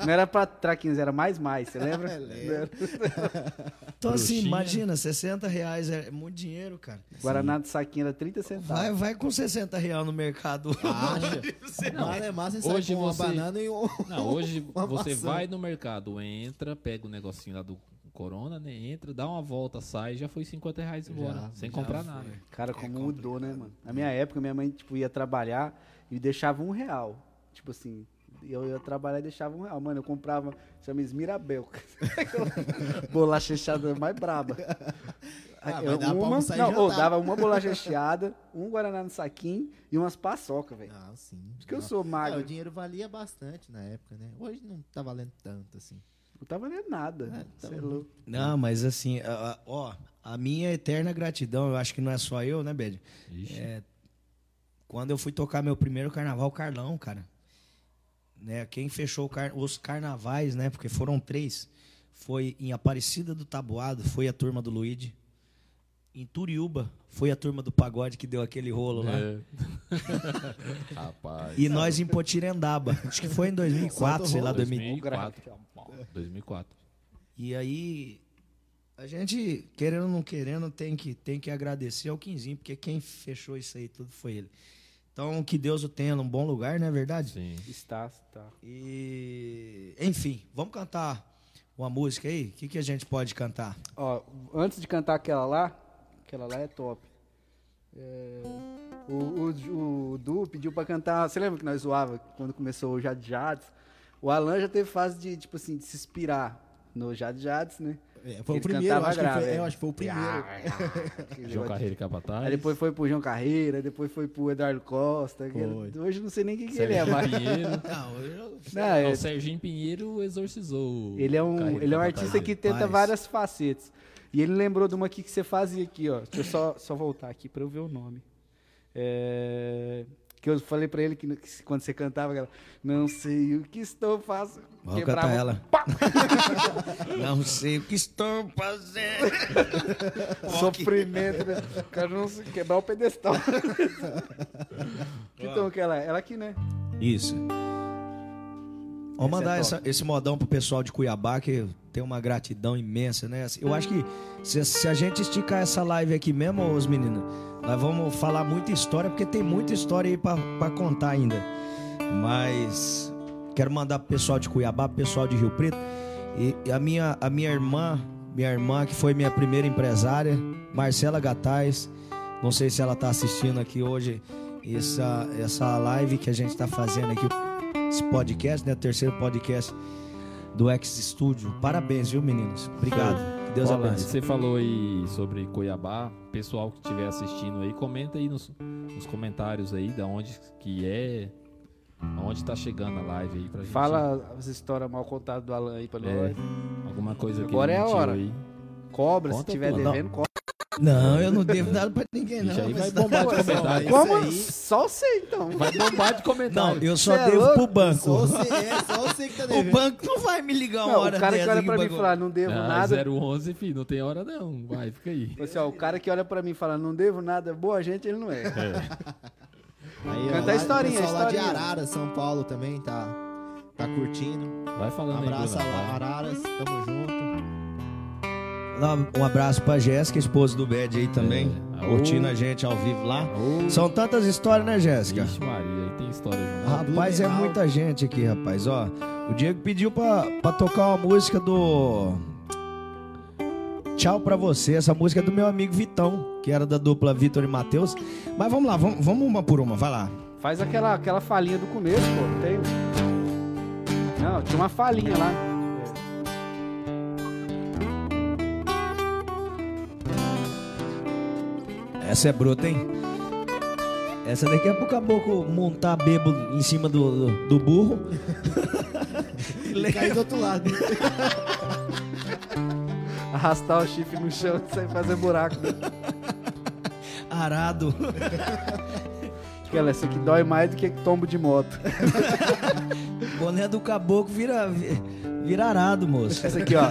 Não era pra traquinas, era mais mais, você lembra? <laughs> lembro. <laughs> Então assim, Bruxinha. imagina, 60 reais é muito dinheiro, cara. Guaraná de saquinho era 30 centavos. Vai, vai com 60 reais no mercado. Acha? Não, é massa, você Hoje com uma você- banana e um... Não, hoje uma você maçã. vai no mercado, entra, pega o negocinho lá do Corona, né? Entra, dá uma volta, sai, já foi 50 reais embora. Já, sem já comprar nada. Cara, como mudou, né, mano? Na minha época, minha mãe, tipo, ia trabalhar e deixava um real. Tipo assim, eu ia trabalhar e deixava um real. Mano, eu comprava, chama Esmirabel. <laughs> bolacha recheada mais braba. <laughs> Ah, Eu- uma, não, jantar. dava uma bolacha recheada, um Guaraná no saquinho e umas paçoca, velho. Ah, sim. Porque eu sou É, magro. o dinheiro valia bastante na época, né? Hoje não tá valendo tanto, assim. Não tava valendo nada. É, tá é louco. Não, mas assim, ó, a minha eterna gratidão, eu acho que não é só eu, né, Bed? Ixi. É, quando eu fui tocar meu primeiro carnaval, Carlão, cara. Né, quem fechou car- os carnavais, né? Porque foram três. Foi em Aparecida do Tabuado, foi a turma do Luigi. Em Turiúba, foi a turma do pagode que deu aquele rolo lá. É. <laughs> Rapaz. E nós em Potirendaba. Acho que foi em 2004, sei lá, 2000. 2004. 2004. E aí, a gente, querendo ou não querendo, tem que, tem que agradecer ao Quinzinho, porque quem fechou isso aí tudo foi ele. Então, que Deus o tenha num bom lugar, não é verdade? Sim. Está, está. E, enfim, vamos cantar uma música aí? O que, que a gente pode cantar? Ó, antes de cantar aquela lá, aquela lá é top. É, o, o, o Du pediu pra cantar. Você lembra que nós zoava quando começou o Jade Jades? O Alan já teve fase de, tipo assim, de se inspirar no Jade Jades, né? É, foi Ele o primeiro, acho, que grave, foi, é. eu acho que foi o primeiro. <laughs> Aquele João Carreira e Capataz. Aí depois foi pro João Carreira, depois foi pro Eduardo Costa. Hoje eu não sei nem quem que ele é. Pinheiro. <laughs> Não, eu... Não, Não, é- o Serginho Pinheiro exorcizou. o Ele é um, ele é um artista que tenta várias facetas. E ele lembrou de uma aqui que você fazia aqui, ó. Deixa eu só, só voltar aqui pra eu ver o nome. É, Que eu falei pra ele que, que quando você cantava, ela, não sei o que estou fazendo. Vamos Quebrava- cantar ela. <laughs> Não sei o que estou fazendo. <laughs> Sofrimento, né? O cara não se quebrar o pedestal. <laughs> então, aquela, ela aqui, né? Isso. Vamos é mandar top. essa- esse modão pro pessoal de Cuiabá, que tem uma gratidão imensa, né? Eu acho que se, se a gente esticar essa live aqui mesmo, os meninos, nós vamos falar muita história, porque tem muita história aí pra, pra contar ainda. Mas quero mandar pro pessoal de Cuiabá, pro pessoal de Rio Preto. E, e a, minha, a minha irmã, minha irmã, que foi minha primeira empresária, Marcela Gataz. Não sei se ela tá assistindo aqui hoje essa, essa live que a gente tá fazendo aqui, esse podcast, né? O terceiro podcast do X Studio. Parabéns, viu, meninos? Obrigado. Que Deus Roland, abençoe. Você falou aí sobre Cuiabá. Pessoal que estiver assistindo aí, comenta aí nos, nos comentários aí da onde que é, aonde tá chegando a live aí pra gente. Fala as histórias mal contadas do Alan aí pra É. nós. alguma coisa que Agora é a hora. aí. Cobra, se Conta tiver tudo. devendo, cobra. Não, eu não devo nada pra ninguém, não. Ixi, aí vai bombar de comentário. ó, Como? aí- Só você, então. Vai bombar de Não, comentário. eu só Cê é devo louco? pro banco. Só você, é, só você que tá O devendo. banco não vai me ligar uma Não, hora o cara que olha pra mim e falar, não devo Ah, nada. 011, filho, não tem hora não. Vai, fica aí. Assim, ó, o cara que olha pra mim e fala, não devo nada, boa gente, ele não é. Aí, ó, Canta a lá- historinha, O pessoal lá de historinha. Araras, São Paulo também tá, tá curtindo. Vai falando aí, Abraça lá, vai. Araras, tamo junto. Um abraço pra Jéssica, esposa do Bad aí também. É. Curtindo a gente ao vivo lá. São tantas histórias, né, Jéssica? Vixe Maria, aí tem história junto. Rapaz, é muita gente aqui, rapaz. Ó, o Diego pediu pra, pra tocar uma música do. Tchau pra você. Essa música é do meu amigo Vitão, que era da dupla Vitor e Matheus. Mas vamos lá, vamos, vamos uma por uma, vai lá. Faz aquela, aquela falinha do começo, pô, não tem? Não, tinha uma falinha lá. Essa é bruta, hein? Essa daqui é pro caboclo montar bêbado em cima do, do, do burro. <laughs> Ele caiu do outro lado. <laughs> Arrastar o chifre no chão e sair fazer buraco. Arado. Aquela, essa aqui dói mais do que tombo de moto. <laughs> Boné do caboclo vira, vira arado, moço. Essa aqui, ó.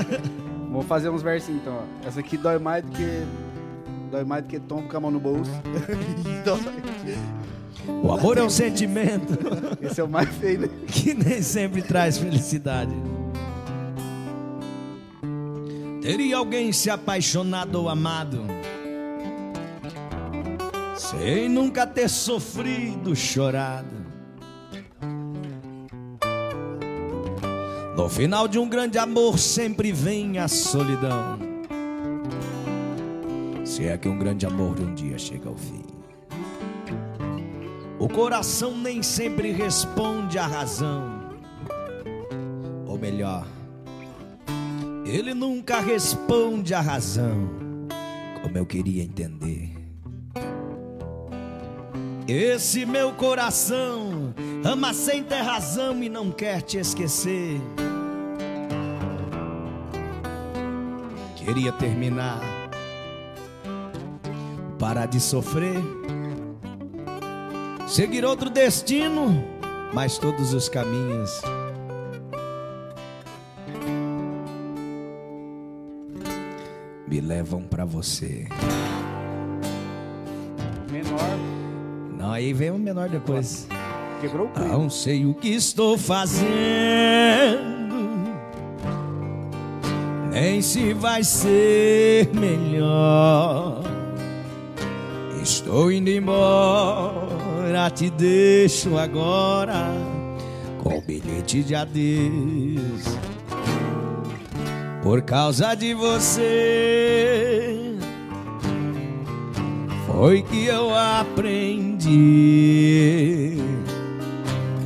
Vou fazer uns versinhos então, ó. Essa aqui dói mais do que. Dói mais do que tombo com a mão no bolso. <laughs> O amor é um sentimento <laughs> Esse é o mais feio, né? que nem sempre traz felicidade. Teria alguém se apaixonado ou amado sem nunca ter sofrido, chorado. No final de um grande amor sempre vem a solidão. Se é que um grande amor um dia chega ao fim. O coração nem sempre responde à razão. Ou melhor, ele nunca responde à razão, como eu queria entender. Esse meu coração ama sem ter razão e não quer te esquecer. Queria terminar, parar de sofrer seguir outro destino, mas todos os caminhos me levam pra você. Menor. Não, aí vem o menor depois. Quebrou o. Não sei o que estou fazendo, nem se vai ser melhor. Estou indo embora, te deixo agora com o bilhete de adeus. Por causa de você, foi que eu aprendi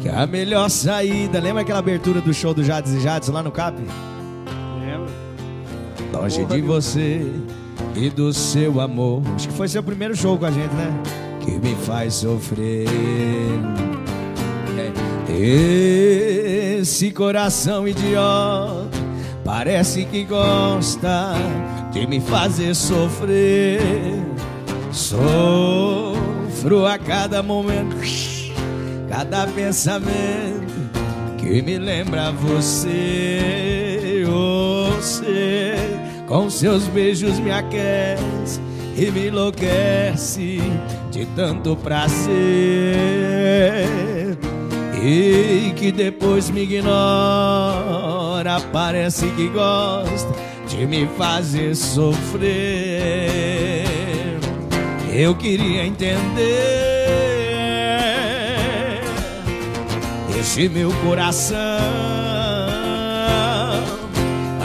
que a melhor saída. Lembra aquela abertura do show do Jades e Jades lá no CAP? Lembra? Longe Porra de de- você e do seu amor. Acho que foi seu primeiro show com a gente, né? Que me faz sofrer. Esse coração idiota parece que gosta de me fazer sofrer. Sofro a cada momento, cada pensamento que me lembra você. Você com seus beijos me aquece e me enlouquece de tanto prazer. E que depois me ignora, parece que gosta de me fazer sofrer. Eu queria entender este meu coração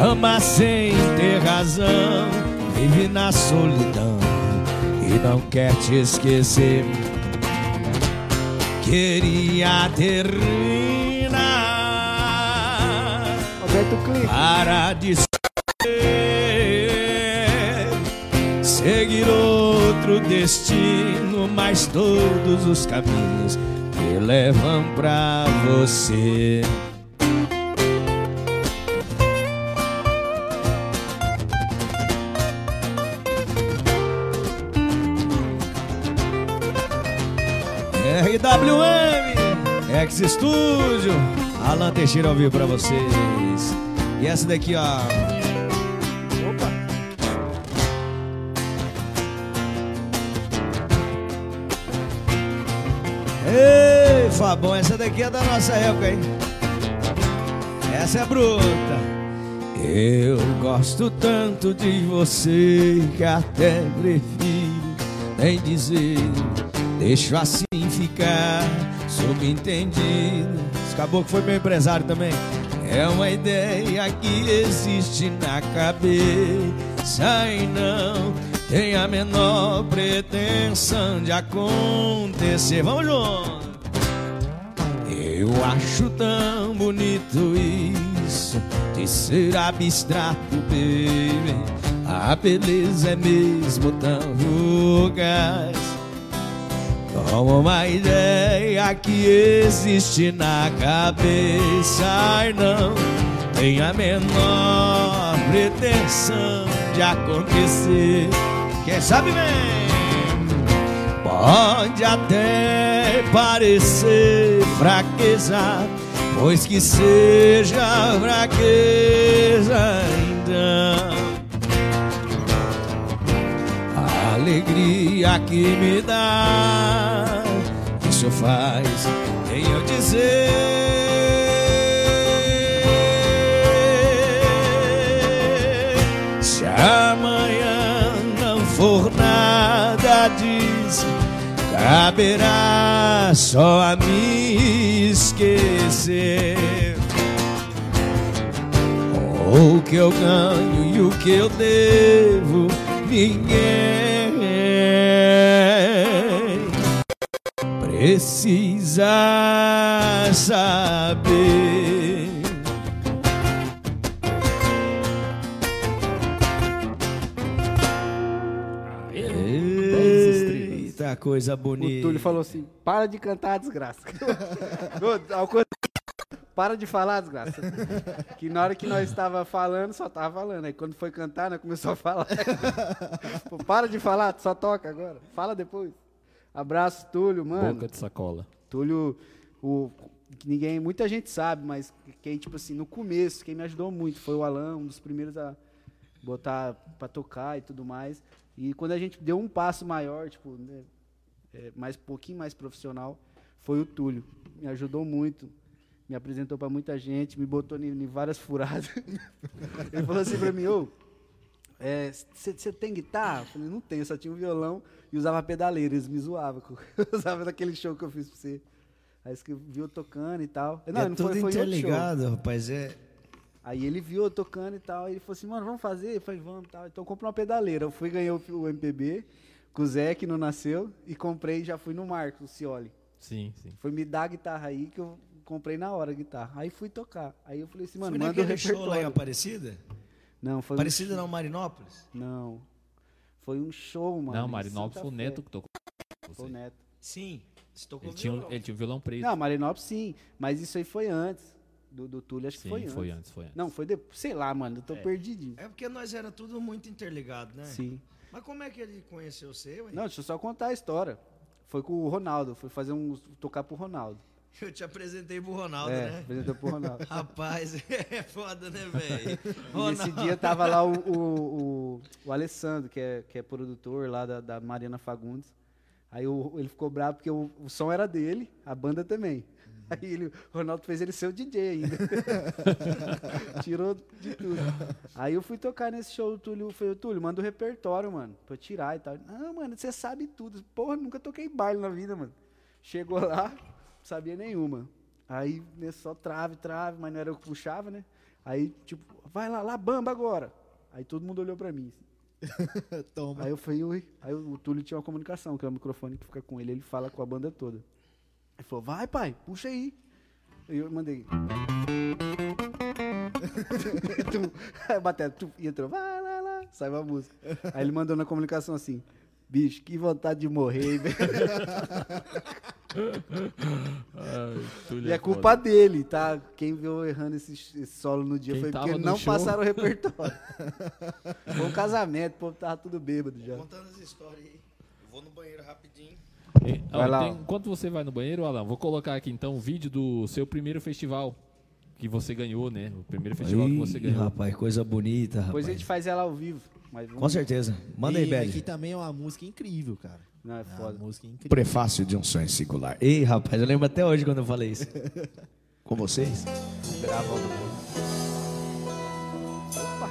ama sem ter razão, vive na solidão e não quer te esquecer. Queria terminar para de ser, seguir outro destino, mas todos os caminhos me levam pra você. RWM, X Studio, Alan Teixeira ao vivo pra vocês. E essa daqui, ó. Opa. Ei, Fabão, essa daqui é da nossa época, hein? Essa é bruta. Eu gosto tanto de você que até prefiro nem dizer. Deixo assim ficar subentendido. Esse caboclo foi meu empresário também. É uma ideia que existe na cabeça e não tem a menor pretensão de acontecer. Vamos junto! Eu acho tão bonito isso de ser abstrato, baby. A beleza é mesmo tão fugaz como uma ideia que existe na cabeça e não tem a menor pretensão de acontecer. Quem sabe bem? Pode até parecer fraqueza, pois que seja fraqueza então. Alegria que me dá, isso faz em eu dizer. Se amanhã não for nada disso, caberá só a mim esquecer. O que eu ganho e o que eu devo, ninguém precisa saber. Eita coisa O bonita. Túlio falou assim: para de cantar, desgraça. <laughs> Para de falar, desgraça. Que na hora que nós estava falando, só tava falando. Aí quando foi cantar, nós começou a falar. <laughs> Pô, para de falar, só toca agora. Fala depois. Abraço, Túlio, mano. Boca de sacola. Túlio, o, ninguém, muita gente sabe, mas quem, tipo assim, no começo, quem me ajudou muito foi o Alan, um dos primeiros a botar pra tocar e tudo mais. E quando a gente deu um passo maior, tipo, né, é, mais um pouquinho mais profissional, foi o Túlio. Me ajudou muito, me apresentou pra muita gente, me botou em, em várias furadas. <laughs> Ele falou assim pra mim, ô, você tem guitarra? Eu falei, não tenho, só tinha um violão e usava pedaleira, eles me zoavam. <laughs> Eu usava naquele show que eu fiz pra você. Aí eles que viu eu tocando e tal. Não, é não tudo foi, foi interligado, rapaz. É, Aí ele viu eu tocando e tal, e ele falou assim, mano, vamos fazer? Eu falei, vamos e tal. Então comprei uma pedaleira. Eu fui ganhei o, MPB com o Zé, que não nasceu, e comprei, já fui no Marcos, o Cioli. Sim, sim. Foi me dar a guitarra aí, que eu comprei na hora a guitarra. Aí fui tocar. Aí eu falei assim, mano, foi manda o naquele show lá em repertório. Aparecida? Não, foi um Aparecida não, Marinópolis? Não. Foi um show, mano. Não, Marinópolis foi o. Neto que tocou. Foi o Neto. Sim. Você tocou Ele tinha, um, violão. ele tinha um violão preto. Não, Marinópolis sim, mas isso aí foi antes do, do Túlio, acho que Sim, foi antes. foi antes, foi antes. Não, foi depois. Sei lá, mano, eu tô perdidinho. É porque nós era tudo muito interligado, né? Sim. Mas como é que ele conheceu você, ué? Não, deixa eu só contar a história. Foi com o Ronaldo, foi fazer um. tocar pro Ronaldo. <laughs> Eu te apresentei pro Ronaldo, é, né? apresentou pro Ronaldo. <laughs> Rapaz, é foda, né, velho? <laughs> Nesse dia tava lá o, o, o, o Alessandro, que é, que é produtor lá da, da Mariana Fagundes. Aí o- ele ficou bravo porque o, o som era dele, a banda também. Aí ele, o Ronaldo fez ele ser o DJ ainda. Tirou de tudo. Aí eu fui tocar nesse show do Túlio. Falei, Túlio, manda o repertório, mano, pra eu tirar e tal. Ah, mano, você sabe tudo. Porra, nunca toquei baile na vida, mano. Chegou lá, não sabia nenhuma. Aí, né, só trave, trave, mas não era eu que puxava, né? Aí, tipo, vai lá, lá, bamba agora. Aí todo mundo olhou pra mim. assim. <laughs> Toma. Aí eu falei, ui. Aí o Túlio tinha uma comunicação, que é o microfone que fica com ele, ele fala com a banda toda. Ele falou, vai, pai, puxa aí. Aí eu mandei. <laughs> Bateu, tu, e entrou, vai lá, lá, saiu a música. Aí ele mandou na comunicação assim, bicho, que vontade de morrer, velho. <laughs> Ai, E é foda. culpa dele, tá? Quem viu errando esse, esse solo no dia Quem foi porque não show. passaram o repertório. foi um casamento, o povo tava tudo bêbado já. Contando as histórias aí. Eu vou no banheiro rapidinho. Ei, Vai ó, lá, tem- enquanto você vai no banheiro, Alan, vou colocar aqui então o vídeo do seu primeiro festival que você ganhou, né? O primeiro festival que você Ih, ganhou. rapaz, coisa bonita, rapaz. Depois a gente faz ela ao vivo. Mas Com vamos... certeza. Manda aí, E Bad. aqui também é uma música incrível, cara. Não, é É uma foda. música incrível. Prefácio de um sonho singular. Ei, rapaz, eu lembro até hoje quando eu falei isso. <laughs> Com vocês, Grava o Opa!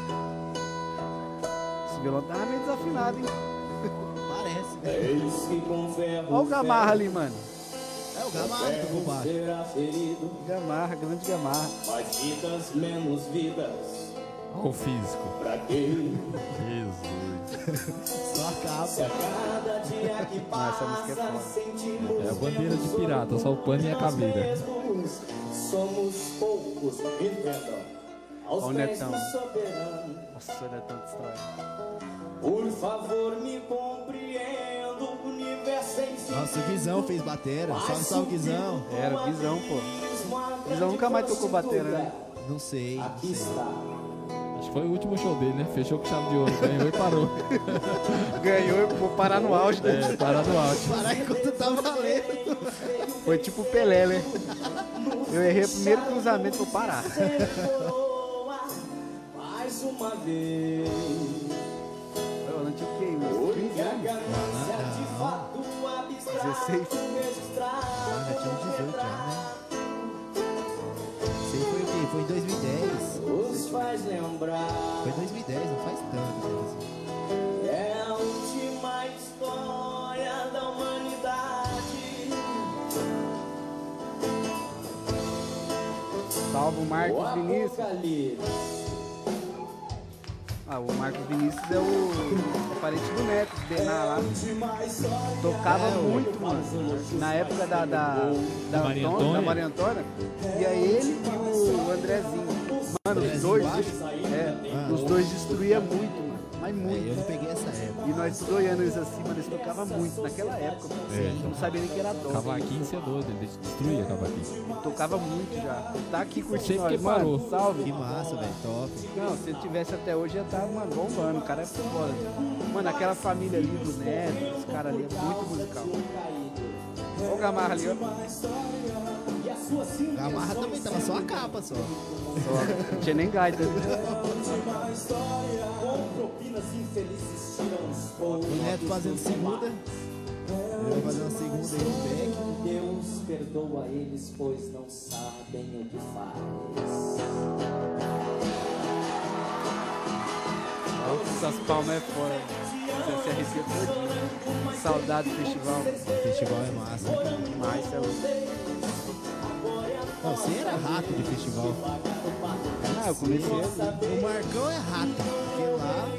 Esse violão tava meio desafinado, hein? Parece. né? Eis que com ferro Olha o Gamarra ali, mano. É o Gamarra por baixo. será ferido, Gamarra, grande Gamarra. mais vidas, menos vidas. Olha o físico. Pra quê? Jesus. <laughs> Só acaba. Se a cada dia que Ah, essa música é passa É a bandeira de pirata, só o pano e a caveira. somos poucos, entendam. Aos Olha o Netão. Nossa, ele é tão distrói. por favor me compreenda, o universo em si. Nossa, o Guizão fez batera. Salve, salve, Guizão. Era o Guizão, pô. Guizão nunca mais tocou batera, né? Não sei, não Aqui sei. está. Acho que foi o último show dele, né? Fechou com chave de ouro, ganhou e parou. <laughs> ganhou e vou parar no auge, né? É, parar no auge. Parar enquanto tá valendo. Foi tipo o Pelé, né? Eu errei o primeiro cruzamento vou parar. Mais uma vez. Eu não tinha o quê? 16. Faz lembrar Foi em 2010, não faz tanto assim. É a última história da humanidade Salve o O Marcos Vinícius. Ah, o Marcos Vinícius é o, é parente do Neto, de Bená lá. Tocava muito, mano. Na época da, da, da, Maria Antônia, Antônia? da Maria Antônia, ia ele e o Andrezinho. Mano, os dois, é, os dois destruía muito, mano. Mas É, eu muito. não peguei essa época. E nós eles assim, mano, eles tocavam muito. Naquela época, eu não sabia nem que era dom. Cavaquinho você é doido, ele destruía cavaquinho. Tocava muito já. Tá aqui curtindo nós, mano. parou. Salve. Que massa, velho. Top. Não, se ele tivesse até hoje, ia estar, mano, bombando. O cara é foda. Mano, aquela família ali do Neto, esse cara ali é muito musical. Olha o Gamarra ali, ó. Gamarra também tava só a capa só. Só. Não tinha nem gaita. né? O Neto fazendo segunda. Ele vai fazer uma segunda aí no back. Deus perdoa eles, pois não sabem o que faz Nossa, essas palmas é fora. Você se arrepia todinho. Saudade do festival. O festival é massa. né? Demais, é louco. Não, você era rato de festival. Ah, eu comecei. O Marcão é rata. Porque lá.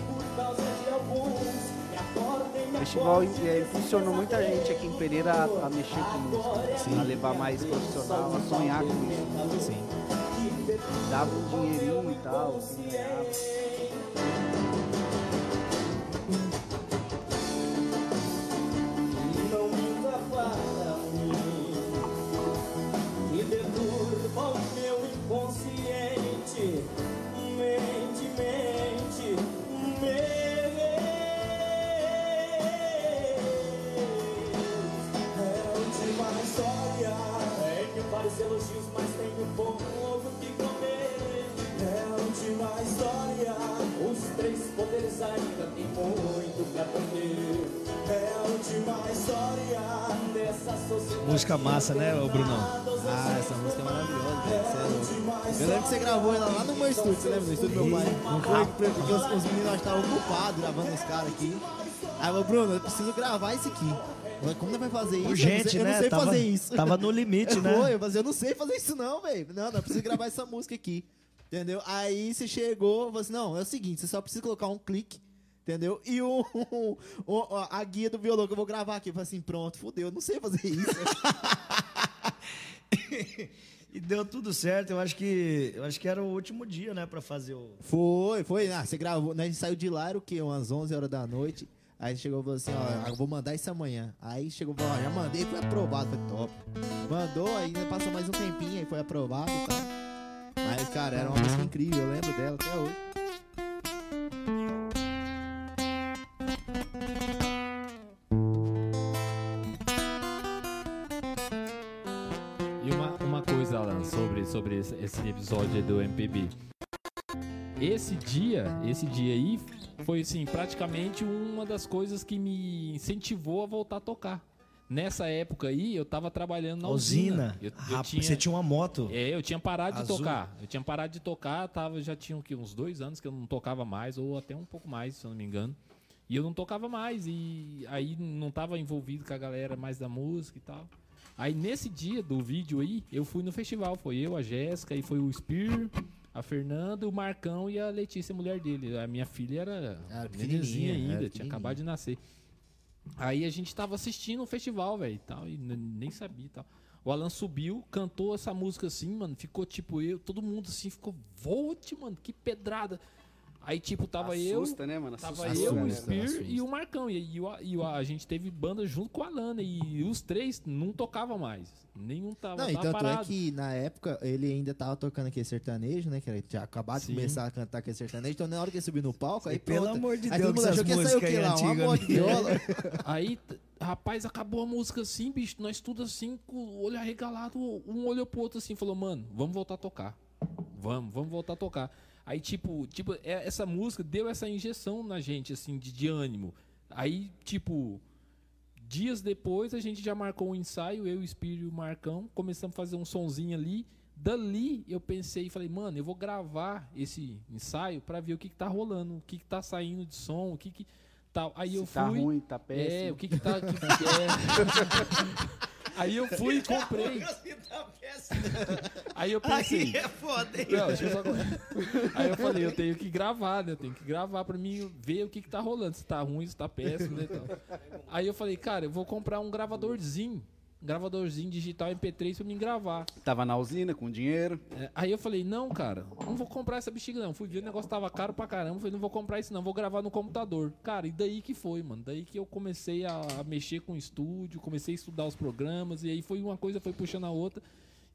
O festival é, impulsionou muita gente aqui em Pereira a, a mexer com música. A levar mais profissional, a sonhar com isso. Sim. Dava um dinheirinho e tal, assim, ganhava. Três poderes ainda tem muito pra aprender. É a última história dessa sociedade. Música massa, né, ô Brunão? Ah, essa música é maravilhosa, velho. É. Eu lembro que você gravou ela lá no meu estúdio, você lembra? No estúdio do meu pai. Não foi porque os, os meninos estavam ocupados gravando os caras aqui. Aí eu, Bruno, eu preciso gravar isso aqui. Como você vai fazer isso? Urgente, eu não sei, né? Eu não sei tava, fazer isso. Tava no limite, <laughs> né? Foi, eu falei, eu não sei fazer isso não, velho. Não, não, eu preciso gravar essa música aqui. Entendeu? Aí você chegou, falou assim, não, é o seguinte, você só precisa colocar um clique, entendeu? E o, a guia do violão que eu vou gravar aqui. Eu falei assim, pronto, fudeu, eu não sei fazer isso. <laughs> E deu tudo certo. Eu acho que eu acho que era o último dia, né, Pra fazer o Foi, foi. Ah, você gravou. Né, a gente saiu de lá, era o quê? Umas 11 horas da noite. Aí chegou e falou assim: ó, eu vou mandar isso amanhã. Aí chegou e falou: ó, já mandei, foi aprovado. Foi top. Mandou, aí ainda passou mais um tempinho, aí foi aprovado e tal. Mas, cara, era uma música incrível, eu lembro dela até hoje. E uma, uma coisa, Alan, sobre, sobre esse, episódio do MPB. Esse dia, esse dia aí, foi assim, praticamente uma das coisas que me incentivou a voltar a tocar. Nessa época aí, eu tava trabalhando na usina. usina. Eu, eu Rapaz, tinha, Você tinha uma moto. é, eu tinha parado Azul. de tocar. Eu tinha parado de tocar, tava, já tinha uns dois anos que eu não tocava mais, ou até um pouco mais, se eu não me engano. E eu não tocava mais, e aí não tava envolvido com a galera mais da música e tal. Aí nesse dia do vídeo aí, eu fui no festival. Foi eu, a Jéssica, e foi o Spir, a Fernanda, o Marcão e a Letícia, a mulher dele. A minha filha era, Era pequenininha, ainda, era tinha pequenininha. acabado de nascer. Aí a gente tava assistindo o festival, velho, e tal, e nem sabia tal. O Alan subiu, cantou essa música assim, mano, ficou tipo eu, todo mundo assim, ficou, volte, mano, que pedrada. Aí, tipo, tava eu, Assusta, né, mano? tava Assusta, eu, o. Spear assusta. e o Marcão. E, e o- e o- a gente teve banda junto com a Alana, e os três não tocavam mais. Nenhum tava, Não, e tava tanto é parado. que na época ele ainda tava tocando aquele sertanejo, né? Que ele tinha acabado Sim. de começar a cantar aquele sertanejo. Então na hora que ele subiu no palco, aí Pelo pronto. amor de aí Deus, todo mundo achou que ia sair o aí lá? Uma antigas, moda de viola. <laughs> Aí, rapaz, acabou a música assim, bicho. Nós tudo assim, com o olho arregalado. Um olhou pro outro assim e falou, mano, vamos voltar a tocar. Vamos, vamos voltar a tocar. Aí, tipo, tipo é- essa música deu essa injeção na gente, assim, de, de ânimo. Aí, tipo, dias depois a gente já marcou um ensaio, eu, o Espírito e o Marcão. Começamos a fazer um sonzinho ali. Dali eu pensei e falei, mano, eu vou gravar esse ensaio pra ver o que, que tá rolando, o que, que tá saindo de som, o que que tal. Aí eu Se tá fui. ruim, tá péssimo. É, o que que tá. que <laughs> é. Aí eu fui e comprei. <laughs> Aí eu pensei. é foda, hein? Não, deixa eu só... Aí eu falei, eu tenho que gravar, né? Eu tenho que gravar pra mim ver o que, que tá rolando. Se tá ruim, se tá péssimo, né? e tal. Aí eu falei, cara, eu vou comprar um gravadorzinho. Gravadorzinho digital MP3 pra mim gravar. Tava na usina com dinheiro. É, aí eu falei, não, cara, não vou comprar essa bexiga, não. Fui ver o negócio tava caro pra caramba. Falei, não vou comprar isso, não, vou gravar no computador. Cara, e daí que foi, mano. Daí que eu comecei a, a mexer com o estúdio, comecei a estudar os programas, e aí foi uma coisa, foi puxando a outra.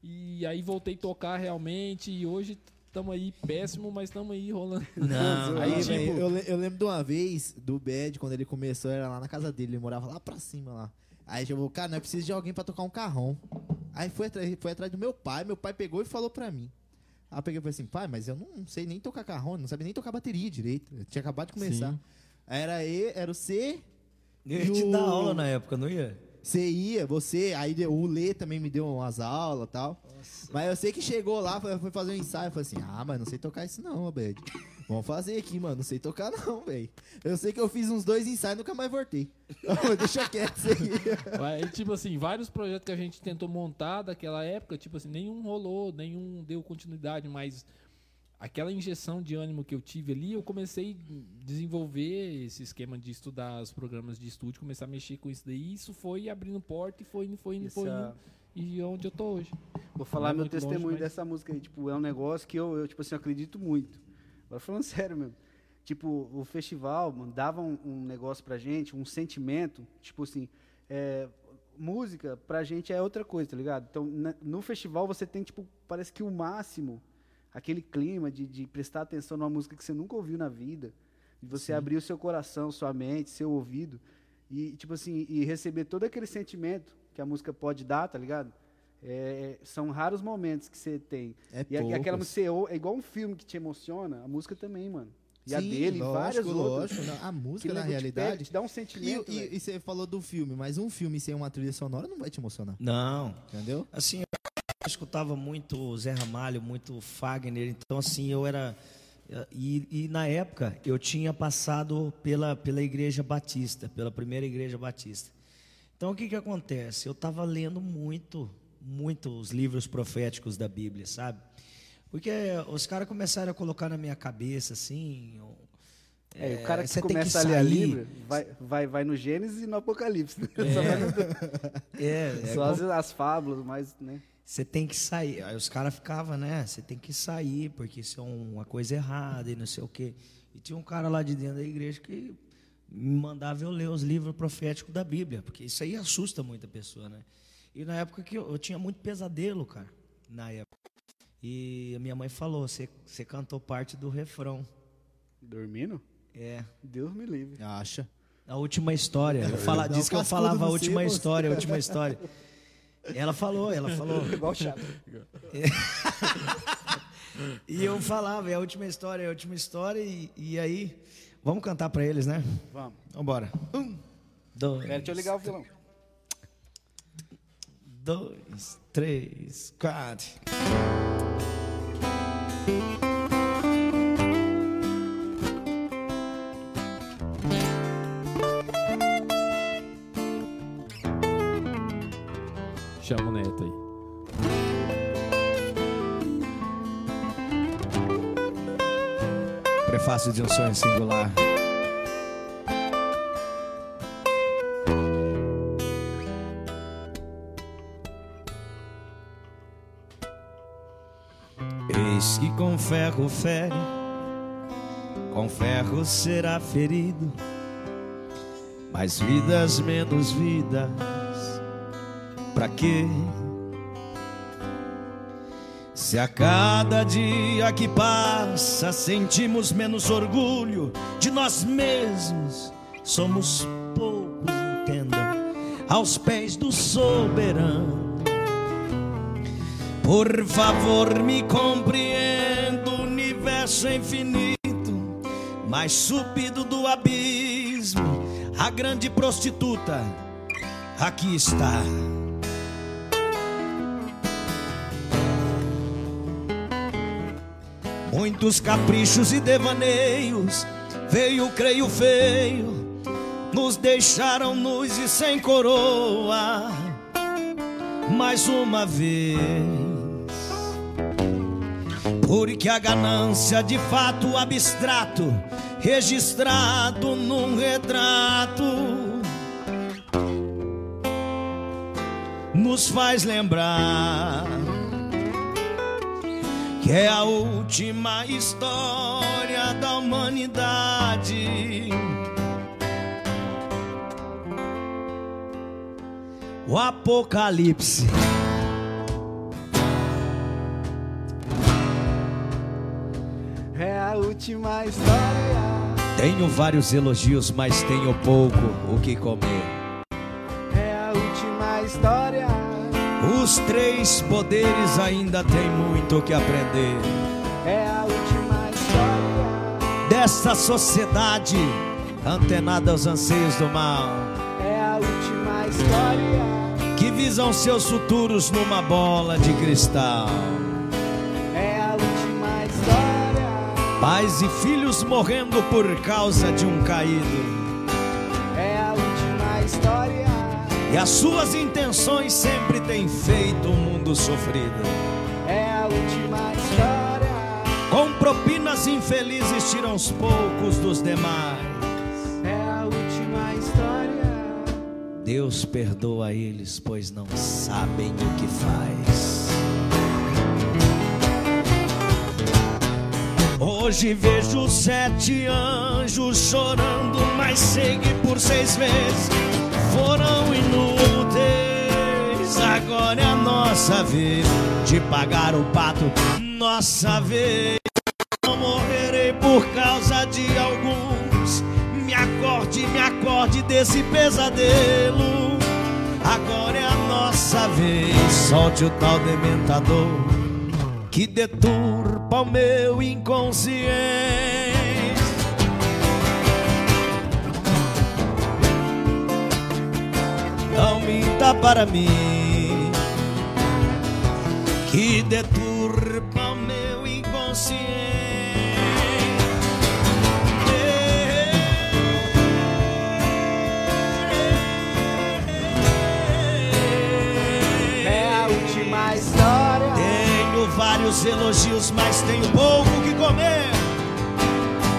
E aí voltei a tocar realmente, e hoje estamos aí péssimo, mas estamos aí rolando. Não, <laughs> Aí, aí, tipo- eu, eu lembro de uma vez do Bad, quando ele começou, era lá na casa dele, ele morava lá pra cima lá. Aí eu falei, cara, nós precisamos de alguém pra tocar um carrão. Aí foi atrás, foi atrás do meu pai, meu pai pegou e falou pra mim. Aí eu peguei e falei assim, pai, mas eu não sei nem tocar carrão, não sabia nem tocar bateria direito. Eu tinha acabado de começar. Sim. Era, e, era o C, Eu ia te o- dar aula na época, não ia? você ia, você, aí o Lê também me deu umas aulas e tal. Mas eu sei que chegou lá, foi, fazer um ensaio, falei assim, ah, mas não sei tocar isso não, Abed. Vamos fazer aqui, mano, não sei tocar não, velho. Eu sei que eu fiz uns dois ensaios e nunca mais voltei. <laughs> Deixa quieto isso aí. Aí, tipo assim, vários projetos que a gente tentou montar daquela época, tipo assim, nenhum rolou, nenhum deu continuidade, mas aquela injeção de ânimo que eu tive ali, eu comecei a desenvolver esse esquema de estudar os programas de estúdio, começar a mexer com isso daí, e isso foi abrindo porta e foi indo, foi indo, foi é- indo. E onde eu tô hoje. Vou falar é meu muito longe, testemunho mas- dessa música aí. Tipo, é um negócio que eu, eu, tipo assim, acredito muito. Agora falando <laughs> sério mesmo. Tipo, o festival, mano, dava um, um negócio pra gente, um sentimento. Tipo assim, é, música pra gente é outra coisa, tá ligado? Então, na- no festival você tem, tipo, parece que o máximo, aquele clima de, de prestar atenção numa música que você nunca ouviu na vida. De você abrir o seu coração, sua mente, seu ouvido. E, tipo assim, e receber todo aquele sentimento que a música pode dar, tá ligado? É, são raros momentos que você tem. É e a- e aquela ou- é igual um filme que te emociona, a música também, mano. E a Sim, dele, lógico, várias outras. lógico, não, A música, na nego te realidade. pega, te dá um E, sentimento. e- velho. e você falou do filme, mas um filme sem uma trilha sonora não vai te emocionar, Não. entendeu? Assim, eu escutava muito Zé Ramalho, muito Fagner, então assim, eu era. E, e na época eu tinha passado pela, pela Igreja Batista, pela primeira Igreja Batista. Então o que que acontece? Eu estava lendo muito, muito os livros proféticos da Bíblia, sabe? Porque os caras começaram a colocar na minha cabeça assim. É, o cara que tem que começa a ler a. Bíblia vai, vai, vai no Gênesis e no Apocalipse. <laughs> Só, vai no- É, é só as, as fábulas, mas, né? Você tem que sair. Aí os caras ficavam, né? Você tem que sair, porque isso é uma coisa errada e não sei o quê. E tinha um cara lá de dentro da igreja que me mandava eu ler os livros proféticos da Bíblia, porque isso aí assusta muita pessoa, né? E na época que eu, eu tinha muito pesadelo, cara, na época. E a minha mãe falou: você cantou parte do refrão. Dormindo? É. Deus me livre. Acha. A última história. Eu <laughs> fala, disse que eu falava a última história, a última história. Ela falou, ela falou. <laughs> Igual chato. <laughs> E eu falava, é a última história, é a última história, e, e aí, vamos cantar pra eles, né? Vamos. Vambora. Um, dois, Pera, deixa eu ligar o violão. Dois, três, quatro. Chama o Neto aí. Prefácio de um sonho singular. Ferro fere, com ferro será ferido, mais vidas menos vidas, pra quê? Se a cada dia que passa sentimos menos orgulho de nós mesmos, somos poucos, entendam, aos pés do soberano. Por favor, me compreenda, universo é infinito, mais subido do abismo, a grande prostituta aqui está. Muitos caprichos e devaneios, veio, creio, feio, nos deixaram nus e sem coroa mais uma vez. Porque a ganância de fato abstrato, registrado num retrato, nos faz lembrar que é a última história da humanidade. O Apocalipse. Última história. Tenho vários elogios, mas tenho pouco o que comer. É a última história. Os três poderes ainda têm muito o que aprender. É a última história. Dessa sociedade antenada aos anseios do mal, É a última história. que visam seus futuros numa bola de cristal. Pais e filhos morrendo por causa de um caído. É a última história. E as suas intenções sempre têm feito o mundo sofrido. É a última história. Com propinas infelizes tiram os poucos dos demais. É a última história. Deus perdoa eles, pois não sabem o que faz. Hoje vejo sete anjos chorando, mas sei que por seis vezes foram inúteis. Agora é a nossa vez de pagar o pato, nossa vez. Não morrerei por causa de alguns. Me acorde, me acorde desse pesadelo. Agora é a nossa vez. Solte o tal dementador que deturpa o meu inconsciente. Não minta para mim que deturpa o meu inconsciente. Elogios, mas tenho pouco que comer.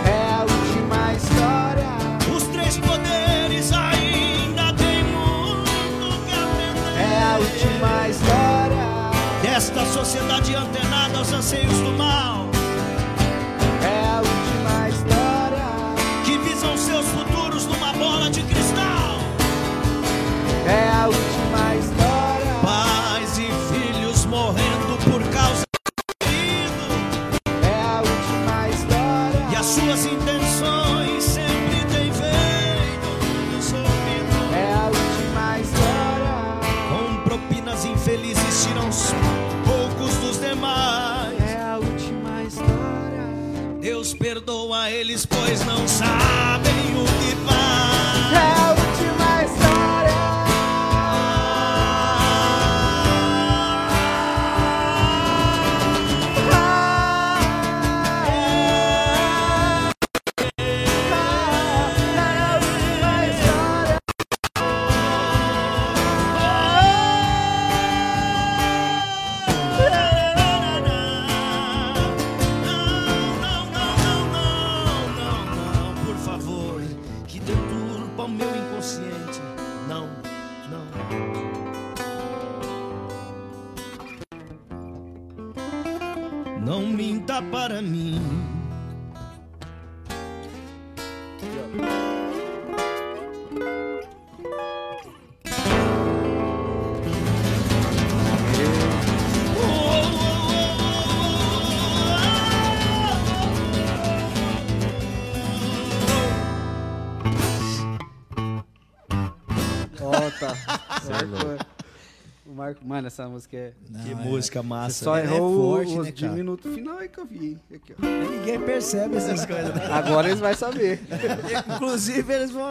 É a última história. Os três poderes ainda tem muito que aprender. É a última história. Desta sociedade antenada aos anseios do mal, É a última história. que visam seus futuros numa bola de cristal. É a última eles, pois não sabem Marco, mano, essa música é. Não, Que é- música Você massa. só ela é errou forte, os né, diminutos final aí que eu vi. Aqui, ó. Ninguém percebe essas <laughs> coisas. né? Agora eles vão saber. Inclusive, eles vão.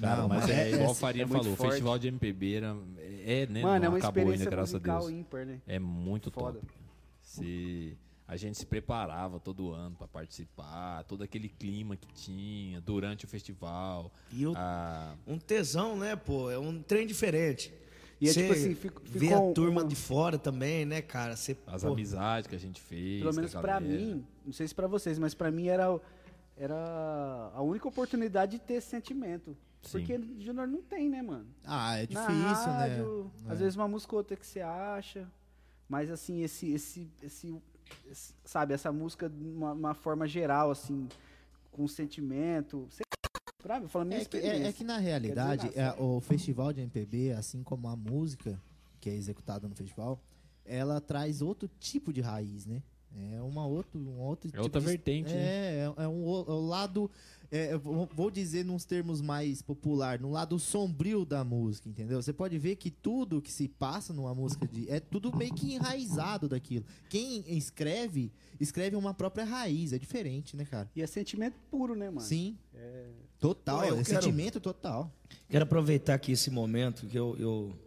Cara, Não, mas mas é é- igual é o Farinha muito falou, o forte. festival de MPB era, é, né? Mano, é não uma acabou ainda, experiência graças a Deus. ímpar, né? É muito Foda. top. Se a gente se preparava todo ano pra participar, todo aquele clima que tinha durante o festival. E o- a- um tesão, né, pô? É um trem diferente. E é Cê tipo assim, fico- vê a turma uma- de fora também, né, cara? Cê, as pô, amizades que a gente fez. Pelo menos pra galera. mim, não sei se pra vocês, mas pra mim era, era a única oportunidade de ter esse sentimento. Sim. Porque Júnior não tem, né, mano? Ah, é Na difícil, rádio, né? Às É. vezes uma música ou outra que você acha. Mas assim, esse, esse, esse, esse- sabe, essa música de uma, uma forma geral, assim, com sentimento. Sei, Falando minha É que, é- é que na realidade, dizer é, o festival de MPB, assim como a música que é executada no festival, ela traz outro tipo de raiz, né? É uma outro, um outro tipo outra de- vertente, né? É, é, é um o- é o lado, é, eu vou dizer nos termos mais popular, no lado sombrio da música, entendeu? Você pode ver que tudo que se passa numa música de, é tudo meio que enraizado daquilo. Quem escreve, escreve uma própria raiz, é diferente, né, cara? E é sentimento puro, né, mano? Sim. Total, Pô, eu é quero- sentimento total. Quero aproveitar aqui esse momento que eu. eu-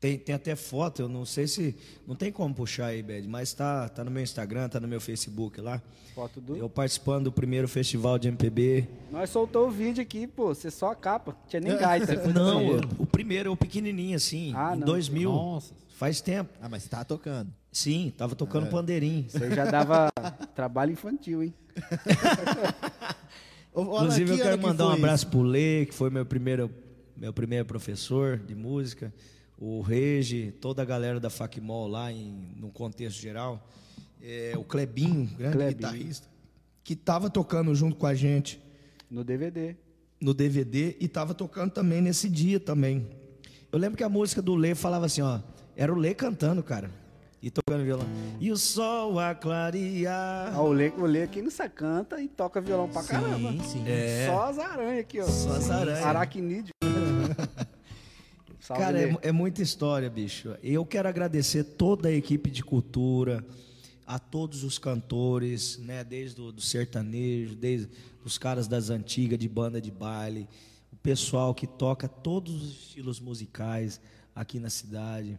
Tem, tem até foto, eu não sei se. Não tem como puxar aí, Bed, mas tá, tá no meu Instagram, tá no meu Facebook lá. Foto do. Eu participando do primeiro festival de MPB. Nós soltou o vídeo aqui, pô. Você só a capa. Tinha nem gaita. <laughs> Não, eu- o primeiro, o pequenininho assim, Ah, em não. 2000. Nossa. Faz tempo. Ah, mas você tá tocando. Sim, tava tocando É. pandeirinho. Você já dava <laughs> trabalho infantil, hein? <laughs> Inclusive, eu que quero mandar um abraço pro Lê, que foi meu primeiro, meu primeiro professor de música, o Regi, toda a galera da Facmol lá, em, no contexto geral, é, o Clebinho, grande Clebinho. guitarrista, que estava tocando junto com a gente No DVD. no DVD e estava tocando também nesse dia também. Eu lembro que a música do Lê falava assim, ó, era o Lê cantando, cara, e tocando violão. E o sol a clarear. Ah, o Lê, o Lê aqui no canta e toca violão pra caramba. Sim, sim. É. Só as aranhas aqui, ó. Só as aranhas. Aracnídeo. Salve, Cara, é, é muita história, bicho. Eu quero agradecer toda a equipe de cultura, a todos os cantores, né? Desde o do sertanejo, desde os caras das antigas, de banda de baile, o pessoal que toca todos os estilos musicais aqui na cidade.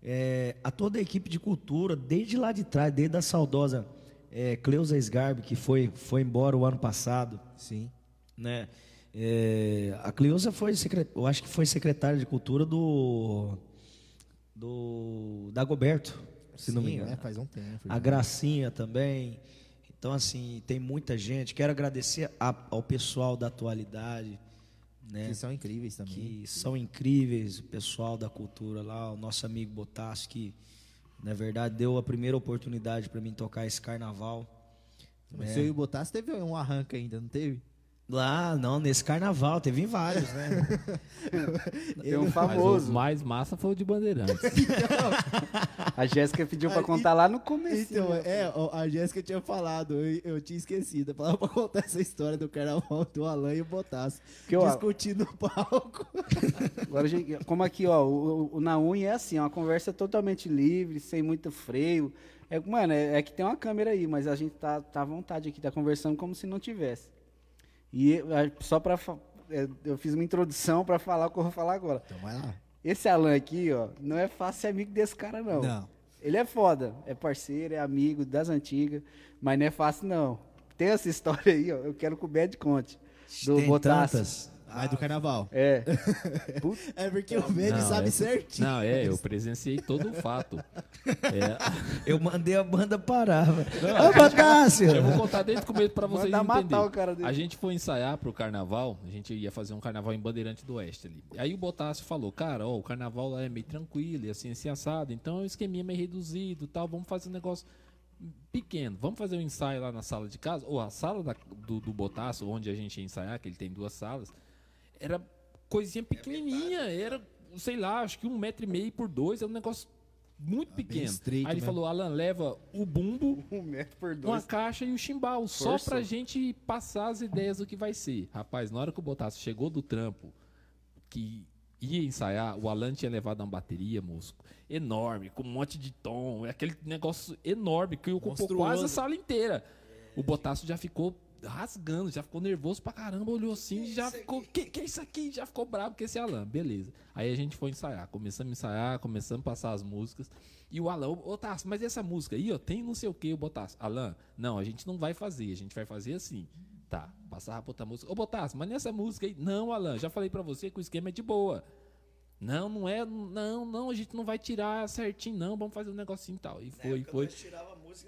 É, a toda a equipe de cultura, desde lá de trás, desde a saudosa é, Cleusa Sgarbi, que foi, foi embora o ano passado Sim. né? É, a Cleusa foi eu acho que foi secretária de cultura do do Dagoberto, se não me Sim, engano. é, faz um tempo. A. Gracinha também. Então assim, tem muita gente. Quero agradecer a- ao pessoal da atualidade, né? Que são incríveis também. que são incríveis, o pessoal da cultura lá, o nosso amigo Botassi, que na verdade deu a primeira oportunidade para mim tocar esse carnaval. O né? e o Botassi teve um arranca ainda, não teve? Lá, não, nesse carnaval, teve em vários, né? <laughs> Tem um Mas famoso. o mais massa foi o de Bandeirantes. <laughs> A Jéssica pediu pra Ah, contar lá no começo. Então, é, a Jéssica tinha falado, eu, eu tinha esquecido. Falava pra contar essa história do carnaval do Alan e o ó, discutindo no palco. <laughs> Agora, gente, como aqui, ó, o, o- o na unha é assim, é uma conversa totalmente livre, sem muito freio. É, mano, é, é que tem uma câmera aí, mas a gente tá, tá à vontade aqui, tá conversando como se não tivesse. E eu- a- só pra. fa- é, eu fiz uma introdução pra falar o que eu vou falar agora. Então vai lá. Esse Alan aqui, ó, não é fácil ser amigo desse cara, não. Não. Ele é foda, é parceiro, é amigo das antigas, mas não é fácil, não. Tem essa história aí, ó, eu quero que o Bad conte. Do Tem Botassi. tantas. Vai do carnaval. É. <laughs> É porque o Vene sabe essa- certinho. Não, é, eu presenciei todo o fato. É, Eu mandei a banda parar. Ô, Botássio! eu vou contar desde o começo pra vocês Manda matar entenderem. o cara dele. A gente foi ensaiar pro carnaval, a gente ia fazer um carnaval em Bandeirante do Oeste ali. Aí o Botássio falou, cara, ó, o carnaval lá é meio tranquilo, e assim, assim, assado, então o esqueminha é meio reduzido e tal, vamos fazer um negócio pequeno. Vamos fazer um ensaio lá na sala de casa, ou a sala da- do, do Botássio, onde a gente ia ensaiar, que ele tem duas salas, era coisinha pequenininha, era, sei lá, acho que um metro e meio por dois, era um negócio muito pequeno. estreito Aí ele falou, Alan, leva o bumbo, <laughs> um metro por uma dois. caixa e o chimbal, só Força. pra gente passar as ideias do que vai ser. Rapaz, na hora que o Botasso chegou do trampo, que ia ensaiar, o Alan tinha levado uma bateria, moço, enorme, com um monte de tom, aquele negócio enorme que ocupou quase a sala inteira. O Botasso já ficou rasgando, já ficou nervoso pra caramba, olhou assim, já ficou, que, que é isso aqui? Já ficou bravo com esse Alan, beleza. Aí a gente foi ensaiar, começamos a ensaiar, começamos a passar as músicas, e o Alan, ô Tasso, mas essa música aí, ó, tem não sei o que, o Botasso. Alan, não, a gente não vai fazer, a gente vai fazer assim. Tá, passava pra outra música. Ô Botasso, mas nessa música aí, não, Alan, já falei pra você que o esquema é de boa. Não, não é, não, não, a gente não vai tirar certinho, não, vamos fazer um negocinho e tal. E foi, foi.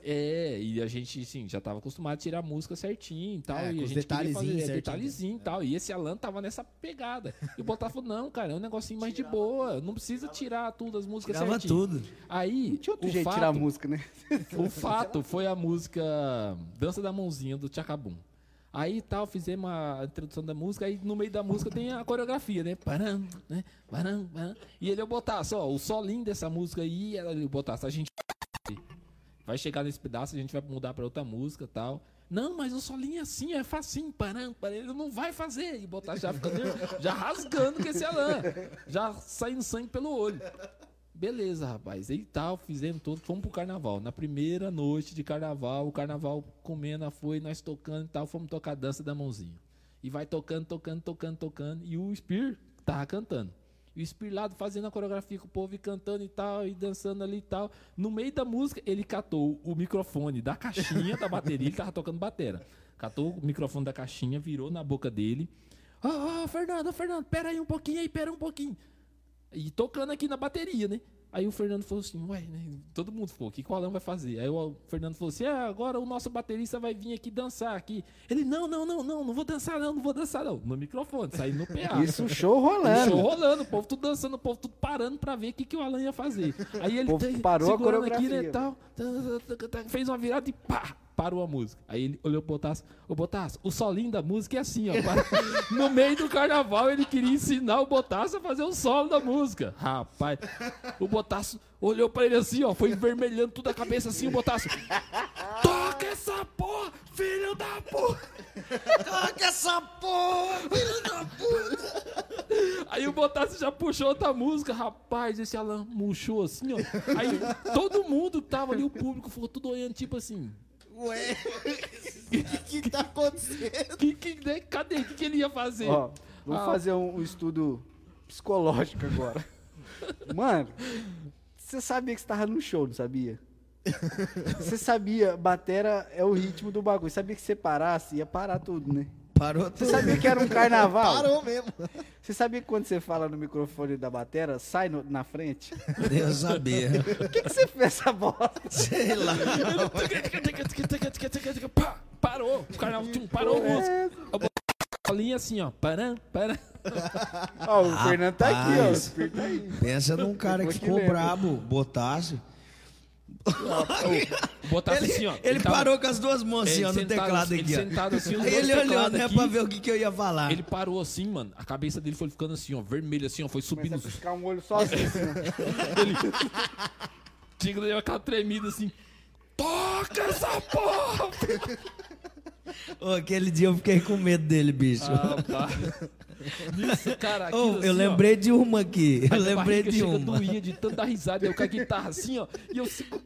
É, e a gente, sim, já tava acostumado a tirar a música certinho e tal. É, e a os gente queria detalhezinhos fazer, é, detalhezinho e tal. E esse Alan tava nessa pegada. E o Botafogo falou, <laughs> não, cara, é um negocinho mais de boa. Não precisa tirar tudo, as músicas Tirava certinho. tudo. Aí, Tinha outro o jeito fato, de tirar a música, né? <laughs> o fato foi a música Dança da Mãozinha do Tchacabum. Aí tal, fizemos a introdução da música, aí no meio da música tem a coreografia, né? Param, né? Param, param. E ele eu botasse, ó, o solinho dessa música aí, ele botasse, a gente vai chegar nesse pedaço, a gente vai mudar pra outra música tal. Não, mas o solinho é assim, é facinho, param, param. Ele não vai fazer. E botar já ficando, já rasgando com esse Alan. Já saindo sangue pelo olho. Beleza, rapaz. E tal, fizemos tudo, fomos pro carnaval. Na primeira noite de carnaval, o carnaval comendo foi, nós tocando e tal, fomos tocar a dança da mãozinha. E vai tocando, tocando, tocando, tocando. E o Spear tava cantando. E o lá fazendo a coreografia com o povo e cantando e tal, e dançando ali e tal. No meio da música, ele catou o microfone da caixinha da bateria, ele tava tocando batera. Catou o microfone da caixinha, virou na boca dele. Ô, ô, Fernando, ô, Fernando, pera aí um pouquinho aí, pera um pouquinho. E tocando aqui na bateria, né? Aí o Fernando falou assim, ué, né? todo mundo ficou, o que, que o Alan vai fazer? Aí o Fernando falou assim, ah, agora o nosso baterista vai vir aqui dançar aqui. Ele, não, não, não, não, não vou dançar não, não vou dançar não. No microfone, saindo no PA. <laughs> Isso, show O rolando. show rolando, o povo tudo dançando, o povo tudo parando pra ver o que, que o Alan ia fazer. Aí ele O povo tem- parou a segurando aqui, coreografia. né, tal, tá, tá, tá, tá, fez uma virada e pá, parou a música. Aí ele olhou pro Botasso, ô Botasso, o solinho da música é assim, ó. <laughs> no meio do carnaval ele queria ensinar o Botasso a fazer o solo da música. Rapaz, o Botasso olhou pra ele assim, ó, foi envermelhando toda a cabeça assim, o Botasso. Toca essa porra, filho da porra! Toca essa porra, filho da puta! Aí o Botassi já puxou outra música, rapaz, esse Alan murchou assim, ó. Aí todo mundo tava ali, o público ficou tudo olhando, tipo assim. Ué, o <laughs> que, que tá acontecendo? Que, que, né, cadê? O que, que ele ia fazer? Ó, vamos Ah. fazer um, um estudo psicológico agora. <laughs> Mano, você sabia que você tava no show, não sabia? Você sabia, batera é o ritmo do bagulho. Sabia que se você parasse, ia parar tudo, né? Parou Você tudo. sabia que era um <laughs> carnaval? Parou mesmo. Você sabia que quando você fala no microfone da batera, sai no- na frente? Deus sabia. <laughs> Por que, que você fez essa bosta? Sei lá. <laughs> Parou, o carnaval tchum, parou a música. A linha assim, ó. Param, param. Ó, o Fernando tá aqui, ó. O tá aí. Pensa num cara que ficou brabo, botasse. Botasse Ele, assim, ó. ele tava- parou com as duas mãos assim, ele ó, no sentado- teclado ele aqui, ó. sentado assim, os ele olhou, né, aqui. pra ver o que, que eu ia falar. Ele parou assim, mano. A cabeça dele foi ficando assim, ó, vermelho assim, ó, foi subindo. Começa a piscar um olho sozinho. assim, ó. <laughs> Ele. Tinha deu aquela tremida assim. Toca essa porra! Ô, aquele dia eu fiquei com medo dele, bicho. Ah, pá. Nisso, cara, Ô, aquilo eu assim, lembrei de uma aqui. ó, Eu lembrei de uma. doía de tanta risada. Eu com a guitarra assim, ó. E eu sigo.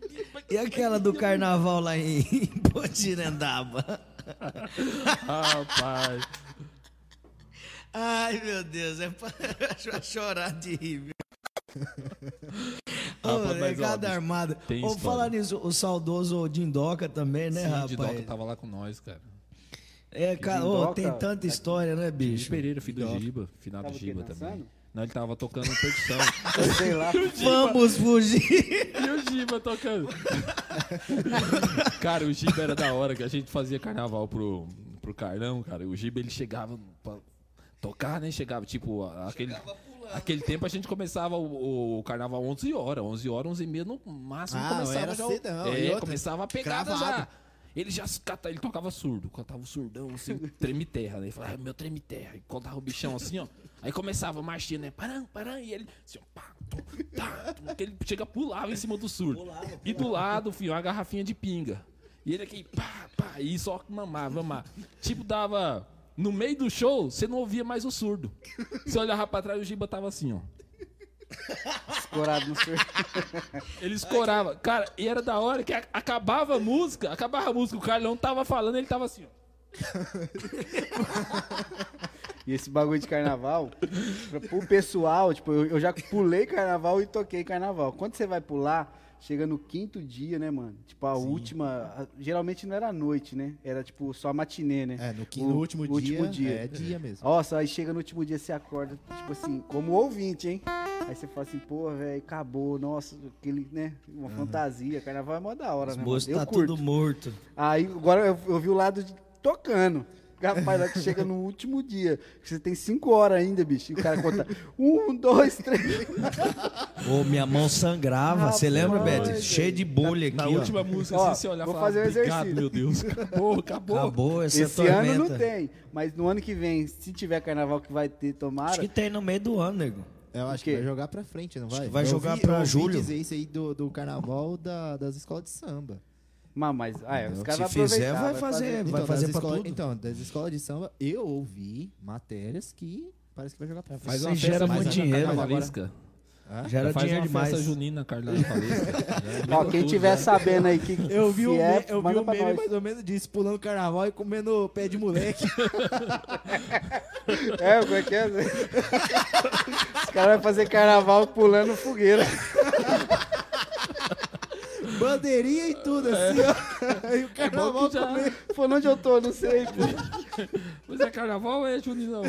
E aquela do carnaval lá em Potirendaba? Ah, pai. Ai, meu Deus, é pra <laughs> chorar de rir, viu? Ô, Rapaz, é mas, ó, cada bicho, armada. história. falar nisso, o saudoso Dindoca também, né, Sim, rapaz? de Doca tava lá com nós, cara. É, cara, ô, Dindoca, tem tanta história, né, Bicho? Pereira, filho do Giba. Finado Tava o quê, Giba dançando? também. Não, ele tava tocando percussão. <laughs> Sei lá. Vamos fugir. e o Giba tocando. cara, o Giba era da hora, que a gente fazia carnaval pro, pro Carlão, cara. O Giba, ele chegava pra tocar, né? Chegava, tipo, aquele... Aquele tempo a gente começava o, o carnaval 11 horas, 11 horas, 11 e meia no máximo Ah, começava era já. cedão, e é, outra, começava a pegada cravado. já. Ele já cata, ele tocava surdo, cantava o surdão assim, treme terra, né? Ele falava, ah, meu treme terra. E contava o bichão assim, ó. Aí começava a marchinha, né? Param, param, e ele assim, ó, pá, tum, tá, tum, que ele chega, pulava em cima do surdo. E do lado, filho, uma garrafinha de pinga. E ele aqui, pá, pá, e só mamava, mamava. Tipo, dava. No meio do show, você não ouvia mais o surdo. Você olhava pra trás, o Giba tava assim, ó. Escorado no surdo. <laughs> Ele escorava. Cara, e era da hora que a- acabava a música, acabava a música, o Carlão tava falando, ele tava assim, ó. <laughs> E esse bagulho de carnaval, pra- pro pessoal, tipo, eu, eu já pulei carnaval e toquei carnaval. Quando você vai pular, chega no quinto dia, né, mano? Tipo, a última. a- geralmente não era noite, né? Era tipo só a matinê, né? É, no, O- no último, o dia, último dia. É dia mesmo. Nossa, aí chega no último dia, você acorda, tipo assim, como ouvinte, hein? Aí você fala assim, pô, velho, acabou, nossa, aquele, né? Uma fantasia. Carnaval é mó da hora, Os né? Eu tá curto. tudo morto. Aí agora eu, eu vi o lado de tocando. Rapaz, lá que chega no último dia. que Você tem cinco horas ainda, bicho. E o cara conta um, dois, três. Ô, minha mão sangrava, você lembra, Beth? Cheio de bolha aqui, Na ó. última música, Ó, assim, você olhava e vou falava, fazer um exercício." meu Deus. <laughs> Acabou, acabou. Acabou essa Esse tormenta. ano não tem. Mas no ano que vem, se tiver carnaval que vai ter, Acho tomara. que tem no meio do ano, nego. Eu acho que vai jogar pra frente, não vai? vai Eu jogar ouvi- pra eu julho. dizer isso aí do, do carnaval da- das escolas de samba. Mas, mas ah, é, os Se caras vão fizer, aproveitar, vai fazer. Então, fazer pra escola- tudo. Então, das escolas de samba, eu ouvi matérias que parece que vai jogar pra frente. Faz Você uma gera muito dinheiro carnavalesca. Gera Faz dinheiro demais. festa junina carnavalesca. Ó, <laughs> quem tiver sabendo aí que Eu vi, o, é, eu vi o meme nós. mais ou menos disso, pulando carnaval e comendo pé de moleque. <laughs> É, como é que é? Os caras vão fazer carnaval pulando fogueira. <laughs> Bandeirinha e tudo, assim, ó. E o carnaval já- comendo. Pô, onde eu tô? Não sei. pô. <laughs> Mas é carnaval ou é juninão?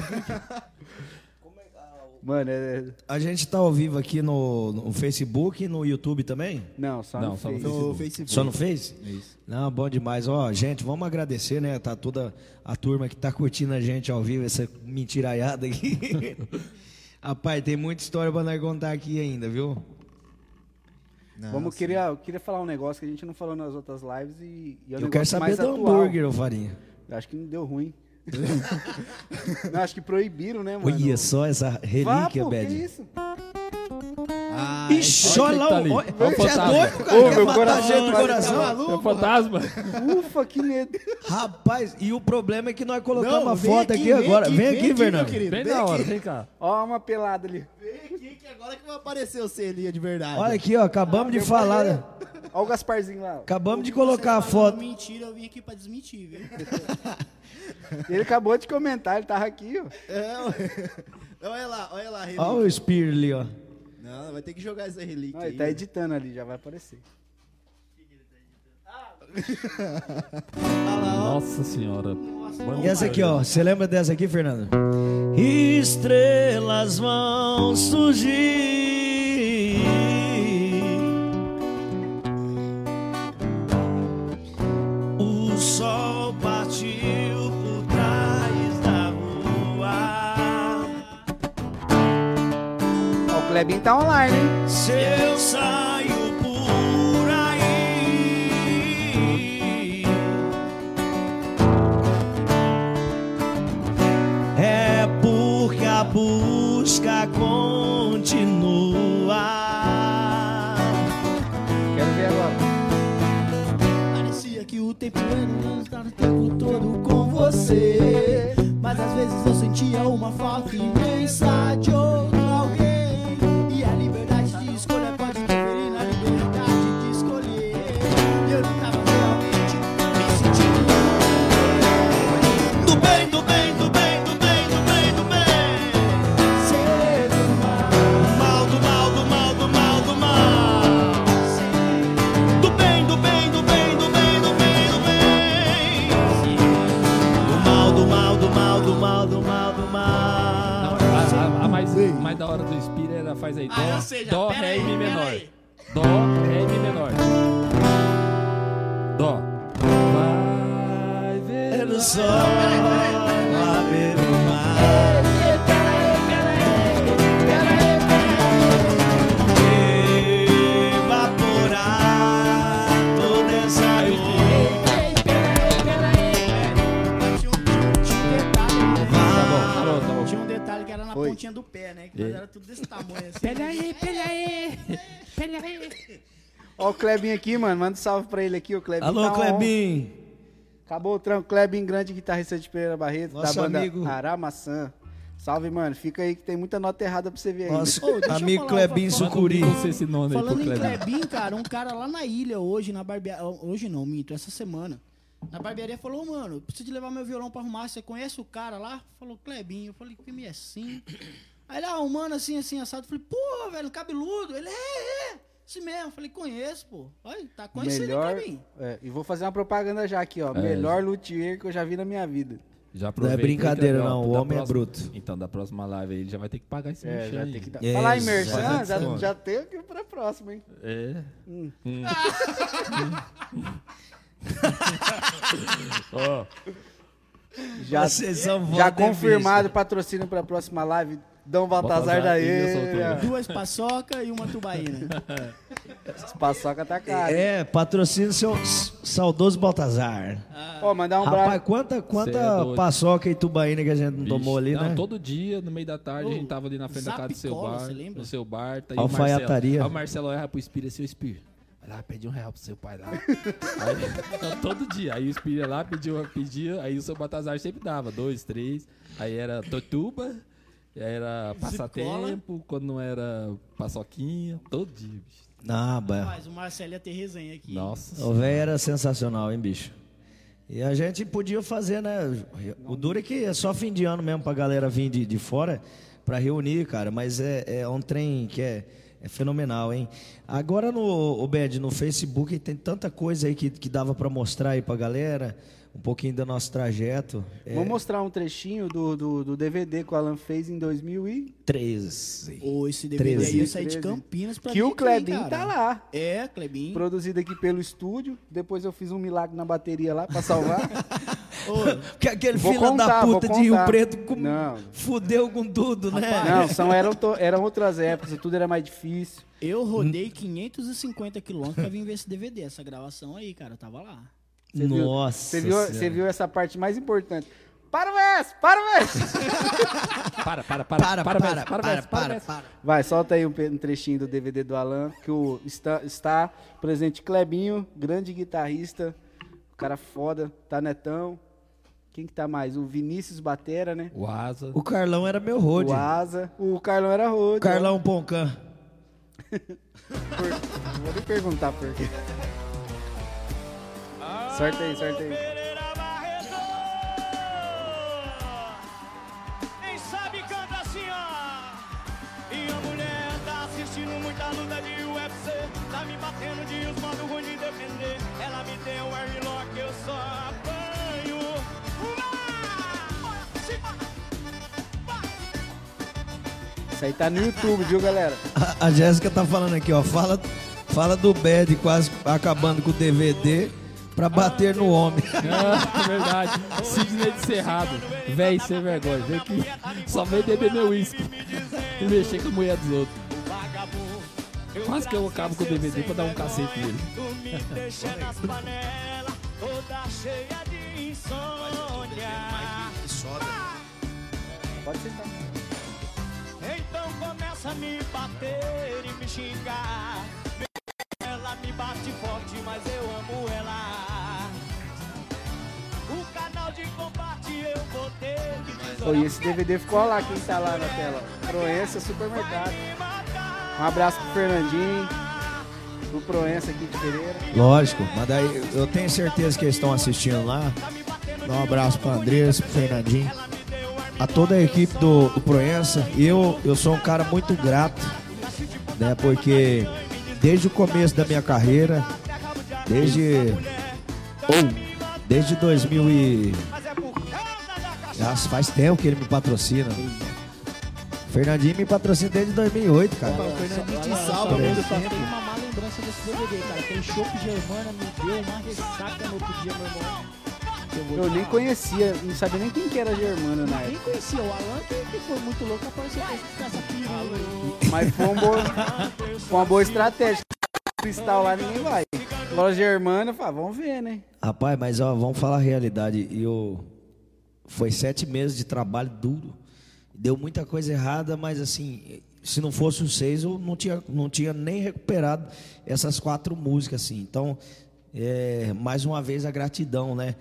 Mano, é. A gente tá ao vivo aqui no, no Facebook e no YouTube também? Não, só Não, no só no Face. No Facebook. Só não fez? Isso. Não, bom demais. Ó, gente, vamos agradecer, né? Tá toda a turma que tá curtindo a gente ao vivo, essa mentiraiada aqui. <laughs> Rapaz, tem muita história pra nós contar aqui ainda, viu? Não, Vamos sim. queria, eu queria falar um negócio que a gente não falou nas outras lives e, e é um Eu quero saber mais do atual. hambúrguer, ô Farinha. Eu Acho que não deu ruim. <laughs> não, acho que proibiram, né, mano? Olha só essa Vá, relíquia, pô, que isso? Ah, Ixi, olha lá, tá ali. olha, Olha o você é fantasma. doido, cara? Ô, meu matar coração gente do quase coração? É o fantasma. Ufa, que medo. Rapaz, e o problema é que nós colocamos Não, uma vem foto aqui, agora. Vem aqui, meu Fernando. Bem vem na hora, aqui. vem cá. Ó, uma pelada ali. Vem aqui que agora que vai aparecer o selinho de verdade. Olha aqui, ó, acabamos de falar. né? Ó o Gasparzinho lá. Acabamos de colocar a foto. Mentira, eu vim aqui pra desmentir, viu? <laughs> Ele acabou de comentar, ele tava aqui, ó. É, ué. olha lá, olha lá. Olha o Spear ali, ó. Não, vai ter que jogar essa relíquia Não, aí. ele tá editando ali, já vai aparecer. <laughs> Nossa senhora. E essa aqui, ó. Você lembra dessa aqui, Fernando? Estrelas vão surgir. Tá online, hein? Se eu saio por aí, é porque a busca continua. Quero ver agora. Parecia que o tempo era estar o tempo todo com você. Mas às vezes eu sentia uma falta imensa de Dó, Ah, eu sei já. dó aqui, mano. Manda um salve pra ele aqui, o Klebin. Alô, tá. Clebinho. Acabou o trampo. Klebin Grande, guitarrista de Pereira Barreto, Nosso da banda amigo. Aramaçã. Salve, mano. Fica aí que tem muita nota errada pra você ver aí. Nosso Ô, deixa eu amigo falar, Clebinho. Sucuri. Não sei esse nome aí pro Falando em Kleber. Klebin, cara, um cara lá na ilha hoje, na barbearia. Hoje não, minto, essa semana. Na barbearia falou, mano, preciso de levar meu violão pra arrumar. Você conhece o cara lá? Falou, Klebinho. Eu falei, que me é assim? Aí ele, ah, um mano assim, assim, assado. Eu falei, pô, velho, cabeludo. Ele, é, é. Isso mesmo. Falei, conheço, pô. Olha, tá conhecendo o Melhor. Klebinho. É, e vou fazer uma propaganda já aqui, ó. É, Melhor luthier que eu já vi na minha vida. Já Não é brincadeira, que, não. O homem é próxima- bruto. Então, da próxima live aí, ele já vai ter que pagar esse É, merchan já tem que dar. Yes. Falar em merchan, já, desconto. já tem aqui pra próxima, hein? É. Hum. Hum. <laughs> Ó, Já, já confirmado patrocínio pra próxima live. Dom Baltazar da Ilha. Duas paçoca e uma tubaína. Esse paçoca tá caro. É, patrocínio seu saudoso Baltazar. Ó, mandar um Rapaz, abraço. quanta, é quanta doido. paçoca e tubaína que a gente não tomou ali, não, né? todo dia, no meio da tarde, a gente tava ali na frente da casa do seu bar. você lembra? No seu bar, tá aí Alfaiataria. o Marcelo. Aí o Marcelo olha pro Espírito, seu Espírito. Vai lá, pede um real pro seu pai lá. aí, então, todo dia. Aí o Espírito lá, pediu, pedia, aí o seu Batazar sempre dava, dois, três. Aí era Totuba, era passatempo, quando não era paçoquinha, todo dia, bicho. Ah, Mas o Marcelo ia ter resenha aqui. Nossa. o velho era sensacional, hein, bicho? E a gente podia fazer, né? O duro é que é só fim de ano mesmo pra galera vir de, de fora pra reunir, cara. Mas é, é um trem que é, é fenomenal, hein? Agora no o Bed, no Facebook tem tanta coisa aí que, que dava pra mostrar aí pra galera. Um pouquinho do nosso trajeto. É, Vou mostrar um trechinho do, do, do DVD que o Alan fez em 2000 e... 13. Ô, esse DVD Treze. aí ia sair de 13. Campinas pra Que o cara. tá lá. É, Klebin. Produzido aqui pelo estúdio. Depois eu fiz um milagre na bateria lá pra salvar. <laughs> Que aquele Vou filho da contar, puta de Rio. Preto com- Não. fudeu com tudo, né? Não, são, eram, to- eram outras épocas, tudo era mais difícil. Eu rodei 550 quilômetros pra vir ver esse DVD, essa gravação aí, cara. Eu tava lá. Você viu- Nossa. Você viu, você viu essa parte mais importante. Para o verso, para o verso. <laughs> Para, para, para, Para, para, Messi, para, Messi, para, Messi. para. Vai, solta aí um, um trechinho do DVD do Alan, que o, está, está presente Clebinho, grande guitarrista, o cara foda, tá Netão. Quem que tá mais? O Vinícius Batera, né? O Asa. O Carlão era meu road. O Asa. O Carlão era road. Carlão Poncan. <laughs> Por... Vou nem perguntar por quê. Sorte aí, sorte aí. Quem sabe canta assim, ó. E a mulher tá assistindo muita luta de UFC. Tá me batendo de uns modos ruins de defender. Ela me deu um airlock, eu só apanho. Isso aí tá no YouTube, viu, galera? A, a Jéssica tá falando aqui, ó. Fala, fala do Bad quase acabando com o DVD pra bater no homem. Ah, <laughs> verdade. Sidney de Cerrado. Véi, sem vergonha. Vem aqui. Só vem beber meu uísque. E mexer com a mulher dos outros. Quase que eu acabo com o DVD pra dar um cacete nele. Tu me deixa nas panelas, toda cheia de insônia. Pode sentar. Então começa a me bater e me xingar. Ela me bate forte, e esse DVD ficou lá, quem tá lá na tela? Proença Supermercado. Um abraço pro Fernandinho, pro Proença aqui de Pereira. Lógico, mas daí eu tenho certeza que eles estão assistindo lá. Dá um abraço pro Andrés, pro Fernandinho, a toda a equipe do, do Proença. Eu, eu sou um cara muito grato, né? Porque desde o começo da minha carreira, desde. Ou, desde 2000 e. Nossa, faz tempo que ele me patrocina. Fernandinho me patrocina desde 2008, cara. O Fernandinho te salva, Por eu exemplo. só tenho uma má lembrança desse DVD, cara. Aquele chopp Germana me deu uma ressaca no outro dia, meu irmão. Eu, Eu nem conhecia, não sabia nem quem que era Germano na Nem época. conhecia o Alan, que, que foi muito louco, apareceu com essa pirula aí. Mas foi, um bom, foi uma boa estratégia. Cristal lá ninguém vai. Agora Germano, eu falei, vamos ver, né? Rapaz, mas ó, vamos falar a realidade. Eu foi sete meses de trabalho duro. Deu muita coisa errada, mas assim, se não fosse os seis, eu não tinha, não tinha nem recuperado essas quatro músicas, assim. Então, é, mais uma vez a gratidão, né?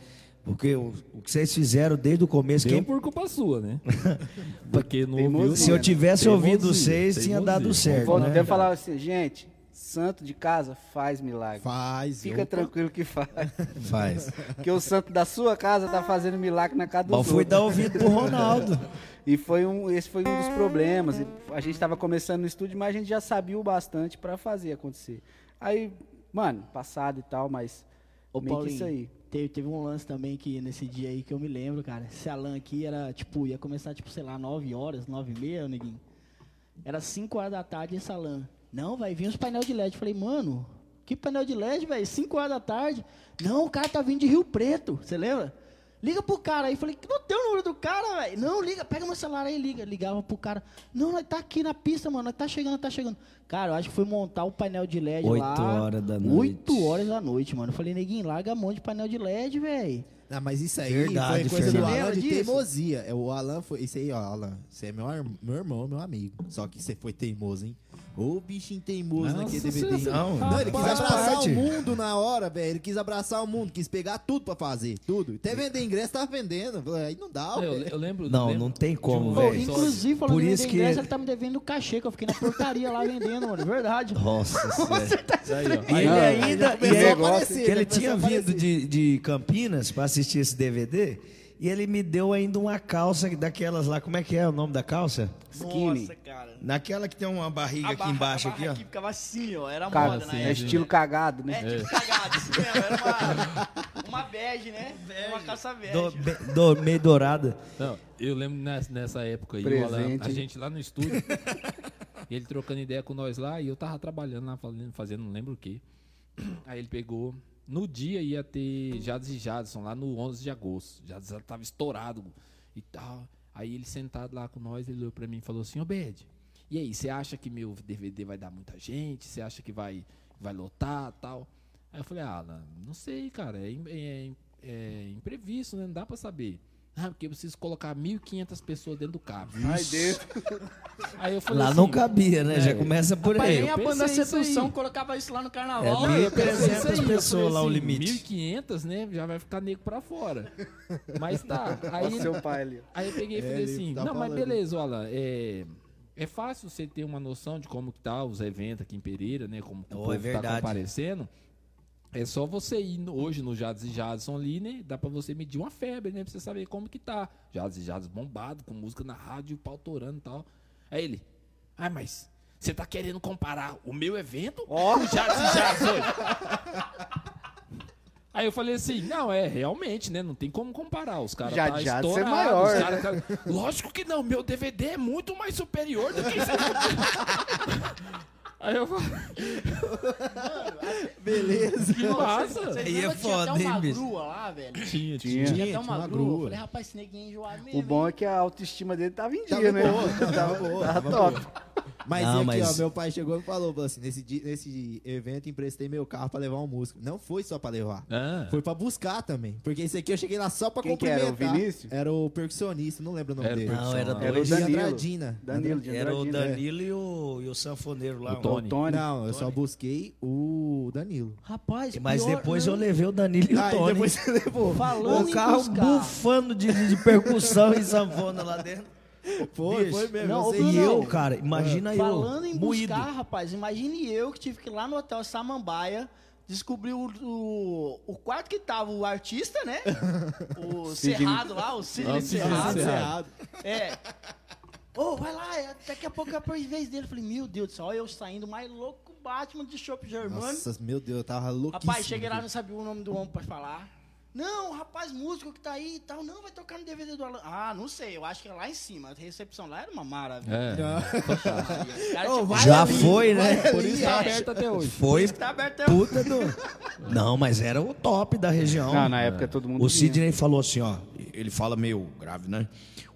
Porque o, o que vocês fizeram desde o começo, Deu quem, por culpa sua, né? <laughs> Porque não ouviu. se eu tivesse ouvido os seis, tinha dado certo, né? até falar assim, gente, santo de casa faz milagre. Faz. Fica opa. tranquilo que faz. <laughs> Faz. Porque o santo da sua casa tá fazendo milagre na casa Bom, fui outros. dar ouvido pro Ronaldo. <laughs> E foi um, esse foi um dos problemas. A gente estava começando no estúdio, mas a gente já sabia o bastante para fazer acontecer. Aí, mano, passado e tal, mas Ô, meio que Paulinho, isso aí. Teve, teve um lance também que nesse dia aí que eu me lembro, cara. Esse Alan aqui era, tipo, ia começar, tipo, sei lá, 9 horas, 9 e meia, neguinho. Era 5 horas da tarde esse Alan. Não, vai vir uns painel de LED. Eu falei, mano, que painel de LED, velho? 5 horas da tarde. Não, o cara tá vindo de Rio Preto, você lembra? Liga pro cara aí. Falei, não tem o número do cara, velho. Não, liga, pega meu celular aí, liga. Ligava pro cara. Não, nós tá aqui na pista, mano. Nós tá chegando, nós tá chegando. Cara, eu acho que foi montar o painel de LED Oito lá. horas da noite. 8 horas da noite, mano. Eu falei, neguinho, larga a mão de painel de LED, velho. Ah, mas isso aí Verdade, foi coisa do Fernando. Alan de disso? teimosia. É, O Alan foi. Isso aí, ó, Alan. Você é meu, meu irmão, meu amigo. Só que você foi teimoso, hein? Ô bichinho teimoso Nossa, naquele você- DVD. você- Não, Não, ele quis abraçar o mundo na hora, velho. Ele quis abraçar o mundo, quis pegar tudo pra fazer. Tudo. Até vender ingresso, tava vendendo. Aí não dá, Eu, velho. eu lembro. Não, lembro não tem de como, um velho. Inclusive, falando Por isso vender que- ingresso, ele tá me devendo cachê, que eu fiquei na portaria lá vendendo, mano. Verdade. <laughs> Nossa, velho. Aí, ó. E ele ainda. ele- a aparecer, que ele já tinha vindo de, de Campinas pra assistir esse DVD. E ele me deu ainda uma calça daquelas lá. Como é que é o nome da calça? Skinny. Nossa, cara. Naquela que tem uma barriga aqui embaixo, aqui, ó. ficava assim, ó. Era Cara, moda na sim, é época. estilo cagado, né? É, tipo cagado, isso mesmo. Era uma, <laughs> uma bege, né? Uma calça bege. Do, be- do- meio dourada. Não, eu lembro nessa, nessa época aí. Alan, a gente lá no estúdio, <laughs> e ele trocando ideia com nós lá, e eu tava trabalhando lá, fazendo, fazendo não lembro o quê. <clears throat> Aí ele pegou, no dia ia ter Jades e Jadson, lá no 11 de agosto. Já tava estourado e tal. Aí ele sentado lá com nós, ele olhou pra mim e falou assim, ô Bed, e aí, você acha que meu DVD vai dar muita gente? Você acha que vai, vai lotar tal? Aí eu falei, ah, não sei, cara, é, é im- é imprevisto, né? Não dá pra saber. Ah, porque eu preciso colocar 1.500 pessoas dentro do carro. Ai, dentro. Aí eu falei Lá assim, não cabia, né? Já é. começa por Rapaz, aí. nem a banda Sedução colocava isso lá no É carnaval. mil- Eu pensei 300 isso aí, eu pessoas falei lá o assim, limite. 1.500, né? Já vai ficar nego pra fora. Mas tá. <laughs> Aí, Olha o seu pai ali. aí eu peguei e É, falei ele assim, tá não, mas beleza, Alan, é... É fácil você ter uma noção de como que tá os eventos aqui em Pereira, né? Como que o Oh, povo é tá verdade. comparecendo. É só você ir no- hoje no Jades e Jadson ali, né? Dá pra você medir uma febre, né? Pra você saber como que tá. Jades e Jadson bombado, com música na rádio, pau torando e tal. Aí ele, ah, mas você tá querendo comparar o meu evento com o Jades e Jadson hoje? Aí eu falei assim, não, é, realmente, né? Não tem como comparar. Os caras Já- tá já estourado, maior, né? cara tá- Lógico que não, meu DVD é muito mais superior do que isso. <laughs> Aí eu falei, <laughs> Beleza. que massa. Aí é lembram que tinha foda, até hein, uma bicho? grua lá, velho? Tinha, Tinha. tinha. Tinha até tinha uma uma grua. grua. Eu falei, rapaz, esse neguinho enjoado mesmo. O bom hein? é que a autoestima dele tava em dia, Tava né? boa, tava boa, Tava tava top. Mas Não, aqui, mas- ó, meu pai chegou e falou, falou assim, nesse, dia- nesse evento emprestei meu carro pra levar um músico. Não foi só pra levar. Ah. Foi pra buscar também. Porque esse aqui eu cheguei lá só pra Quem que era, o cumprimentar. Vinícius? Era o percussionista, não lembro o nome Era o dele. Não, era Era Era o dois. Danilo. Andradina. Danilo, de Era o Andradina. Danilo e o, e o sanfoneiro lá. O Tony. O Tony. Não, eu só busquei o Danilo. Rapaz, Mas pior, depois né? eu levei o Danilo e o Aí Tony. depois você levou. Falando o em carro buscar. bufando de, de percussão e sanfona lá dentro. Foi, foi mesmo. não. E eu, cara, imagina eu, Falando em moído. buscar, rapaz, imagine eu que tive que ir lá no Hotel Samambaia descobrir o, o, o quarto que tava o artista, né? <laughs> O Sidney. Cerrado lá, o Sidney Ah, Cerrado. Cerrado. É. Ô, vai lá, é, daqui a pouco é a vez dele. Eu falei, meu Deus do céu, olha eu saindo mais louco Batman de Chopp Germano. Nossa, meu Deus, eu tava louquíssimo. Rapaz, cheguei lá, não sabia o nome do homem pra falar. Não, rapaz, músico que tá aí e tal. Não, vai tocar no DVD do Alan. Ah, não sei, eu acho que é lá em cima. A recepção lá era uma maravilha. É, Os caras, tipo, Já ali, foi, né? por isso tá aberto até hoje. Foi Tá aberto até puta do... Não, mas era o top da região. Não, na época todo mundo O. Sidney falou assim, ó. Ele fala meio grave, né?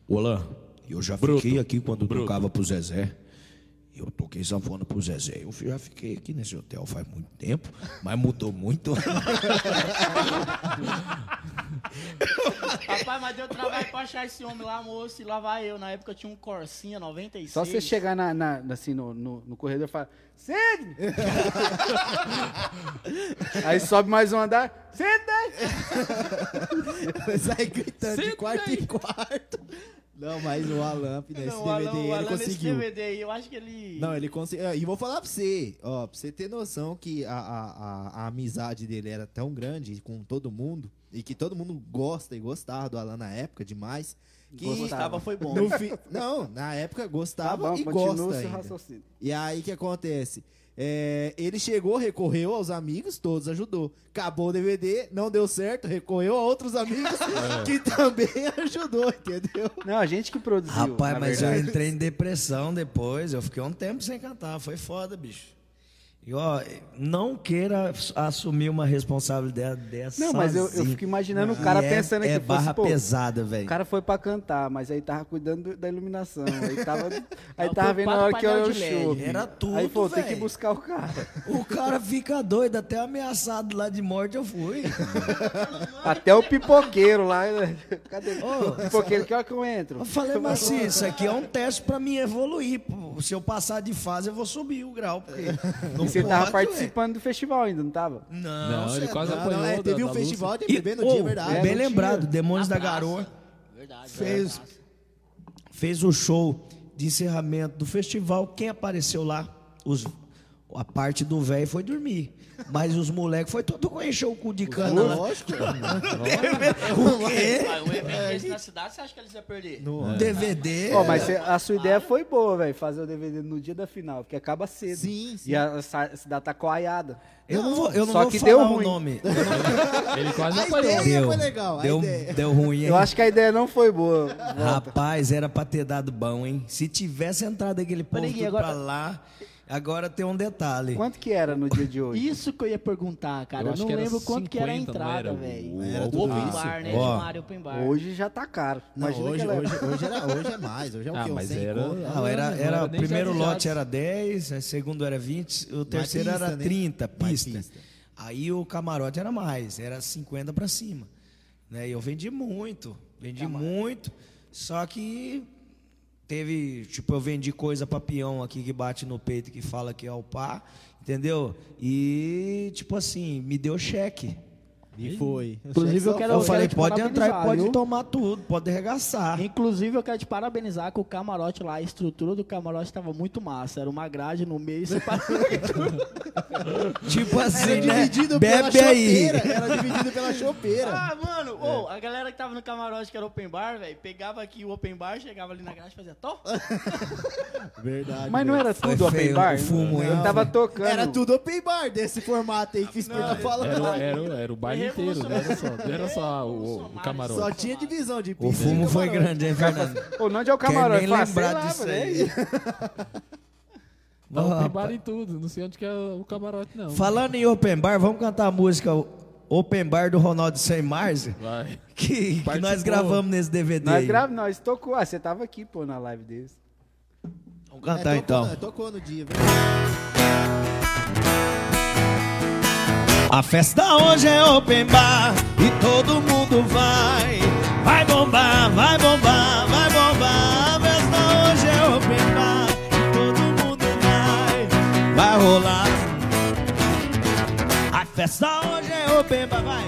Ô, Alain, eu já fiquei aqui quando tocava pro Zezé. Eu toquei sanfona pro Zezé. Eu já fiquei aqui nesse hotel faz muito tempo, mas mudou muito. Rapaz, mas deu trabalho pra achar esse homem lá, moço, e lá vai eu. Na época eu tinha um Corsinha 96. Só você chegar na, na- assim, no, no, no corredor e falar, Sidney! <laughs> Aí sobe mais um andar, Sidney! <laughs> Sai gritando de Senta quarto em quarto. Não, mas o Alan, nesse Não, o DVD, Alan, ele Alan nesse conseguiu. DVD aí, eu acho que ele... Não, ele conseguiu. E vou falar pra você, ó, pra você ter noção que a, a, a, a amizade dele era tão grande com todo mundo, e que todo mundo gosta e gostava do Alan na época demais. Que Gostava, foi bom. no fi- Não, na época Tá gostava bom, e gosta ainda. E aí o que acontece? É, ele chegou, recorreu aos amigos, todos ajudou. Acabou o DVD, não deu certo, recorreu a outros amigos <laughs> que também <laughs> ajudou, entendeu? Não, a gente que produziu. Rapaz, mas verdade. eu entrei em depressão depois. Eu fiquei um tempo sem cantar. Foi foda, bicho. E ó, não queira assumir uma responsabilidade dessa. Não, mas eu, eu fico imaginando o cara é- pensando é que barra fosse, pô, pesada, O velho. cara foi pra cantar, mas aí tava cuidando do- da iluminação. Aí tava, <laughs> aí tava vendo para a o hora que painel olhou o show. Era tudo, Aí falou, tem que buscar o cara. <laughs> O cara fica doido, até ameaçado lá de morte eu fui. <laughs> Até o pipoqueiro lá. né? Cadê? o pipoqueiro, que hora que eu entro? Eu falei, mas assim, isso aqui é um teste pra mim evoluir. pô. Se eu passar de fase, eu vou subir o grau. Porque não você pode, tava ué. participando do festival ainda, não tava? Não, Não, ele cê quase Não, apanhou não, é, teve da um festival de bebê no ô, dia, verdade. bem não tinha. lembrado, Demônios da. Garoa Verdade. Fez. fez o show de encerramento do festival. Quem apareceu lá? Os, a parte do velho foi dormir. Mas os moleques foi todo com encher o cu de cana. Lógico. <laughs> <laughs> O quê? Um evento desse na cidade, você acha que eles iam perder? Um DVD. Ó, mas a sua ideia foi boa, velho, fazer o DVD no dia da final, porque acaba cedo. Sim, sim. E a, cidade tá coaiada. Eu não vou, eu não Só vou que falar deu o ruim. nome. Eu <laughs> não- Ele quase A apanhou. ideia deu, foi legal. a deu, ideia. deu ruim, hein? Eu acho que a ideia não foi boa. Rapaz, era pra ter dado bom, hein? Se tivesse entrado aquele povo Peraí, agora- pra lá, agora tem um detalhe. Quanto que era no dia de hoje? Isso que eu ia perguntar, cara. Eu Eu, não era lembro quanto que era a 50, entrada, era? velho. Era O open isso. bar, né? Ó. Chamaram open bar. Hoje já tá caro. Não, hoje, que ela- hoje, hoje, era, hoje é mais. Hoje é o Ah, quê? Mas 100 era-? Não, era, não era, era o nem primeiro lote era 10, o segundo era 20, o terceiro pista, era né? 30, Mais pista. pista. Aí o camarote era mais, era 50 pra cima. Né? E eu vendi muito. Vendi muito. Só que teve, tipo, eu vendi coisa pra peão aqui que bate no peito que fala que é o pá, entendeu? E, tipo assim, me deu cheque. E foi. Inclusive, eu quero- Eu quero falei, te pode entrar e pode viu? tomar tudo, pode arregaçar. Inclusive, eu quero te parabenizar que o camarote lá, a estrutura do camarote estava muito massa. Era uma grade no meio. <laughs> Tipo assim, Era né? dividido pela Bebe aí. chopeira. Era dividido pela chopeira. ah, mano, ô, a galera que tava no camarote, que era open bar, velho, pegava aqui o open bar, chegava ali na grade e fazia tó. <laughs> Verdade. Mas não era Foi tudo open feio bar? fumo, Eu hein? tava tocando. Era tudo open bar desse formato aí que o Espírito tá falando. Era, era, era o baile inteiro, não era só, não era só o, o camarote. Só tinha divisão de O pizza. fumo e foi grande, hein, Fernando? <laughs> Ô, onde é o Quer camarote? nem Fala, sei lembrar lá, disso velho. aí. Não, tem bar em tudo, não sei onde que é o camarote, não. Falando em open bar, vamos cantar a música Open Bar do Ronaldo Sem Mars, Vai. que, que nós gravamos nesse DVD. Nós gravamos, nós tocou. Ah, você tava aqui, pô, na live deles. Vamos É, cantar tocou, então. né? Tocou no dia, verdade. A festa hoje é open bar e todo mundo vai. Vai bombar, vai bombar, vai bombar. A festa hoje é open bar e todo mundo vai. Vai rolar. A festa hoje é open bar, vai.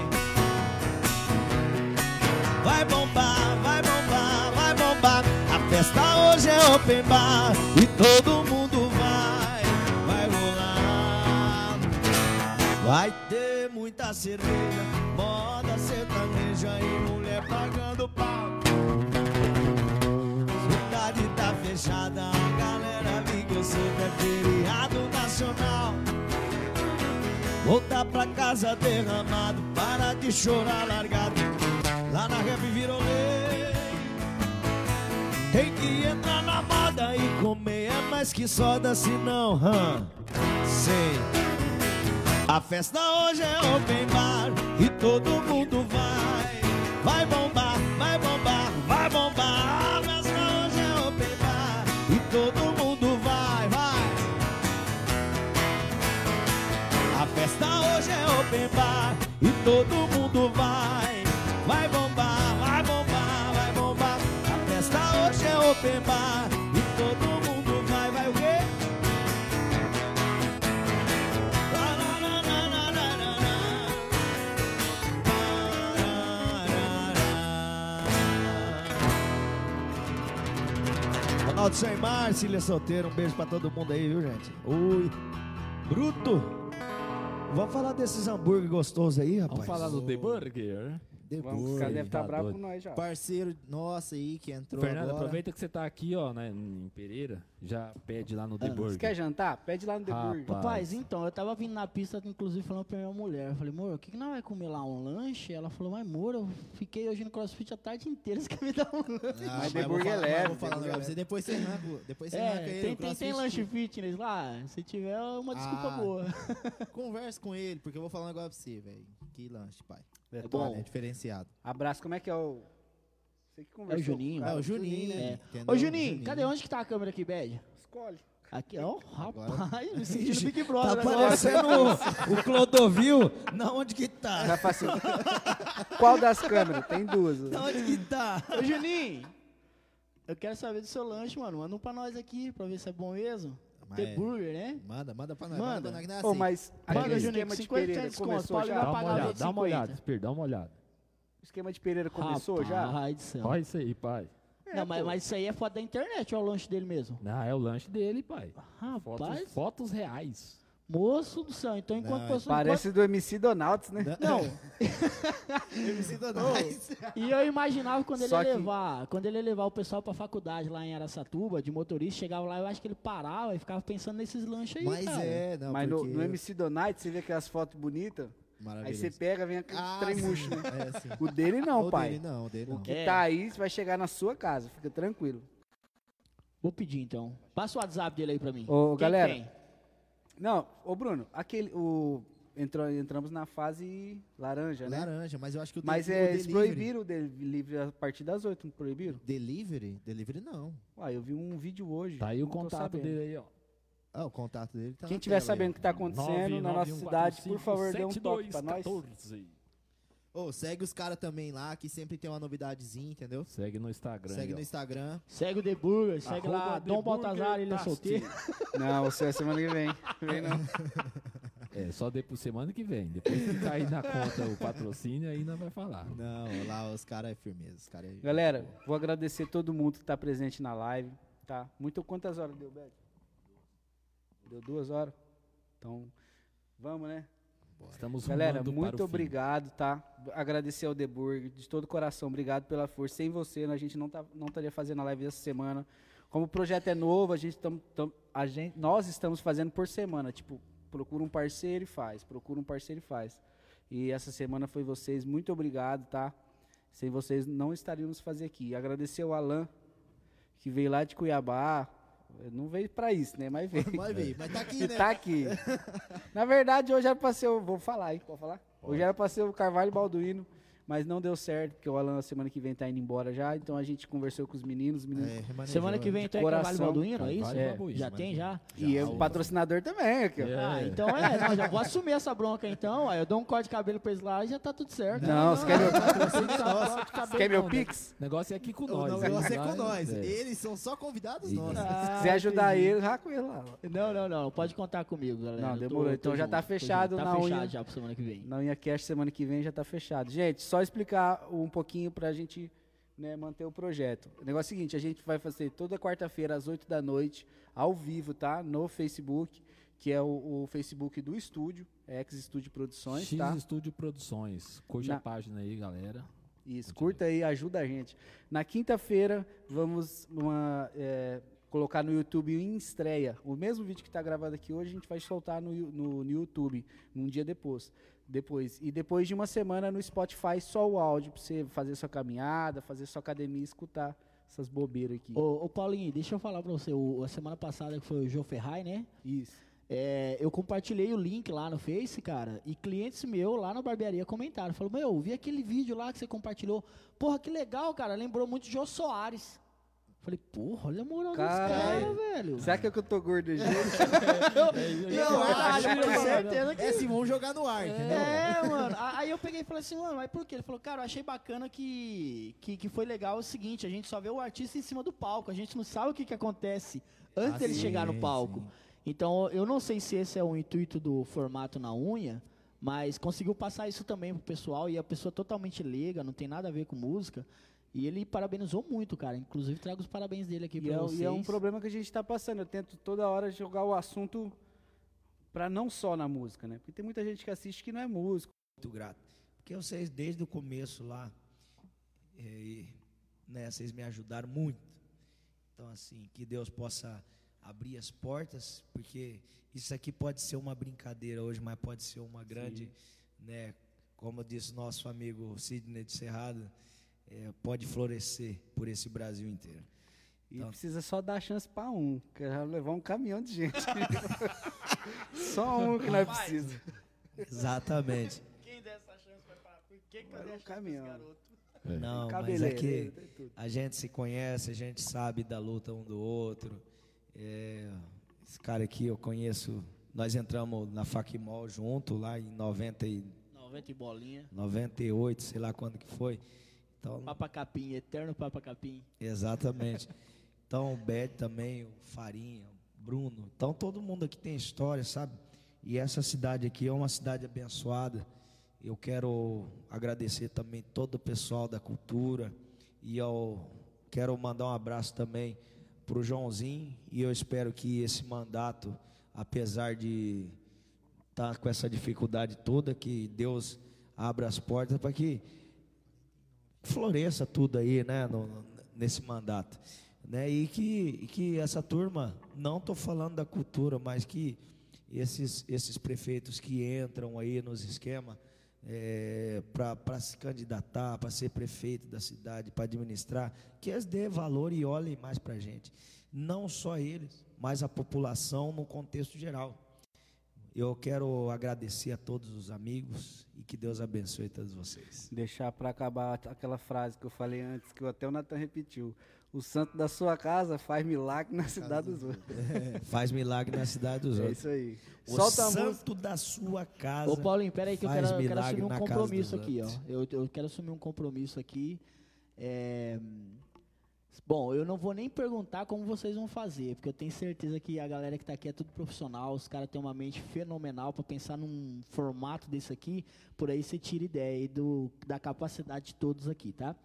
Vai bombar, vai bombar, vai bombar. A festa hoje é open bar e todo mundo vai. Vai rolar. Vai muita cerveja, moda sertaneja e mulher pagando pau. Cidade tá fechada, a galera ligou cedo, é feriado nacional. Voltar pra casa derramado, para de chorar largado. Lá na rap virou lei. Tem que entrar na moda e comer é mais que soda, senão, hã? Sei. A festa hoje é open bar e todo mundo vai. Vai bombar, vai bombar, vai bombar. A festa hoje é open bar e todo mundo vai, vai. A festa hoje é open bar e todo mundo Ronaldo Sem Mar, Cília Solteiro, um beijo pra todo mundo aí, viu, gente? Ui, bruto. Vamos falar desses hambúrguer gostosos aí, rapaz. Vamos falar do The Burger. Vamos, o cara deve estar tá bravo doido. com nós já. Parceiro nosso aí que entrou Fernando, agora. aproveita que você tá aqui, ó, né, em Pereira. Já pede lá no The Você Burger. quer jantar? Pede lá no The Burger. Rapaz. Rapaz, então, eu tava vindo na pista, inclusive, falando pra minha mulher. Eu falei, amor, o que, que nós vai comer lá? Um lanche? Ela falou, mas amor, eu fiquei hoje no CrossFit a tarde inteira, você <laughs> quer me dar um lanche? Ah, Mas The Burger é leve, Vou falar um pra você, depois você arranca, depois você arranca É, ele. tem, tem, tem lanche fitness lá, se tiver é uma desculpa Ah. boa. <laughs> Conversa com ele, porque eu vou falar um negócio pra você, velho. Que lanche, pai. É Olha, bom. É diferenciado. Abraço, como é que é o... Você que conversou Juninho. com o cara, É, o Juninho, né? É. Entendeu? Ô, Juninho, cadê onde que tá a câmera aqui, Bad? Escolhe. Aqui, ó, Agora- rapaz, me <laughs> sentindo Big Tá Brother agora. parecendo o, o Clodovil. Na onde que tá? Já faço... Qual das câmeras? Tem duas. Na onde que tá? Ô, Juninho, eu quero saber do seu lanche, mano. Manda um pra nós aqui, pra ver se é bom mesmo. Mas The é- Burger, né? Manda, manda pra nós. Manda. Manda nós é Ô, assim. mas Manda, aquele Juninho, esquema de 50 Pereira desconto, começou pode já? levar Dá uma pagar olhada, dá uma 50. olhada, Espírito, dá uma olhada. O esquema de Pereira começou já? Rapaz do céu. Olha isso aí, pai. Não, mas, mas isso aí é foto da internet, é o lanche dele mesmo? Não, é o lanche dele, pai. Rapaz, Fotos, fotos reais. moço do céu. Então, enquanto Não, pessoa. Parece do MC Donalds, né? Não, <laughs> MC <laughs> Donais. e eu imaginava quando ele Só que- levar, quando ele ia levar o pessoal pra faculdade lá em Araçatuba, de motorista, chegava lá, eu acho que ele parava e ficava pensando nesses lanches aí, Mas cara. é, não, Mas no, porque... no MC Donite você vê aquelas fotos bonitas, aí você pega, vem aquele Ah, trem murcho, né? É, sim. O dele não, O pai. dele não, o dele O não. que É. tá aí, você vai chegar na sua casa, fica tranquilo. Vou pedir então. Passa o WhatsApp dele aí pra mim. Ô, Quem galera, tem? Não, ô Bruno, aquele, o, entrou, entramos na fase laranja, né? Laranja, mas eu acho que o Mas o é, eles proibiram o delivery a partir das 8, não proibiram? Delivery? Delivery não. Uai, eu vi um vídeo hoje. Tá aí o contato dele aí, ó. Ah, o contato dele tá Quem na tiver tela aí, sabendo o que tá acontecendo na nossa cidade, por favor, dê um toque pra nós. 991457214. Ô, segue os caras também lá, que sempre tem uma novidadezinha, entendeu? Segue no Instagram. Segue aí, no. Instagram. Segue o The Burger, segue Arroba lá, The Dom Baltazar, ele é solteiro. Não, você é semana que vem. Vem não. <laughs> É, só depois semana que vem. Depois que cair na conta o patrocínio, aí nós vai falar. Não, lá os caras é firmeza. Os cara é... Galera, vou agradecer todo mundo que tá presente na live, tá? Muito quantas horas deu, Beto? Deu duas horas? Então, vamos, né? Estamos Galera, muito o fim. obrigado, tá? Agradecer ao The Burger, de todo coração, obrigado pela força. Sem você, a gente não, tá, não estaria fazendo a live essa semana. Como o projeto é novo, a gente, tam, tam- a gente nós estamos fazendo por semana. Tipo, procura um parceiro e faz. Procura um parceiro e faz. E essa semana foi vocês. Muito obrigado, tá? Sem vocês não estaríamos fazer aqui. Agradecer ao Alan, que veio lá de Cuiabá. Não veio pra isso, né? Mas veio. Vai ver, mas tá aqui, né? tá aqui. <laughs> Na verdade, hoje era pra ser o. Vou falar, hein? Pode falar? Hoje era pra ser o Carvalho Balduino, mas não deu certo, porque o Alan na semana que vem tá indo embora já. Então a gente conversou com os meninos, os meninos. É, Semana que vem né? então é coração. Carvalho Balduino, é isso? É. Já mano. tem, já? E eu, o patrocinador também, aqui, ó. É. Ah, então é, não, já vou assumir essa bronca então. Aí eu dou um corte de cabelo pra eles lá e já tá tudo certo. Não, você quer meu, Você você quer meu Pix? O negócio é aqui com O nós. negócio é com nós. é. Eles são só convidados nossos. Se quiser ajudar ele, já com ele lá. Não, não, não. Pode contar comigo, galera. Não, demorou. Então já tá fechado junto. na Tá fechado unha. já pra semana que vem. Na Unha Cast semana que vem já tá fechado. Gente, só explicar um pouquinho pra gente né, manter o projeto. O negócio é o seguinte, a gente vai fazer toda quarta-feira às 8 da noite, ao vivo, tá? No Facebook, que é o, o Facebook do estúdio, é X Studio Produções, X tá? Estúdio Produções. Curte a página aí, galera. Isso, curta aí, ajuda a gente. Na quinta-feira, vamos uma, é, colocar no YouTube em estreia. O mesmo vídeo que está gravado aqui hoje, a gente vai soltar no, no, no YouTube, num dia depois. Depois. E depois de uma semana no Spotify, só o áudio, para você fazer sua caminhada, fazer sua academia e escutar essas bobeiras aqui. Ô, ô, Paulinho, deixa eu falar pra você. O, a semana passada que foi o Joe Ferrai, né? Isso. É, eu compartilhei o link lá no Face, cara, e clientes meus lá na barbearia comentaram. Falou, meu, vi aquele vídeo lá que você compartilhou. Porra, que legal, cara. Lembrou muito de Jô Soares. Falei, porra, olha a moral dos Caralho. caras, velho. Será que é que eu tô gordo, gente? <laughs> Eu acho, eu tenho porque certeza que- é assim, vamos jogar no ar, entendeu? É, mano. Aí eu peguei e falei assim, mano, mas por quê? Ele falou, cara, eu achei bacana que, que, que foi legal o seguinte, a gente só vê o artista em cima do palco, a gente não sabe o que, que acontece antes Ah, dele sim, chegar no palco. sim. Então, eu não sei se esse é o intuito do formato na unha, mas conseguiu passar isso também pro pessoal e a pessoa totalmente leiga, não tem nada a ver com música. E ele parabenizou muito, cara. Inclusive, trago os parabéns dele aqui pra é, vocês. e é um problema que a gente está passando. Eu tento toda hora jogar o assunto para não só na música, né? Porque tem muita gente que assiste que não é músico. muito grato. Porque vocês, desde o começo lá, e, né, vocês me ajudaram muito. Então, assim, que Deus possa abrir as portas, porque isso aqui pode ser uma brincadeira hoje, mas pode ser uma grande, né, como disse nosso amigo Sidney de Cerrado, eh, pode florescer por esse Brasil inteiro. E Então- precisa só dar chance para um, que já levar um caminhão de gente. <laughs> só um que nós precisamos. Exatamente. Quem der essa chance vai parar? Por que, que eu pra esse garoto? Não, mas é que a gente se conhece, a gente sabe da luta um do outro. É, esse cara aqui eu conheço, nós entramos na Facmol junto lá em 90 e 90 e bolinha. 98, sei lá quando que foi. Então, Papa Capim, eterno Papa Capim. exatamente. Então o Bed também, o Farinha, o Bruno. Então todo mundo aqui tem história, sabe? E essa cidade aqui é uma cidade abençoada. Eu quero agradecer também todo o pessoal da cultura e eu quero mandar um abraço também para o Joãozinho e eu espero que esse mandato, apesar de estar com essa dificuldade toda, que Deus abra as portas para que floresça tudo aí, né, no- nesse mandato, né, e que, que essa turma, não estou falando da cultura, mas que esses, esses prefeitos que entram aí nos esquemas é, para se candidatar, para ser prefeito da cidade, para administrar, que eles dê valor e olhem mais para a gente, não só eles, mas a população no contexto geral. Eu quero agradecer a todos os amigos e que Deus abençoe todos vocês. Deixar pra acabar aquela frase que eu falei antes, que até o Natan repetiu. O santo da sua casa faz milagre na cidade dos outros. Faz milagre na cidade dos É outros. isso aí. O Solta santo da sua casa. Ô Paulinho, peraí que eu quero, eu quero assumir um compromisso aqui, ó. Eu, eu quero assumir um compromisso aqui. É, Bom, eu não vou nem perguntar como vocês vão fazer, porque eu tenho certeza que a galera que tá aqui é tudo profissional, os caras têm uma mente fenomenal para pensar num formato desse aqui, por aí você tira ideia do, da capacidade de todos aqui, tá?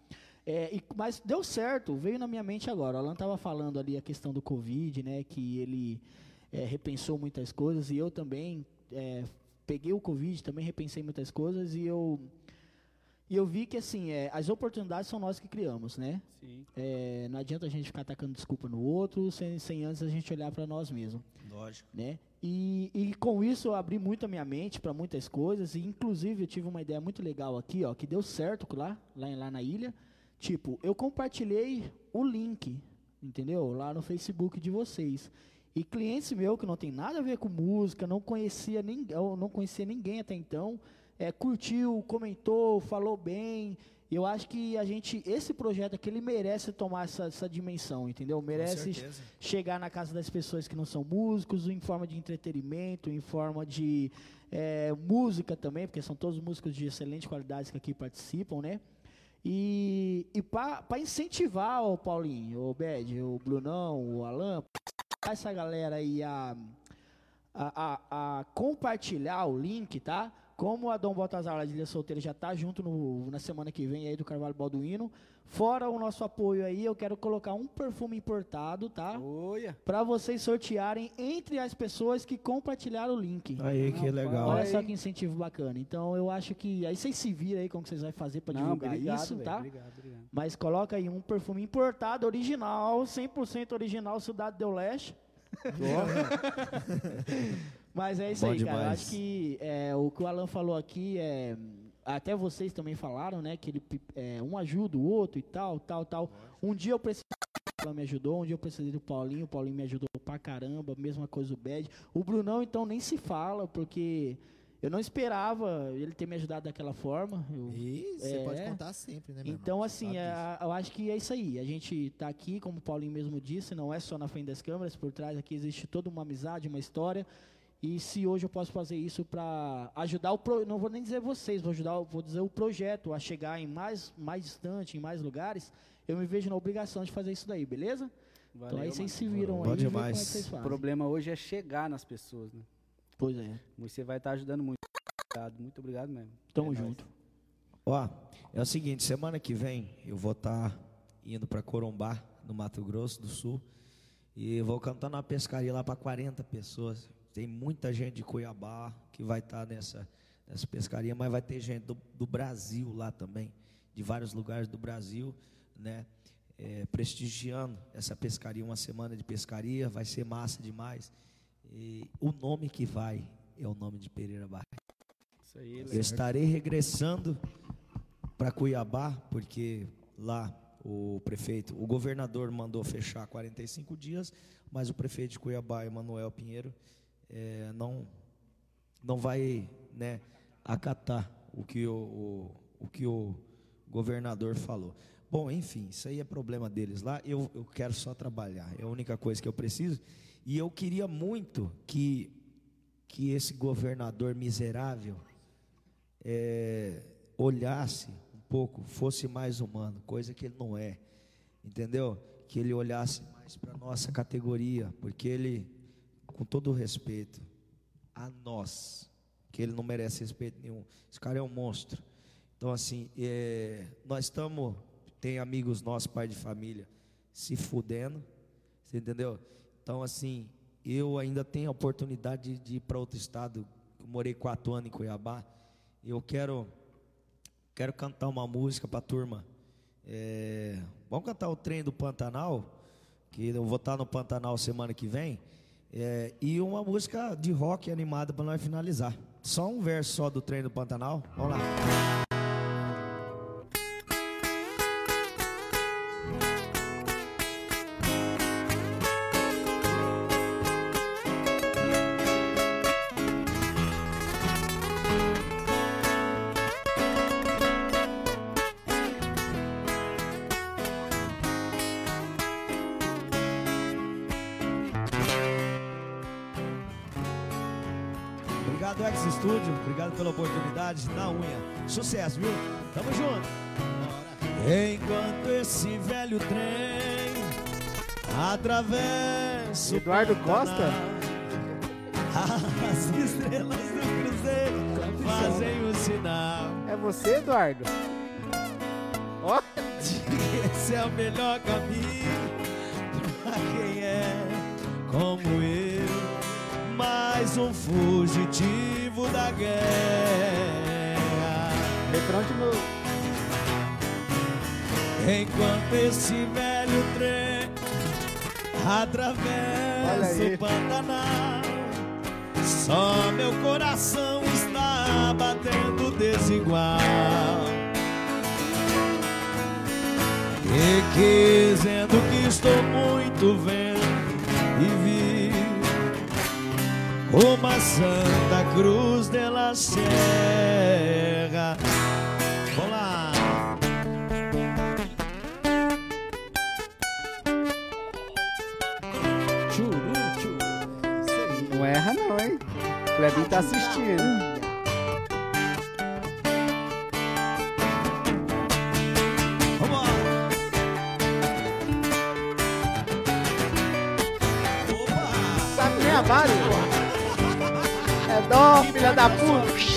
É, e- mas deu certo, veio na minha mente agora. O Alan tava falando ali a questão do Covid, né? Que ele é, repensou muitas coisas e eu também é, peguei o Covid, também repensei muitas coisas e eu e eu vi que assim é, as oportunidades são nós que criamos, né? Sim. É, não adianta a gente ficar atacando desculpa no outro sem, sem antes a gente olhar para nós mesmos Lógico. né? E, e com isso eu abri muito a minha mente para muitas coisas e inclusive eu tive uma ideia muito legal aqui, ó, que deu certo lá, lá, lá na ilha. Tipo, eu compartilhei o link, entendeu? Lá no Facebook de vocês. E clientes meu que não tem nada a ver com música, não conhecia ninguém, eu não conhecia ninguém até então, é, curtiu, comentou, falou bem. E eu acho que a gente, esse projeto aqui, ele merece tomar essa, essa dimensão, entendeu? Merece chegar na casa das pessoas que não são músicos, em forma de entretenimento, em forma de é, música também, porque são todos músicos de excelente qualidade que aqui participam, né? E, e para incentivar o Paulinho, o Bed, o Brunão, o Alan, essa galera aí a, a, a, a compartilhar o link, tá? Como a Dom Baltazar de Ilha Solteira já tá junto no, na semana que vem aí do Carvalho Balduino, fora o nosso apoio aí, eu quero colocar um perfume importado, tá? Olha. Para vocês sortearem entre as pessoas que compartilharam o link. Aí, que legal. Olha só que incentivo bacana. Então eu acho que aí vocês se viram aí como que vocês vão fazer para divulgar obrigado, isso, velho, tá? Obrigado, obrigado. Mas coloca aí um perfume importado, original, 100% original, Cidade do Leste. <laughs> Mas é isso Bom aí, cara. Eu demais. acho que é, o que o Alan falou aqui é. Até vocês também falaram, né? Que ele é, um ajuda o outro e tal, tal, tal. Um dia eu precisei. O Alan me ajudou, um dia eu precisei do Paulinho, o Paulinho me ajudou pra caramba, mesma coisa o Bad. O Brunão, então, nem se fala, porque eu não esperava ele ter me ajudado daquela forma. Eu- E você É. pode contar sempre, né, meu então, irmão? assim, é, eu acho que é isso aí. A gente tá aqui, como o Paulinho mesmo disse, não é só na frente das câmeras, por trás aqui existe toda uma amizade, uma história. E se hoje eu posso fazer isso para ajudar o pro, não vou nem dizer vocês, vou ajudar, o- vou dizer o projeto a chegar em mais mais distante, em mais lugares, eu me vejo na obrigação de fazer isso daí, beleza? então Valeu, aí vocês se viram Bom aí, vê como é que demais. vocês O problema hoje é chegar nas pessoas, né? Pois é. Você vai estar ajudando muito. Obrigado, Muito obrigado mesmo. Tamo É nóis. junto. Ó, é o seguinte, semana que vem eu vou estar indo para Corumbá, no Mato Grosso do Sul, e vou cantar numa pescaria lá para 40 pessoas. Tem muita gente de Cuiabá que vai estar nessa, nessa pescaria, mas vai ter gente do, do Brasil lá também, de vários lugares do Brasil, né? é, prestigiando essa pescaria, uma semana de pescaria, vai ser massa demais. E o nome que vai é o nome de Pereira Barra. Isso aí, Eu estarei regressando para Cuiabá, porque lá o prefeito, o governador mandou fechar 45 dias, mas o prefeito de Cuiabá, Emanuel Pinheiro, eh, não, não vai né, acatar o que o, o, o que o governador falou. Bom, enfim, isso aí é problema deles lá. Eu, eu quero só trabalhar, é a única coisa que eu preciso. E eu queria muito que, que esse governador miserável é, olhasse um pouco, fosse mais humano, coisa que ele não é, entendeu? Que ele olhasse mais para nossa categoria, porque ele, com todo o respeito a nós, que ele não merece respeito nenhum, esse cara é um monstro. Então assim, é, nós estamos, tem amigos nossos, pai de família, se fudendo, você entendeu? Então assim, eu ainda tenho a oportunidade de, ir para outro estado. Eu morei quatro anos em Cuiabá. Eu quero quero cantar uma música para a turma. É, vamos cantar o trem do Pantanal, que eu vou estar no Pantanal semana que vem. É, e uma música de rock animada para nós finalizar. Só um verso só do trem do Pantanal. Vamos lá. Na unha. Sucesso, viu? Tamo junto. Enquanto esse velho trem atravessa. Eduardo Costa? <laughs> As estrelas do cruzeiro fazem o sinal. É você, Eduardo? Ó, Esse é o melhor caminho pra quem é como eu, mais um fugitivo da guerra. Refrão de novo. Enquanto esse velho trem atravessa o Pantanal, só meu coração está batendo desigual. E dizendo que estou muito vendo uma Santa Cruz de la Serra. Vamos lá. Não erra não, hein? Clebinho tá assistindo. Filha da puta.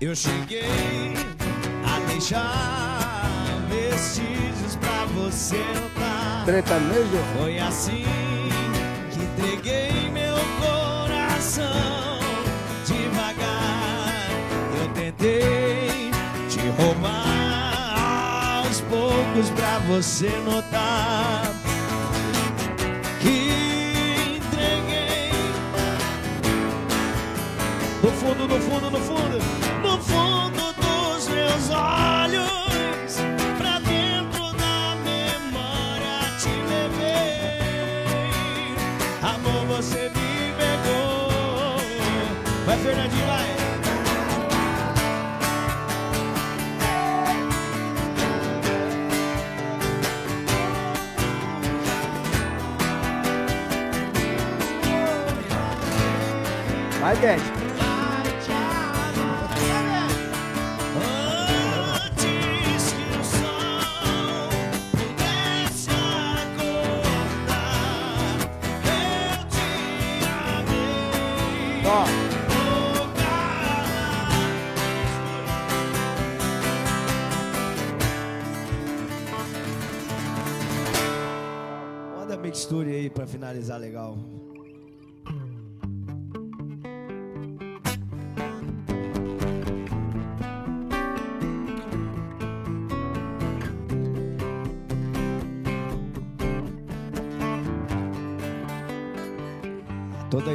Eu cheguei a deixar vestígios pra você notar. Foi assim que entreguei meu coração poucos pra você notar que entreguei no fundo, no fundo, no fundo, no fundo dos meus olhos, pra dentro da memória te levei. Amor, você me pegou. Vai, Fernandinho, vai. Amei. Ó, Manda a mixture aí pra finalizar legal.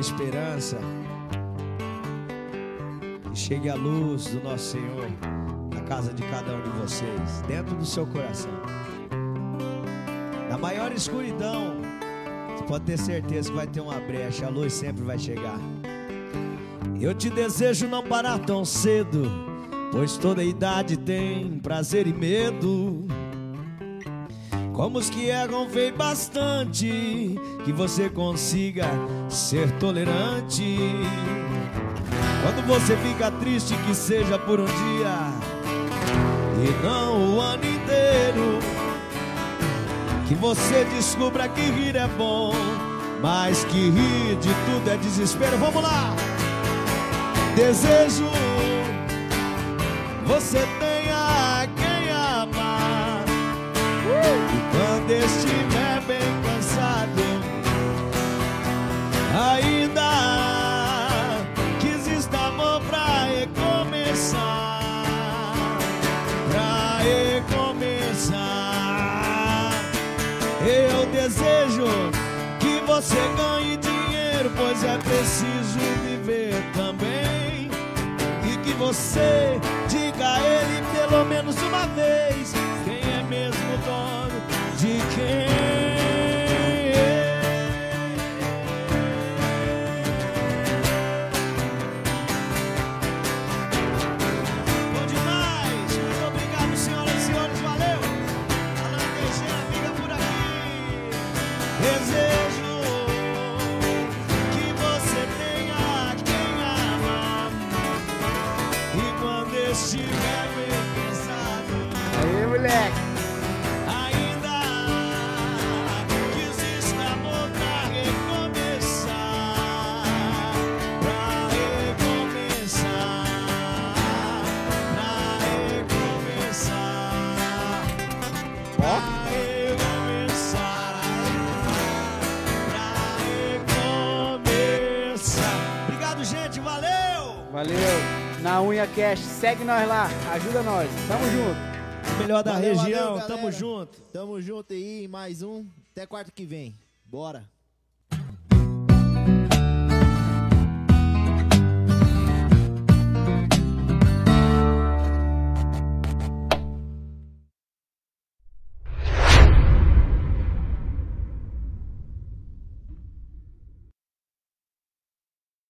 Esperança que chegue a luz do nosso Senhor na casa de cada um de vocês, dentro do seu coração. Na maior escuridão, você pode ter certeza que vai ter uma brecha, a luz sempre vai chegar. Eu te desejo não parar tão cedo, pois toda idade tem prazer e medo. Como os que erram, vem bastante, que você consiga ser tolerante. Quando você fica triste, que seja por um dia e não o ano inteiro. Que você descubra que rir é bom, mas que rir de tudo é desespero. Vamos lá! Desejo você tenha quem amar. E quando estiver desejo que você ganhe dinheiro, pois é preciso viver também. E que você diga a ele pelo menos uma vez quem é mesmo dono de quem. Valeu! Na Unha Cash, segue nós lá, ajuda nós. Tamo junto. Melhor da Valeu, região, valeu, tamo junto. Tamo junto aí, mais um. Até quarta que vem. Bora.